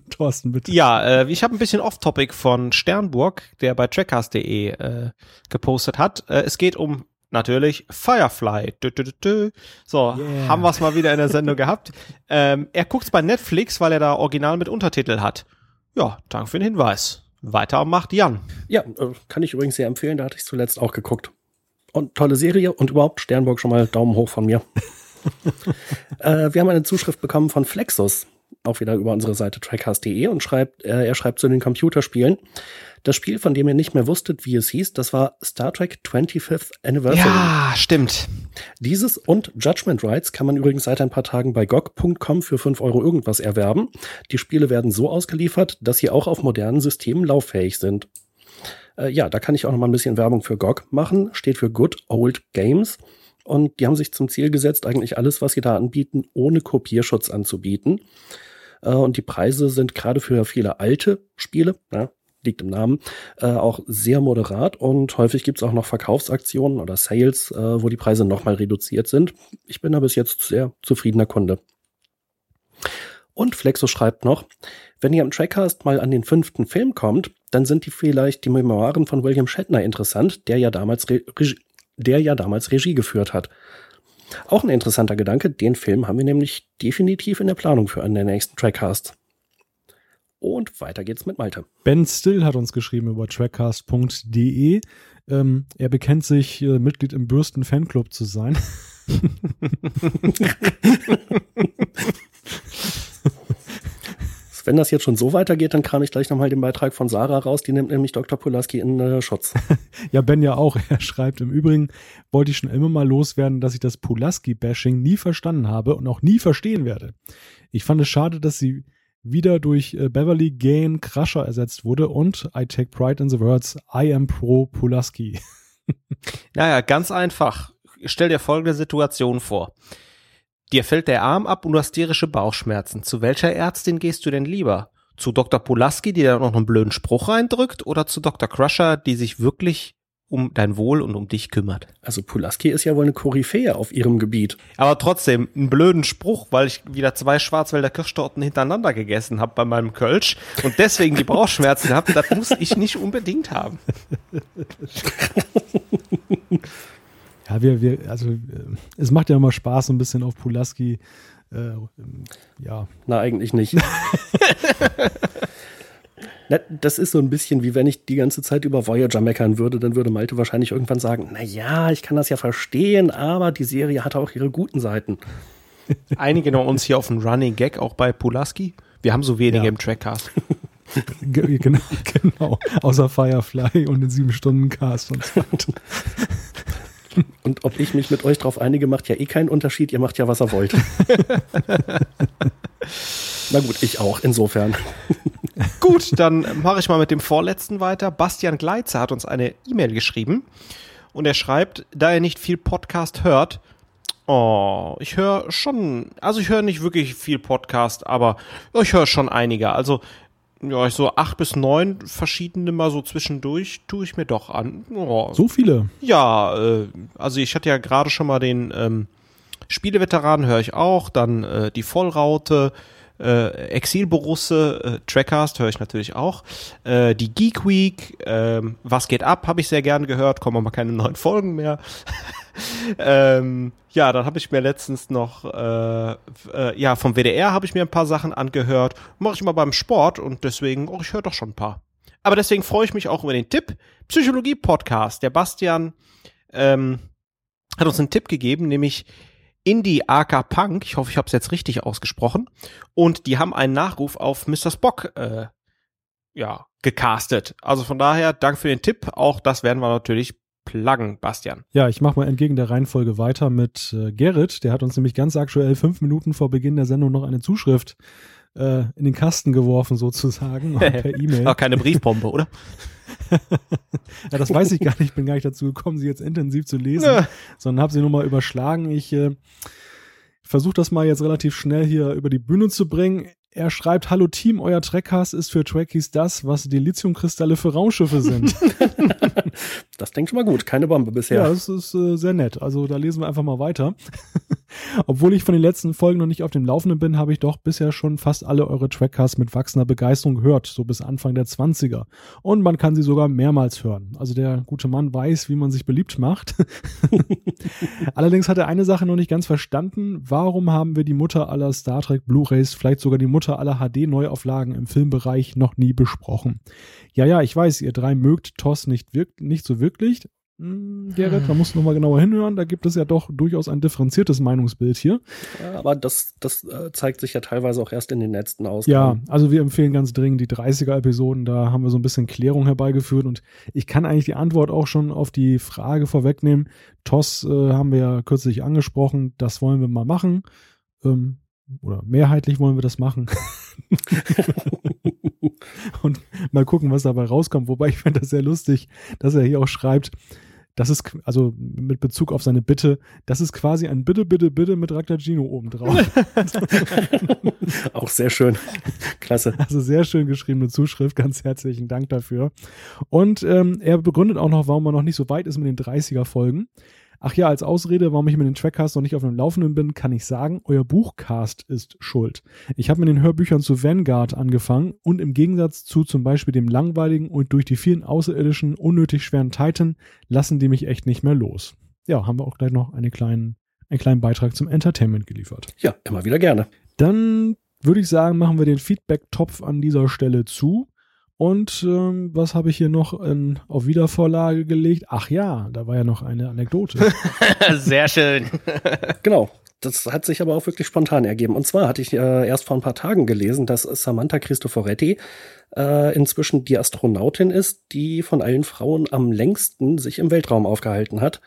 Thorsten, bitte. Ja, äh, ich habe ein bisschen Off-Topic von Sternburg, der bei trackcast.de äh, gepostet hat. Äh, es geht um natürlich Firefly. Dö, dö, dö, so, yeah. haben wir es mal wieder in der Sendung gehabt. Ähm, er guckt's bei Netflix, weil er da original mit Untertitel hat. Ja, danke für den Hinweis. Weiter macht Jan. Ja, äh, kann ich übrigens sehr empfehlen, da hatte ich zuletzt auch geguckt. Und tolle Serie und überhaupt Sternburg schon mal Daumen hoch von mir. äh, wir haben eine Zuschrift bekommen von Flexus auch wieder über unsere Seite trackcast.de und schreibt, äh, er schreibt zu den Computerspielen. Das Spiel, von dem ihr nicht mehr wusstet, wie es hieß, das war Star Trek 25th Anniversary. Ja, stimmt. Dieses und Judgment Rights kann man übrigens seit ein paar Tagen bei GOG.com für 5 Euro irgendwas erwerben. Die Spiele werden so ausgeliefert, dass sie auch auf modernen Systemen lauffähig sind. Äh, ja, da kann ich auch noch mal ein bisschen Werbung für GOG machen. Steht für Good Old Games. Und die haben sich zum Ziel gesetzt, eigentlich alles, was sie da anbieten, ohne Kopierschutz anzubieten. Äh, und die Preise sind gerade für viele alte Spiele, ja, liegt im Namen, äh, auch sehr moderat und häufig gibt es auch noch Verkaufsaktionen oder Sales, äh, wo die Preise nochmal reduziert sind. Ich bin da bis jetzt sehr zufriedener Kunde. Und Flexo schreibt noch, wenn ihr am Trackcast mal an den fünften Film kommt, dann sind die vielleicht die Memoiren von William Shatner interessant, der ja damals, Re der ja damals Regie geführt hat. Auch ein interessanter Gedanke, den Film haben wir nämlich definitiv in der Planung für einen der nächsten Trackcasts. Und weiter geht's mit Malte. Ben Still hat uns geschrieben über trackcast.de. Ähm, er bekennt sich, äh, Mitglied im Bürsten Fanclub zu sein. Wenn das jetzt schon so weitergeht, dann kram ich gleich nochmal den Beitrag von Sarah raus. Die nimmt nämlich Dr. Pulaski in äh, Schutz. ja, Ben ja auch. Er schreibt, im Übrigen wollte ich schon immer mal loswerden, dass ich das Pulaski-Bashing nie verstanden habe und auch nie verstehen werde. Ich fand es schade, dass sie wieder durch äh, Beverly Gain Crusher ersetzt wurde und I take pride in the words I am pro Pulaski. naja, ganz einfach. Stell dir folgende Situation vor. Dir fällt der Arm ab und du hast tierische Bauchschmerzen. Zu welcher Ärztin gehst du denn lieber? Zu Dr. Pulaski, die da noch einen blöden Spruch reindrückt, oder zu Dr. Crusher, die sich wirklich um dein Wohl und um dich kümmert. Also Pulaski ist ja wohl eine Koryphäe auf ihrem Gebiet. Aber trotzdem, einen blöden Spruch, weil ich wieder zwei Schwarzwälder Kirschtorten hintereinander gegessen habe bei meinem Kölsch und deswegen die Bauchschmerzen habe, das muss ich nicht unbedingt haben. Ja, wir, wir, also äh, es macht ja immer Spaß, so ein bisschen auf Pulaski. Äh, ja. Na, eigentlich nicht. das ist so ein bisschen wie wenn ich die ganze Zeit über Voyager meckern würde, dann würde Malte wahrscheinlich irgendwann sagen, na ja, ich kann das ja verstehen, aber die Serie hat auch ihre guten Seiten. Einigen wir uns hier auf einen Running Gag auch bei Pulaski. Wir haben so wenige ja. im Trackcast. genau, genau. Außer Firefly und den sieben Stunden Cast und so weiter. Und ob ich mich mit euch drauf einige, macht ja eh keinen Unterschied. Ihr macht ja, was ihr wollt. Na gut, ich auch, insofern. gut, dann mache ich mal mit dem vorletzten weiter. Bastian Gleitzer hat uns eine E-Mail geschrieben und er schreibt, da er nicht viel Podcast hört Oh, ich höre schon, also ich höre nicht wirklich viel Podcast, aber ich höre schon einige. Also ja, so acht bis neun verschiedene mal so zwischendurch tue ich mir doch an. Oh. So viele? Ja, äh, also ich hatte ja gerade schon mal den ähm, Spieleveteranen höre ich auch, dann äh, die Vollraute, äh, Exilborusse, äh, Trackcast höre ich natürlich auch, äh, die Geek Week, äh, Was geht ab, habe ich sehr gern gehört, kommen aber keine neuen Folgen mehr. ähm, ja, dann habe ich mir letztens noch, äh, äh, ja, vom WDR habe ich mir ein paar Sachen angehört, mache ich immer beim Sport und deswegen, oh, ich höre doch schon ein paar. Aber deswegen freue ich mich auch über den Tipp. Psychologie-Podcast. Der Bastian ähm, hat uns einen Tipp gegeben, nämlich Indie AK Punk, ich hoffe, ich habe es jetzt richtig ausgesprochen, und die haben einen Nachruf auf Mr. Spock äh, ja, gecastet. Also von daher, danke für den Tipp. Auch das werden wir natürlich pluggen, Bastian. Ja, ich mache mal entgegen der Reihenfolge weiter mit äh, Gerrit. Der hat uns nämlich ganz aktuell fünf Minuten vor Beginn der Sendung noch eine Zuschrift äh, in den Kasten geworfen, sozusagen, per E-Mail. Auch keine Briefbombe, oder? ja, das weiß ich gar nicht. Ich bin gar nicht dazu gekommen, sie jetzt intensiv zu lesen, ja. sondern habe sie nur mal überschlagen. Ich äh, versuche das mal jetzt relativ schnell hier über die Bühne zu bringen. Er schreibt, hallo Team, euer Trackcast ist für Trekkies das, was die Lithiumkristalle für Raumschiffe sind. das klingt schon mal gut, keine Bombe bisher. Ja, das ist äh, sehr nett. Also da lesen wir einfach mal weiter. Obwohl ich von den letzten Folgen noch nicht auf dem Laufenden bin, habe ich doch bisher schon fast alle eure Trackcasts mit wachsender Begeisterung gehört, so bis Anfang der 20er. Und man kann sie sogar mehrmals hören. Also der gute Mann weiß, wie man sich beliebt macht. Allerdings hat er eine Sache noch nicht ganz verstanden. Warum haben wir die Mutter aller Star Trek Blu-rays, vielleicht sogar die Mutter aller HD-Neuauflagen im Filmbereich noch nie besprochen? Ja, ja, ich weiß, ihr drei mögt TOS nicht, nicht so wirklich, hm, Gerrit, da musst du nochmal genauer hinhören. Da gibt es ja doch durchaus ein differenziertes Meinungsbild hier. Ja, aber das, das äh, zeigt sich ja teilweise auch erst in den letzten Ausgaben. Ja, also wir empfehlen ganz dringend die 30er-Episoden. Da haben wir so ein bisschen Klärung herbeigeführt. Und ich kann eigentlich die Antwort auch schon auf die Frage vorwegnehmen. TOS äh, haben wir ja kürzlich angesprochen. Das wollen wir mal machen. Ähm, oder mehrheitlich wollen wir das machen. und mal gucken, was dabei rauskommt. Wobei ich finde das sehr lustig, dass er hier auch schreibt, das ist, also mit Bezug auf seine Bitte, das ist quasi ein Bitte, Bitte, Bitte mit Raktagino obendrauf. Auch sehr schön. Klasse. Also sehr schön geschriebene Zuschrift, ganz herzlichen Dank dafür. Und ähm, er begründet auch noch, warum er noch nicht so weit ist mit den 30er-Folgen. Ach ja, als Ausrede, warum ich mit den Trackcast noch nicht auf dem Laufenden bin, kann ich sagen, euer Buchcast ist schuld. Ich habe mit den Hörbüchern zu Vanguard angefangen und im Gegensatz zu zum Beispiel dem langweiligen und durch die vielen außerirdischen unnötig schweren Titan lassen die mich echt nicht mehr los. Ja, haben wir auch gleich noch eine kleinen, einen kleinen Beitrag zum Entertainment geliefert. Ja, immer wieder gerne. Dann würde ich sagen, machen wir den Feedback-Topf an dieser Stelle zu. Und ähm, was habe ich hier noch in, auf Wiedervorlage gelegt? Ach ja, da war ja noch eine Anekdote. Sehr schön. genau. Das hat sich aber auch wirklich spontan ergeben. Und zwar hatte ich äh, erst vor ein paar Tagen gelesen, dass Samantha Cristoforetti äh, inzwischen die Astronautin ist, die von allen Frauen am längsten sich im Weltraum aufgehalten hat.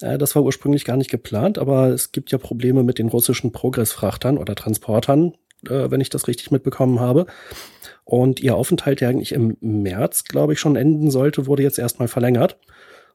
Äh, das war ursprünglich gar nicht geplant, aber es gibt ja Probleme mit den russischen Progressfrachtern oder Transportern, äh, wenn ich das richtig mitbekommen habe. Und ihr Aufenthalt, der eigentlich im März, glaube ich, schon enden sollte, wurde jetzt erstmal verlängert.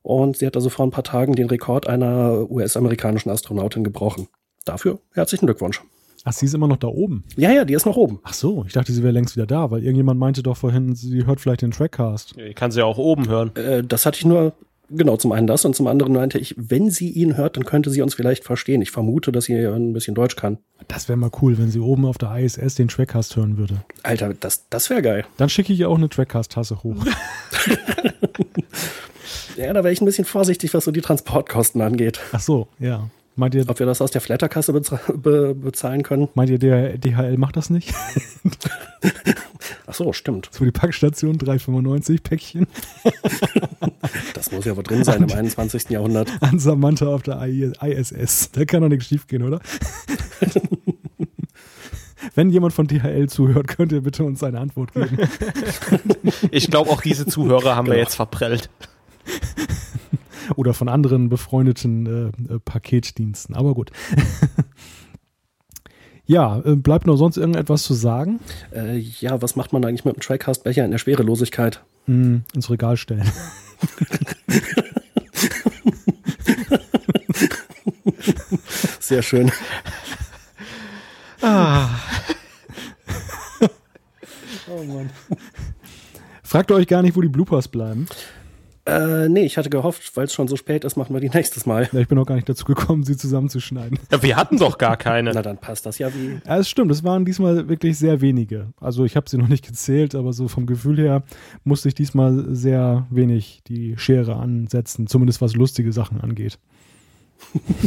Und sie hat also vor ein paar Tagen den Rekord einer US-amerikanischen Astronautin gebrochen. Dafür herzlichen Glückwunsch. Ach, sie ist immer noch da oben? Ja, ja, die ist noch oben. Ach so, ich dachte, sie wäre längst wieder da, weil irgendjemand meinte doch vorhin, sie hört vielleicht den Trackcast. Ja, kann sie ja auch oben hören. Äh, das hatte ich nur Genau, zum einen das und zum anderen meinte ich, wenn sie ihn hört, dann könnte sie uns vielleicht verstehen. Ich vermute, dass sie ein bisschen Deutsch kann. Das wäre mal cool, wenn sie oben auf der ISS den Trackcast hören würde. Alter, das, das wäre geil. Dann schicke ich ihr auch eine Trackcast-Tasse hoch. ja, da wäre ich ein bisschen vorsichtig, was so die Transportkosten angeht. Ach so, ja. Meint ihr, Ob wir das aus der Flatterkasse be bezahlen können? Meint ihr, der DHL macht das nicht? Ach so, stimmt. So die Packstation 3,95 Päckchen. das muss ja wohl drin sein im 21. Jahrhundert. An Samantha auf der ISS. Da kann doch nichts schief gehen, oder? Wenn jemand von DHL zuhört, könnt ihr bitte uns eine Antwort geben. Ich glaube, auch diese Zuhörer haben genau. wir jetzt verprellt oder von anderen befreundeten äh, äh Paketdiensten. Aber gut. Ja, äh, bleibt noch sonst irgendetwas zu sagen? Äh, ja, was macht man eigentlich mit dem Tricast-Becher in der Schwerelosigkeit? Mm, ins Regal stellen. Sehr schön. Ah. Oh Mann. Fragt euch gar nicht, wo die Bloopers bleiben? Äh, nee, ich hatte gehofft, weil es schon so spät ist, machen wir die nächstes Mal. Ja, ich bin auch gar nicht dazu gekommen, sie zusammenzuschneiden. Ja, wir hatten doch gar keine. Na, dann passt das ja wie. Ja, es stimmt, es waren diesmal wirklich sehr wenige. Also ich habe sie noch nicht gezählt, aber so vom Gefühl her musste ich diesmal sehr wenig die Schere ansetzen, zumindest was lustige Sachen angeht.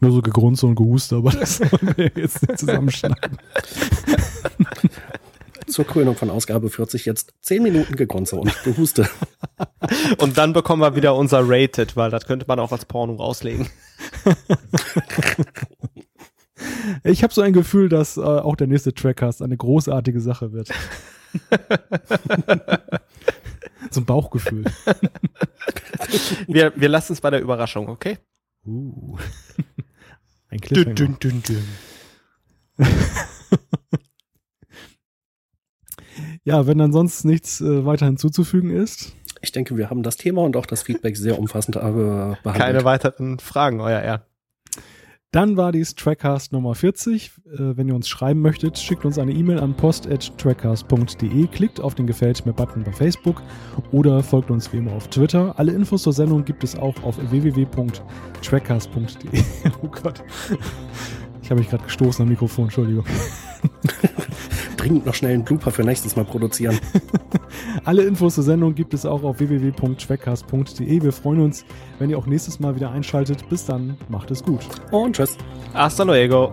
Nur so gegrunzt und gehustet, aber das wollen wir jetzt nicht zusammenschneiden. Zur Krönung von Ausgabe 40 jetzt 10 Minuten Gegrunze und Gehuste. Und dann bekommen wir wieder unser Rated, weil das könnte man auch als Porno rauslegen. Ich habe so ein Gefühl, dass äh, auch der nächste Trackcast eine großartige Sache wird. so ein Bauchgefühl. Wir, wir lassen es bei der Überraschung, okay? Uh. Ein Cliffhanger. dün, dün. Ja, wenn ansonsten nichts äh, weiter hinzuzufügen ist. Ich denke, wir haben das Thema und auch das Feedback sehr umfassend äh, behandelt. Keine weiteren Fragen, euer Ehren. Dann war dies Trackcast Nummer 40. Äh, wenn ihr uns schreiben möchtet, schickt uns eine E-Mail an post.trackcast.de, klickt auf den Gefällt mir-Button bei Facebook oder folgt uns wie immer auf Twitter. Alle Infos zur Sendung gibt es auch auf www.trackcast.de. oh Gott. Ich habe mich gerade gestoßen am Mikrofon, Entschuldigung. Dringend noch schnell einen Blooper für nächstes Mal produzieren. Alle Infos zur Sendung gibt es auch auf www.trackcast.de. Wir freuen uns, wenn ihr auch nächstes Mal wieder einschaltet. Bis dann, macht es gut. Und tschüss. Hasta luego.